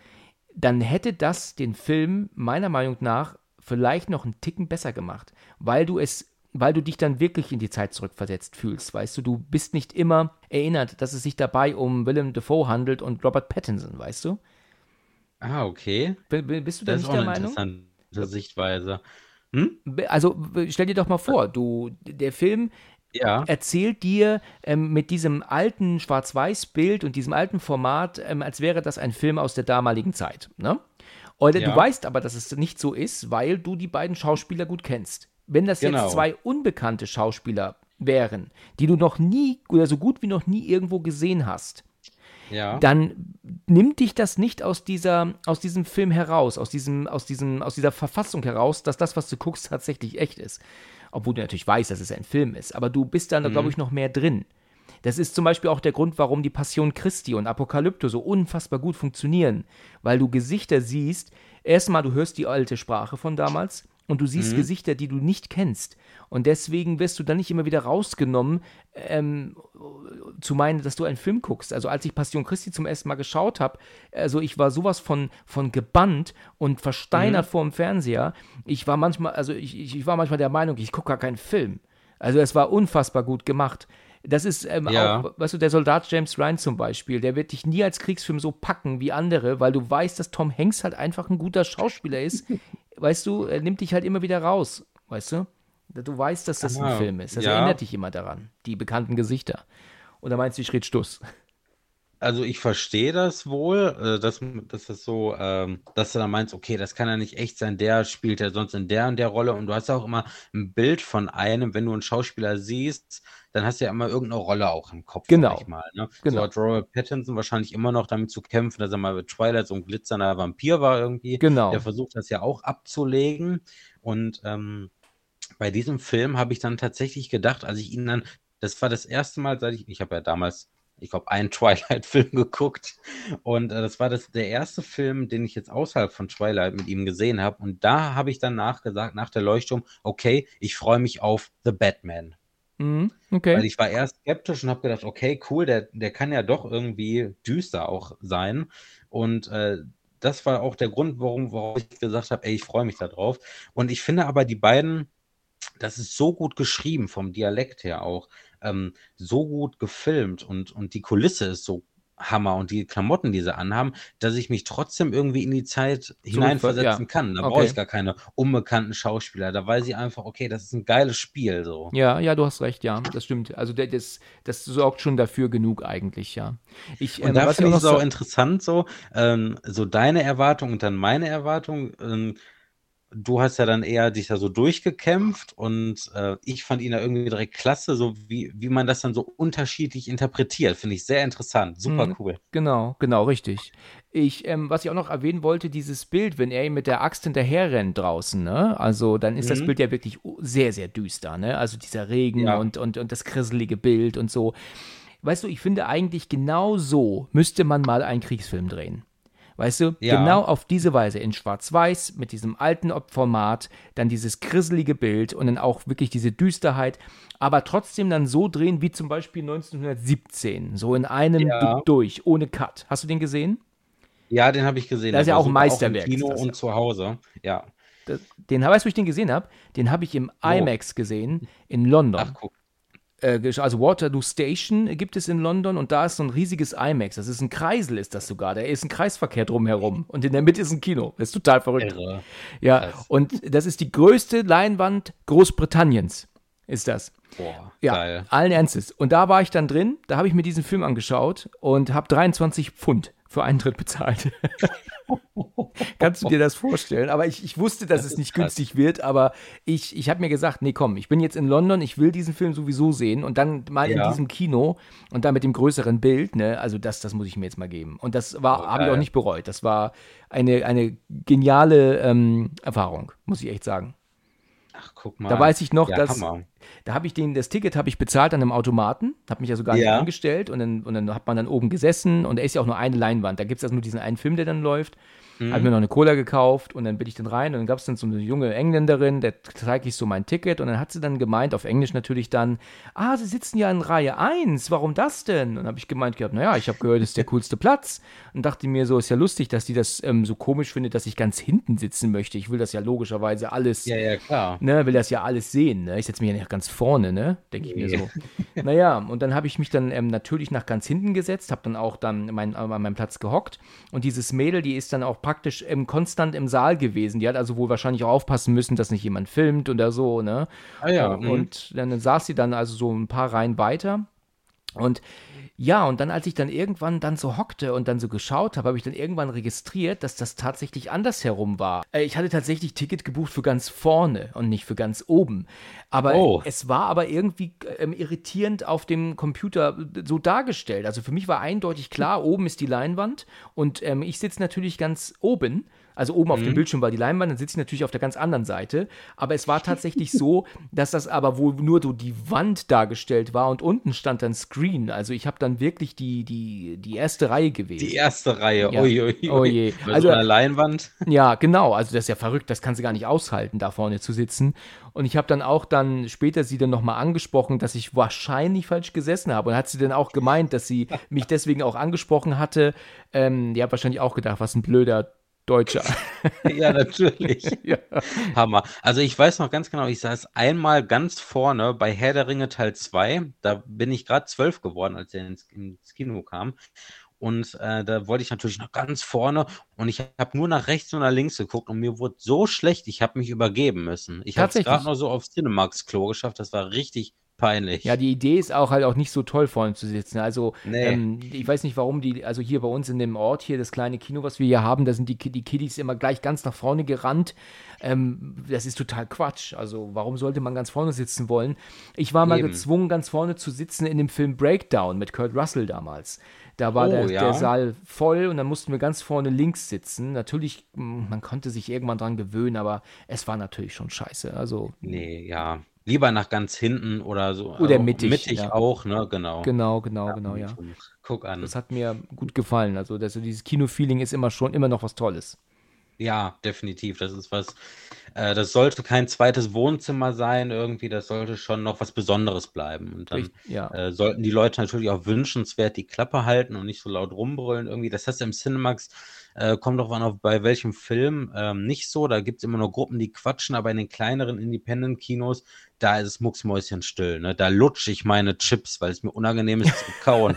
Speaker 2: dann hätte das den Film meiner Meinung nach vielleicht noch einen Ticken besser gemacht, weil du es weil du dich dann wirklich in die Zeit zurückversetzt fühlst, weißt du, du bist nicht immer erinnert, dass es sich dabei um Willem Dafoe handelt und Robert Pattinson, weißt du?
Speaker 3: Ah, okay.
Speaker 2: B bist du da das nicht der Meinung?
Speaker 3: Interessante Sichtweise.
Speaker 2: Hm? Also stell dir doch mal vor, du, der Film ja. erzählt dir ähm, mit diesem alten Schwarz-Weiß-Bild und diesem alten Format, ähm, als wäre das ein Film aus der damaligen Zeit. Ne? Oder ja. du weißt aber, dass es nicht so ist, weil du die beiden Schauspieler gut kennst. Wenn das genau. jetzt zwei unbekannte Schauspieler wären, die du noch nie oder so gut wie noch nie irgendwo gesehen hast, ja. dann nimmt dich das nicht aus dieser, aus diesem Film heraus, aus diesem, aus diesem, aus dieser Verfassung heraus, dass das, was du guckst, tatsächlich echt ist. Obwohl du natürlich weißt, dass es ein Film ist, aber du bist dann, mhm. glaube ich, noch mehr drin. Das ist zum Beispiel auch der Grund, warum die Passion Christi und Apokalypto so unfassbar gut funktionieren, weil du Gesichter siehst. Erstmal, du hörst die alte Sprache von damals und du siehst
Speaker 3: Mhm.
Speaker 2: Gesichter, die du nicht kennst. Und deswegen wirst du dann nicht immer wieder rausgenommen, ähm, zu meinen, dass du einen Film guckst. Also als ich Passion Christi zum ersten Mal geschaut habe, also ich war sowas von, von gebannt und versteinert
Speaker 3: Mhm.
Speaker 2: vor dem Fernseher. Ich war manchmal, also ich, ich, ich war manchmal der Meinung, ich gucke gar keinen Film. Also es war unfassbar gut gemacht. Das ist ähm,
Speaker 3: Ja.
Speaker 2: auch, weißt du, der Soldat James Ryan zum Beispiel, der wird dich nie als Kriegsfilm so packen wie andere, weil du weißt, dass Tom Hanks halt einfach ein guter Schauspieler ist. Weißt du, er nimmt dich halt immer wieder raus, weißt du? Du weißt, dass das ein
Speaker 3: Ah,
Speaker 2: Film ist. Das
Speaker 3: ja.
Speaker 2: erinnert dich immer daran, die bekannten Gesichter. Oder meinst du, ich rede Stuss?
Speaker 3: Also ich verstehe das wohl, äh, dass, dass das so, ähm, dass du dann meinst, okay, das kann ja nicht echt sein, der spielt ja sonst in der und der Rolle und du hast ja auch immer ein Bild von einem, wenn du einen Schauspieler siehst, dann hast du ja immer irgendeine Rolle auch im Kopf,
Speaker 2: Genau.
Speaker 3: mal. Ne?
Speaker 2: Genau.
Speaker 3: So hat Robert Pattinson wahrscheinlich immer noch damit zu kämpfen, dass er mal mit Twilight so ein glitzernder Vampir war irgendwie.
Speaker 2: Genau.
Speaker 3: Der versucht das ja auch abzulegen und ähm, bei diesem Film habe ich dann tatsächlich gedacht, als ich ihn dann, das war das erste Mal, seit ich, ich habe ja damals, ich glaube, einen Twilight-Film geguckt und äh, das war das, der erste Film, den ich jetzt außerhalb von Twilight mit ihm gesehen habe und da habe ich dann nachgesagt, nach der Leuchtturm, okay, ich freue mich auf The Batman.
Speaker 2: Mhm,
Speaker 3: Weil
Speaker 2: okay.
Speaker 3: ich war erst skeptisch und habe gedacht, okay, cool, der, der kann ja doch irgendwie düster auch sein. Und äh, das war auch der Grund, warum, warum ich gesagt habe, ey, ich freue mich da drauf. Und ich finde aber die beiden, das ist so gut geschrieben, vom Dialekt her auch, ähm, so gut gefilmt und, und die Kulisse ist so Hammer und die Klamotten, die sie anhaben, dass ich mich trotzdem irgendwie in die Zeit hineinversetzen
Speaker 2: ja.
Speaker 3: kann. Da
Speaker 2: Okay.
Speaker 3: brauche ich gar keine unbekannten Schauspieler. Da weiß ich einfach, okay, das ist ein geiles Spiel so.
Speaker 2: Ja, ja, du hast recht, ja, das stimmt. Also das, das sorgt schon dafür genug eigentlich, ja. Ich, ähm,
Speaker 3: Und da
Speaker 2: was
Speaker 3: finde ich es auch
Speaker 2: sa-
Speaker 3: interessant, so, ähm, so deine Erwartung und dann meine Erwartung. Ähm, du hast ja dann eher dich da so durchgekämpft und äh, ich fand ihn da irgendwie direkt klasse, so wie, wie man das dann so unterschiedlich interpretiert. Finde ich sehr interessant. Super
Speaker 2: Mhm.
Speaker 3: cool.
Speaker 2: Genau, genau, richtig. Ich, ähm, was ich auch noch erwähnen wollte, dieses Bild, wenn er ihm mit der Axt hinterherrennt draußen, ne? Also dann ist das
Speaker 3: Mhm.
Speaker 2: Bild ja wirklich sehr, sehr düster, ne? Also dieser Regen
Speaker 3: Ja.
Speaker 2: und, und, und das krisselige Bild und so. Weißt du, ich finde eigentlich genau so müsste man mal einen Kriegsfilm drehen. Weißt du,
Speaker 3: Ja.
Speaker 2: genau auf diese Weise in Schwarz-Weiß mit diesem alten Format, dann dieses krisselige Bild und dann auch wirklich diese Düsterheit, aber trotzdem dann so drehen wie zum Beispiel 1917, so in einem
Speaker 3: Ja.
Speaker 2: du- durch, ohne Cut. Hast du den gesehen?
Speaker 3: Ja, den habe ich gesehen.
Speaker 2: Das ist ja auch Meisterwerk,
Speaker 3: im Kino und zu Hause. Ja.
Speaker 2: Das, den, weißt du, wo ich den gesehen habe? Den habe ich im IMAX gesehen in London.
Speaker 3: Ach, guck.
Speaker 2: Äh, also Waterloo Station gibt es in London und da ist so ein riesiges IMAX. Das ist ein Kreisel, ist das sogar. Da ist ein Kreisverkehr drumherum und in der Mitte ist ein Kino. Das ist total verrückt.
Speaker 3: Irre.
Speaker 2: Ja,
Speaker 3: Krass.
Speaker 2: und das ist die größte Leinwand Großbritanniens, ist das.
Speaker 3: Boah,
Speaker 2: Ja,
Speaker 3: geil.
Speaker 2: allen Ernstes. Und da war ich dann drin, da habe ich mir diesen Film angeschaut und habe 23 Pfund für Eintritt bezahlt. Kannst du dir das vorstellen? Aber ich, ich wusste, dass
Speaker 3: Das
Speaker 2: es nicht
Speaker 3: krass.
Speaker 2: günstig wird, aber ich, ich habe mir gesagt, nee, komm, ich bin jetzt in London, ich will diesen Film sowieso sehen und dann mal in
Speaker 3: Ja.
Speaker 2: diesem Kino und dann mit dem größeren Bild, ne, also das, das muss ich mir jetzt mal geben. Und das war,
Speaker 3: Oh,
Speaker 2: habe ich auch nicht bereut. Das war eine, eine geniale ähm, Erfahrung, muss ich echt sagen.
Speaker 3: Ach, guck mal.
Speaker 2: Da weiß ich noch,
Speaker 3: ja,
Speaker 2: dass
Speaker 3: Hammer.
Speaker 2: da habe ich den, das Ticket habe ich bezahlt an einem Automaten, habe mich ja sogar nicht
Speaker 3: Ja.
Speaker 2: angestellt und dann, und dann hat man dann oben gesessen und da ist ja auch nur eine Leinwand. Da gibt es also nur diesen einen Film, der dann läuft.
Speaker 3: Mhm.
Speaker 2: Habe mir noch eine Cola gekauft und dann bin ich dann rein und dann gab es dann so eine junge Engländerin, der zeige ich so mein Ticket und dann hat sie dann gemeint, auf Englisch natürlich dann, ah, Sie sitzen ja in Reihe 1, warum das denn? Und dann habe ich gemeint gehabt, naja, ich habe gehört, das ist der coolste Platz und dachte mir so, ist ja lustig, dass die das ähm, so komisch findet, dass ich ganz hinten sitzen möchte. Ich will das ja logischerweise alles
Speaker 3: Ja, ja, klar.
Speaker 2: ne, will das ja alles sehen, ne? Ich setze mich ja nicht ganz vorne, ne? Denke ich mir so. naja, und dann habe ich mich dann ähm, natürlich nach ganz hinten gesetzt, habe dann auch dann mein, an meinem Platz gehockt und dieses Mädel, die ist dann auch praktisch ähm, konstant im Saal gewesen. Die hat also wohl wahrscheinlich auch aufpassen müssen, dass nicht jemand filmt oder so, ne?
Speaker 3: Ah ja,
Speaker 2: Äh,
Speaker 3: mhm.
Speaker 2: Und dann saß sie dann also so ein paar Reihen weiter und ja, und dann, als ich dann irgendwann dann so hockte und dann so geschaut habe, habe ich dann irgendwann registriert, dass das tatsächlich andersherum war. Äh, Ich hatte tatsächlich Ticket gebucht für ganz vorne und nicht für ganz oben. Aber
Speaker 3: Oh.
Speaker 2: es war aber irgendwie ähm, irritierend auf dem Computer äh, so dargestellt. Also für mich war eindeutig klar, oben ist die Leinwand und ähm, ich sitze natürlich ganz oben. Also oben auf dem Bildschirm war die Leinwand, dann sitze ich natürlich auf der ganz anderen Seite. Aber es war tatsächlich so, dass das aber wohl nur so die Wand dargestellt war und unten stand dann Screen. Also ich habe dann wirklich die, die, die erste Reihe gewählt.
Speaker 3: Die erste Reihe,
Speaker 2: Ja.
Speaker 3: ui, ui, ui.
Speaker 2: Oh je. Also-
Speaker 3: so einer Leinwand.
Speaker 2: Ja, genau. Also das ist ja verrückt. Das kann sie gar nicht aushalten, da vorne zu sitzen. Und ich habe dann auch dann später sie dann nochmal angesprochen, dass ich wahrscheinlich falsch gesessen habe. Und hat sie dann auch gemeint, dass sie mich deswegen auch angesprochen hatte. Ähm, die hat wahrscheinlich auch gedacht, was ein blöder Deutscher.
Speaker 3: Ja, natürlich.
Speaker 2: ja.
Speaker 3: Hammer. Also ich weiß noch ganz genau, ich saß einmal ganz vorne bei Herr der Ringe Teil 2. Da bin ich gerade zwölf geworden, als er ins, ins Kino kam. Und äh, da wollte ich natürlich noch ganz vorne und ich habe nur nach rechts und nach links geguckt und mir wurde so schlecht, ich habe mich übergeben müssen. Ich habe es gerade noch so aufs Cinemax-Klo geschafft, das war richtig peinlich.
Speaker 2: Ja, die Idee ist auch halt auch nicht so toll vorne zu sitzen. Also
Speaker 3: Nee.
Speaker 2: ähm, ich weiß nicht, warum die, also hier bei uns in dem Ort hier, das kleine Kino, was wir hier haben, da sind die, die Kiddies immer gleich ganz nach vorne gerannt. Ähm, das ist total Quatsch. Also warum sollte man ganz vorne sitzen wollen? Ich war mal
Speaker 3: Eben.
Speaker 2: gezwungen, ganz vorne zu sitzen in dem Film Breakdown mit Kurt Russell damals. Da war
Speaker 3: Oh,
Speaker 2: der,
Speaker 3: ja.
Speaker 2: der Saal voll und dann mussten wir ganz vorne links sitzen. Natürlich, mh, man konnte sich irgendwann dran gewöhnen, aber es war natürlich schon scheiße. Also
Speaker 3: Nee, ja. Lieber nach ganz hinten oder so.
Speaker 2: Oder
Speaker 3: Also
Speaker 2: mittig,
Speaker 3: Mittig
Speaker 2: ja.
Speaker 3: auch, ne? Genau.
Speaker 2: genau, genau, genau, ja.
Speaker 3: Guck an.
Speaker 2: Das hat mir gut gefallen. Also das, dieses Kino-Feeling ist immer schon immer noch was Tolles.
Speaker 3: Ja, definitiv. Das ist was, äh, das sollte kein zweites Wohnzimmer sein, irgendwie. Das sollte schon noch was Besonderes bleiben. Und dann
Speaker 2: Richtig, ja.
Speaker 3: äh, sollten die Leute natürlich auch wünschenswert die Klappe halten und nicht so laut rumbrüllen irgendwie. Das heißt im Cinemax, äh, kommt doch an, auf, bei welchem Film ähm, nicht so. Da gibt es immer nur Gruppen, die quatschen, aber in den kleineren Independent-Kinos, da ist es mucksmäuschenstill. Ne? Da lutsche ich meine Chips, weil es mir unangenehm ist zu kauen.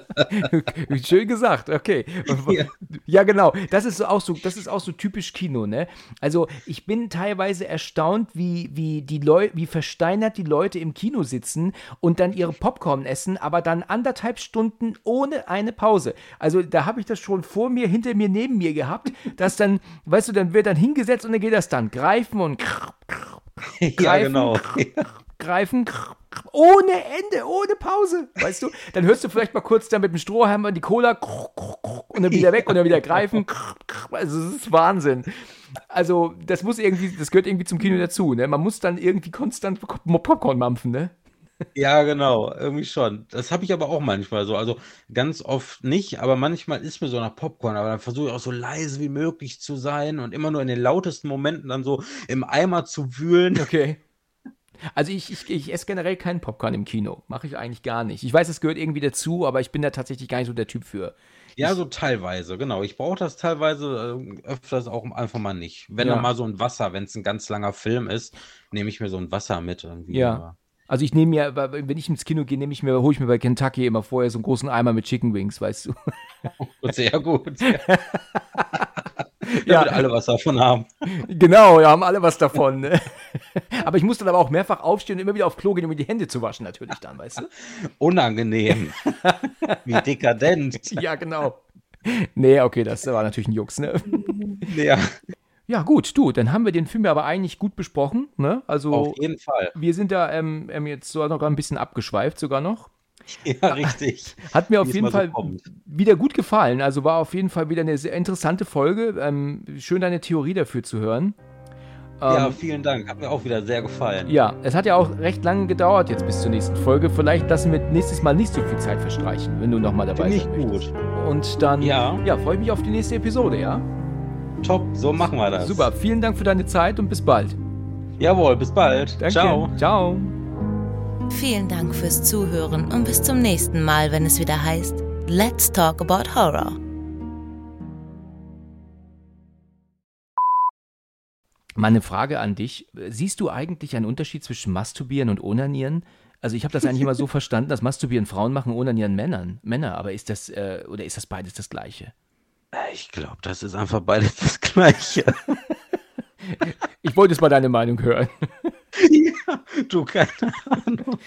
Speaker 2: Schön gesagt, okay. Ja.
Speaker 3: Ja.
Speaker 2: genau. Das ist auch so, das ist auch so typisch Kino, ne? Also ich bin teilweise erstaunt, wie, wie die Leute, wie versteinert die Leute im Kino sitzen und dann ihre Popcorn essen, aber dann anderthalb Stunden ohne eine Pause. Also da habe ich das schon vor mir, hinter mir, neben mir gehabt, dass dann, weißt du, dann wird dann hingesetzt und dann geht das dann greifen und
Speaker 3: ja,
Speaker 2: Greifen.
Speaker 3: genau.
Speaker 2: greifen, ohne Ende, ohne Pause, weißt du? Dann hörst du vielleicht mal kurz da mit dem Strohhalm die Cola und dann wieder weg und dann wieder greifen. Also das ist Wahnsinn. Also das muss irgendwie, das gehört irgendwie zum Kino dazu, ne? Man muss dann irgendwie konstant Popcorn mampfen, ne?
Speaker 3: Ja, genau, irgendwie schon. Das habe ich aber auch manchmal so. Also ganz oft nicht, aber manchmal ist mir so nach Popcorn. Aber dann versuche ich auch so leise wie möglich zu sein und immer nur in den lautesten Momenten dann so im Eimer zu wühlen.
Speaker 2: Okay. Also ich, ich, ich esse generell keinen Popcorn im Kino. Mache ich eigentlich gar nicht. Ich weiß, es gehört irgendwie dazu, aber ich bin da tatsächlich gar nicht so der Typ für.
Speaker 3: Ja, so teilweise, genau. Ich brauche das teilweise äh, öfters auch einfach mal nicht. Wenn
Speaker 2: Ja.
Speaker 3: dann mal so ein Wasser, wenn es ein ganz langer Film ist, nehme ich mir so ein Wasser mit irgendwie.
Speaker 2: Ja. Also ich nehme mir, wenn ich ins Kino gehe, nehme ich mir, hole ich mir bei Kentucky immer vorher so einen großen Eimer mit Chicken Wings, weißt du.
Speaker 3: Sehr gut. Ja.
Speaker 2: Ja.
Speaker 3: Alle was davon haben.
Speaker 2: Genau, ja, haben alle was davon. Ne? Aber ich muss dann aber auch mehrfach aufstehen und immer wieder auf Klo gehen, um mir die Hände zu waschen, natürlich dann, weißt du?
Speaker 3: Unangenehm. Wie dekadent.
Speaker 2: Ja, genau. Nee, okay, das war natürlich ein Jux, ne?
Speaker 3: Ja,
Speaker 2: Ja, gut, du, dann haben wir den Film ja aber eigentlich gut besprochen, ne? Also,
Speaker 3: auf jeden Fall.
Speaker 2: wir sind da ähm, ähm, jetzt sogar noch ein bisschen abgeschweift, sogar noch.
Speaker 3: Ja, richtig.
Speaker 2: Hat mir auf
Speaker 3: Wie
Speaker 2: jeden
Speaker 3: so
Speaker 2: Fall
Speaker 3: kommt.
Speaker 2: wieder gut gefallen. Also war auf jeden Fall wieder eine sehr interessante Folge. Ähm, schön, deine Theorie dafür zu hören.
Speaker 3: Ja,
Speaker 2: Ähm,
Speaker 3: vielen Dank. Hat mir auch wieder sehr gefallen.
Speaker 2: Ja, es hat ja auch recht lange gedauert jetzt bis zur nächsten Folge. Vielleicht lassen wir nächstes Mal nicht so viel Zeit verstreichen, wenn du nochmal dabei
Speaker 3: ich
Speaker 2: möchtest.
Speaker 3: gut.
Speaker 2: Und dann,
Speaker 3: Ja.
Speaker 2: ja, freue ich mich auf die nächste Episode, ja?
Speaker 3: Top, so machen wir das.
Speaker 2: Super, vielen Dank für deine Zeit und bis bald.
Speaker 3: Jawohl, bis bald.
Speaker 2: Danke.
Speaker 3: Ciao.
Speaker 2: Ciao.
Speaker 1: Vielen Dank fürs Zuhören und bis zum nächsten Mal, wenn es wieder heißt Let's Talk About Horror.
Speaker 2: Meine Frage an dich: Siehst du eigentlich einen Unterschied zwischen Masturbieren und Onanieren? Also ich habe das eigentlich immer so verstanden, dass Masturbieren Frauen machen, Onanieren Männern, Männer. Aber ist das äh, oder ist das beides das Gleiche?
Speaker 3: Ich glaube, das ist einfach beides das Gleiche.
Speaker 2: Ich wollte jetzt mal deine Meinung hören.
Speaker 3: ja, du, keine Ahnung.